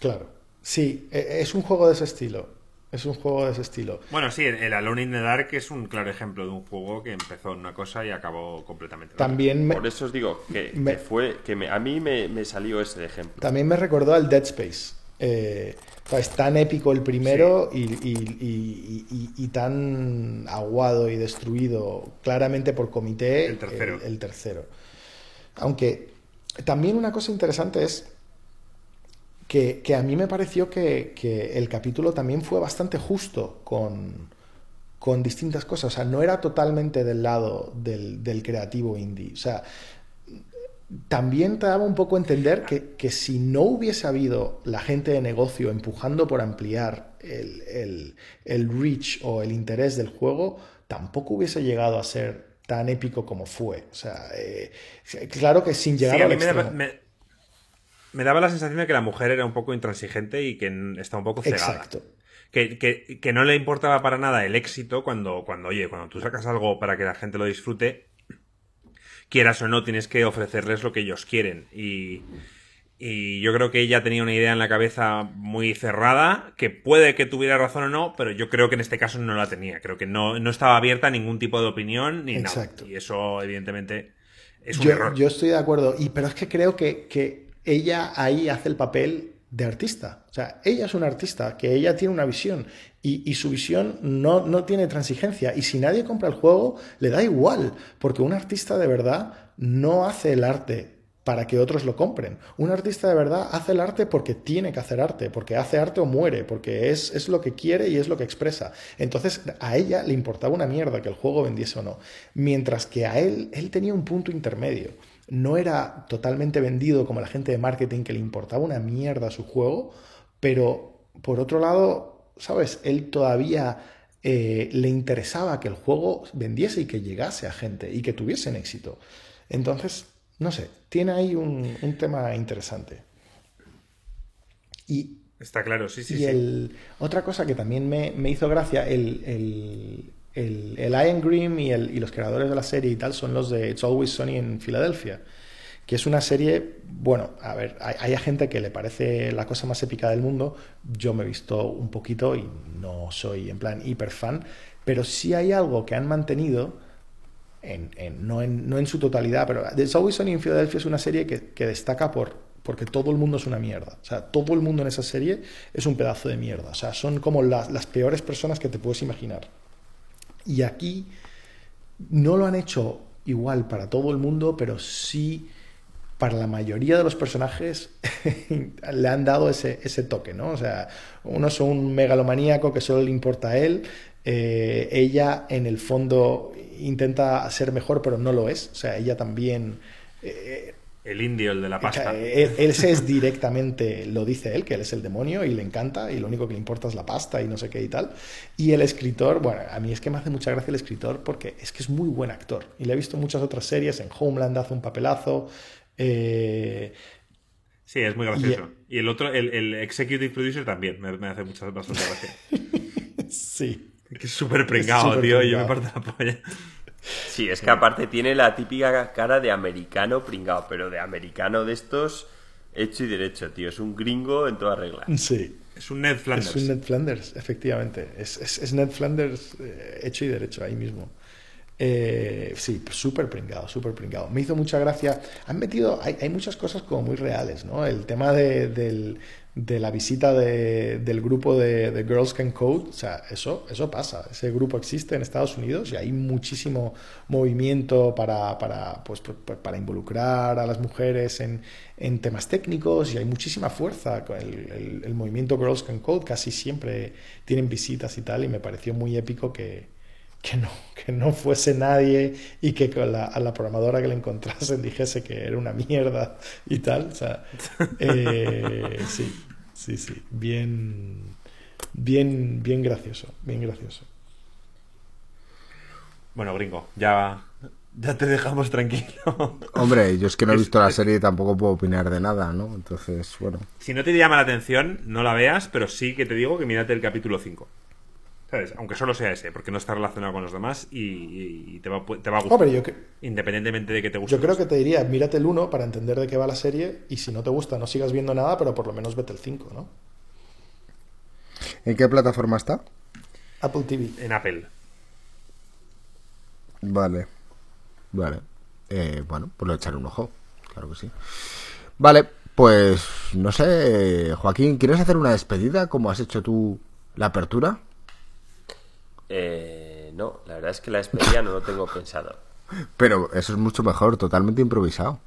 Claro. Sí, e, es un juego de ese estilo. Es un juego de ese estilo. Bueno, sí, el Alone in the Dark es un claro ejemplo de un juego que empezó en una cosa y acabó completamente. También Por eso os digo que, fue que a mí me, salió ese ejemplo. También me recordó al Dead Space. Eh, es tan épico el primero y, y, tan aguado y destruido claramente por comité el tercero. el tercero. Aunque también una cosa interesante es que, a mí me pareció que, el capítulo también fue bastante justo con, distintas cosas. O sea, no era totalmente del lado del, creativo indie. O sea, también te daba un poco a entender que, si no hubiese habido la gente de negocio empujando por ampliar el, reach o el interés del juego, tampoco hubiese llegado a ser tan épico como fue. O sea, eh, claro que sin llegar a me, daba, la sensación de que la mujer era un poco intransigente y que estaba un poco cegada. Exacto. Que, que, no le importaba para nada el éxito cuando, cuando, oye, cuando tú sacas algo para que la gente lo disfrute, quieras o no, tienes que ofrecerles lo que ellos quieren. Y, yo creo que ella tenía una idea en la cabeza muy cerrada, que puede que tuviera razón o no, pero yo creo que en este caso no la tenía. Creo que no, estaba abierta a ningún tipo de opinión ni Exacto. nada. Y eso, evidentemente, es un yo, error. Yo estoy de acuerdo. Y, pero es que creo que, que ella ahí hace el papel de artista. O sea, ella es una artista, que ella tiene una visión y, su visión no, no, tiene transigencia. Y si nadie compra el juego, le da igual, porque un artista de verdad no hace el arte para que otros lo compren. Un artista de verdad hace el arte porque tiene que hacer arte, porque hace arte o muere, porque es, es lo que quiere y es lo que expresa. Entonces a ella le importaba una mierda que el juego vendiese o no. Mientras que a él, él tenía un punto intermedio no era totalmente vendido como la gente de marketing que le importaba una mierda su juego, pero por otro lado, ¿sabes? Él todavía eh, le interesaba que el juego vendiese y que llegase a gente y que tuviesen éxito. Entonces, no sé, tiene ahí un, tema interesante. Y, Está claro, sí, sí. Y El, otra cosa que también me, hizo gracia, el, el, el Ian Grimm y, y, los creadores de la serie y tal son los de It's Always Sunny en Filadelfia, que es una serie, bueno, a ver, hay, gente que le parece la cosa más épica del mundo, yo me he visto un poquito y no soy en plan hiper fan, pero sí hay algo que han mantenido, no, en, su totalidad, pero It's Always Sunny en Filadelfia es una serie que, que destaca por, porque todo el mundo es una mierda. O sea, todo el mundo en esa serie es un pedazo de mierda. O sea, son como las peores personas que te puedes imaginar. Y aquí no lo han hecho igual para todo el mundo, pero sí para la mayoría de los personajes [LAUGHS] le han dado ese, ese, toque, ¿no? O sea, uno es un megalomaníaco que solo le importa a él, eh, ella en el fondo intenta ser mejor, pero no lo es, o sea, ella también eh, el indio, el de la pasta. Él, es directamente, lo dice él, que él es el demonio y le encanta y lo único que le importa es la pasta y no sé qué y tal. Y el escritor, bueno, a mí es que me hace mucha gracia el escritor porque es que es muy buen actor. Y le he visto muchas otras series, en Homeland hace un papelazo. Eh, sí, es muy gracioso. Y, el otro, el, executive producer también, me, hace mucha, bastante gracia. [LAUGHS] sí. Que es súper pringado, tío, y yo me parto la polla. Sí, es que aparte tiene la típica cara de americano pringado, pero de americano de estos hecho y derecho, tío. Es un gringo en toda regla. Sí. Es un Ned Flanders. Es un Ned Flanders, efectivamente. Es, es, Ned Flanders eh, hecho y derecho, ahí mismo. Eh, sí, súper pringado, súper pringado. Me hizo mucha gracia. Han metido, hay, hay, muchas cosas como muy reales, ¿no? El tema de, del, de la visita de, del grupo de, Girls Can Code, o sea, eso, eso pasa, ese grupo existe en Estados Unidos y hay muchísimo movimiento para, para, pues, para involucrar a las mujeres en, en, temas técnicos y hay muchísima fuerza. El, el, movimiento Girls Can Code casi siempre tienen visitas y tal y me pareció muy épico que, que no, que no fuese nadie y que la, a la programadora que le encontrasen dijese que era una mierda y tal. O sea, [LAUGHS] eh, sí, sí, sí, bien, bien, bien gracioso, bien gracioso. Bueno, gringo, ya, ya te dejamos tranquilo. [LAUGHS] Hombre, yo es que no he visto la serie y tampoco puedo opinar de nada, ¿no? Entonces, bueno. Si no te llama la atención, no la veas, pero sí que te digo que mírate el capítulo 5. Aunque solo sea ese, porque no está relacionado con los demás y, te, va, te, va, a gustar. independientemente de que te guste. Yo creo que te diría, mírate el 1 para entender de qué va la serie y si no te gusta, no sigas viendo nada, pero por lo menos vete el 5, ¿no? ¿En qué plataforma está? Apple TV. En Apple. Vale. Vale. Eh, bueno, pues lo echaré un ojo. Claro que sí. Vale, pues no sé, Joaquín, ¿quieres hacer una despedida como has hecho tú la apertura? Eh, no, la verdad es que la despedida no lo tengo pensado. Pero eso es mucho mejor, totalmente improvisado.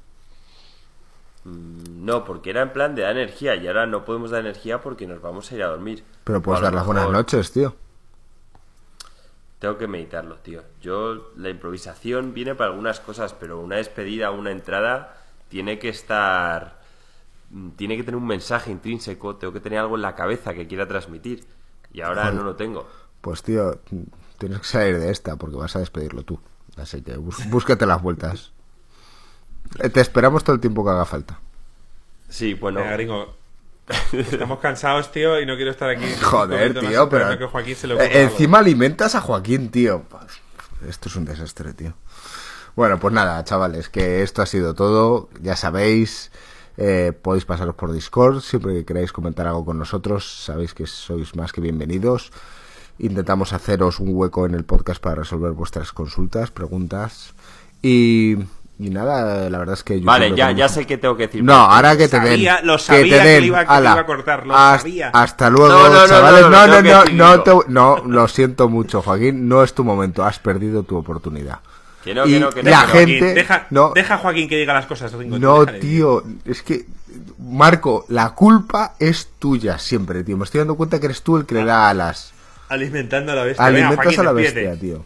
Mm, no, porque era en plan de dar energía y ahora no podemos dar energía porque nos vamos a ir a dormir. Pero puedes dar las buenas noches, tío. Tengo que meditarlo, tío. Yo, la improvisación viene para algunas cosas, pero una despedida, una entrada, tiene que estar mm, tiene que tener un mensaje intrínseco, tengo que tener algo en la cabeza que quiera transmitir y ahora no lo tengo. Pues tío, tienes que salir de esta porque vas a despedirlo tú. Así que búscate las vueltas. Eh, te esperamos todo el tiempo que haga falta. Sí, bueno. Estamos cansados, tío, y no quiero estar aquí. [LAUGHS] Joder, tío, pero. Eh, encima alimentas a Joaquín, tío. Esto es un desastre, tío. Bueno, pues nada, chavales, que esto ha sido todo. Ya sabéis, eh, podéis pasaros por Discord siempre que queráis comentar algo con nosotros. Sabéis que sois más que bienvenidos. Intentamos haceros un hueco en el podcast para resolver vuestras consultas, preguntas. Y y nada, la verdad es que... vale, ya, ya sé qué tengo que decir. No, ahora que te den... Lo sabía que, te iba, a cortar, lo sabía. Hasta luego, chavales. No, no, no, no, no, lo siento mucho, Joaquín. No es tu momento. Has perdido tu oportunidad. Que no, que no, que no. La gente... deja, no, deja a Joaquín que diga las cosas. no, tío. Es que... Marco, la culpa es tuya siempre, tío. Me estoy dando cuenta que eres tú el que le da alas. Alimentando a la bestia. Alimentas a la bestia, tío.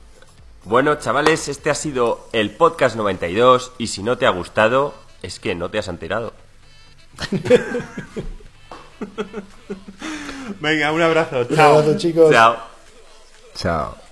Bueno, chavales, este ha sido el podcast 92 y si no te ha gustado, es que no te has enterado. [LAUGHS] Venga, un abrazo. Chao. Un abrazo, chicos. Chao. Chao.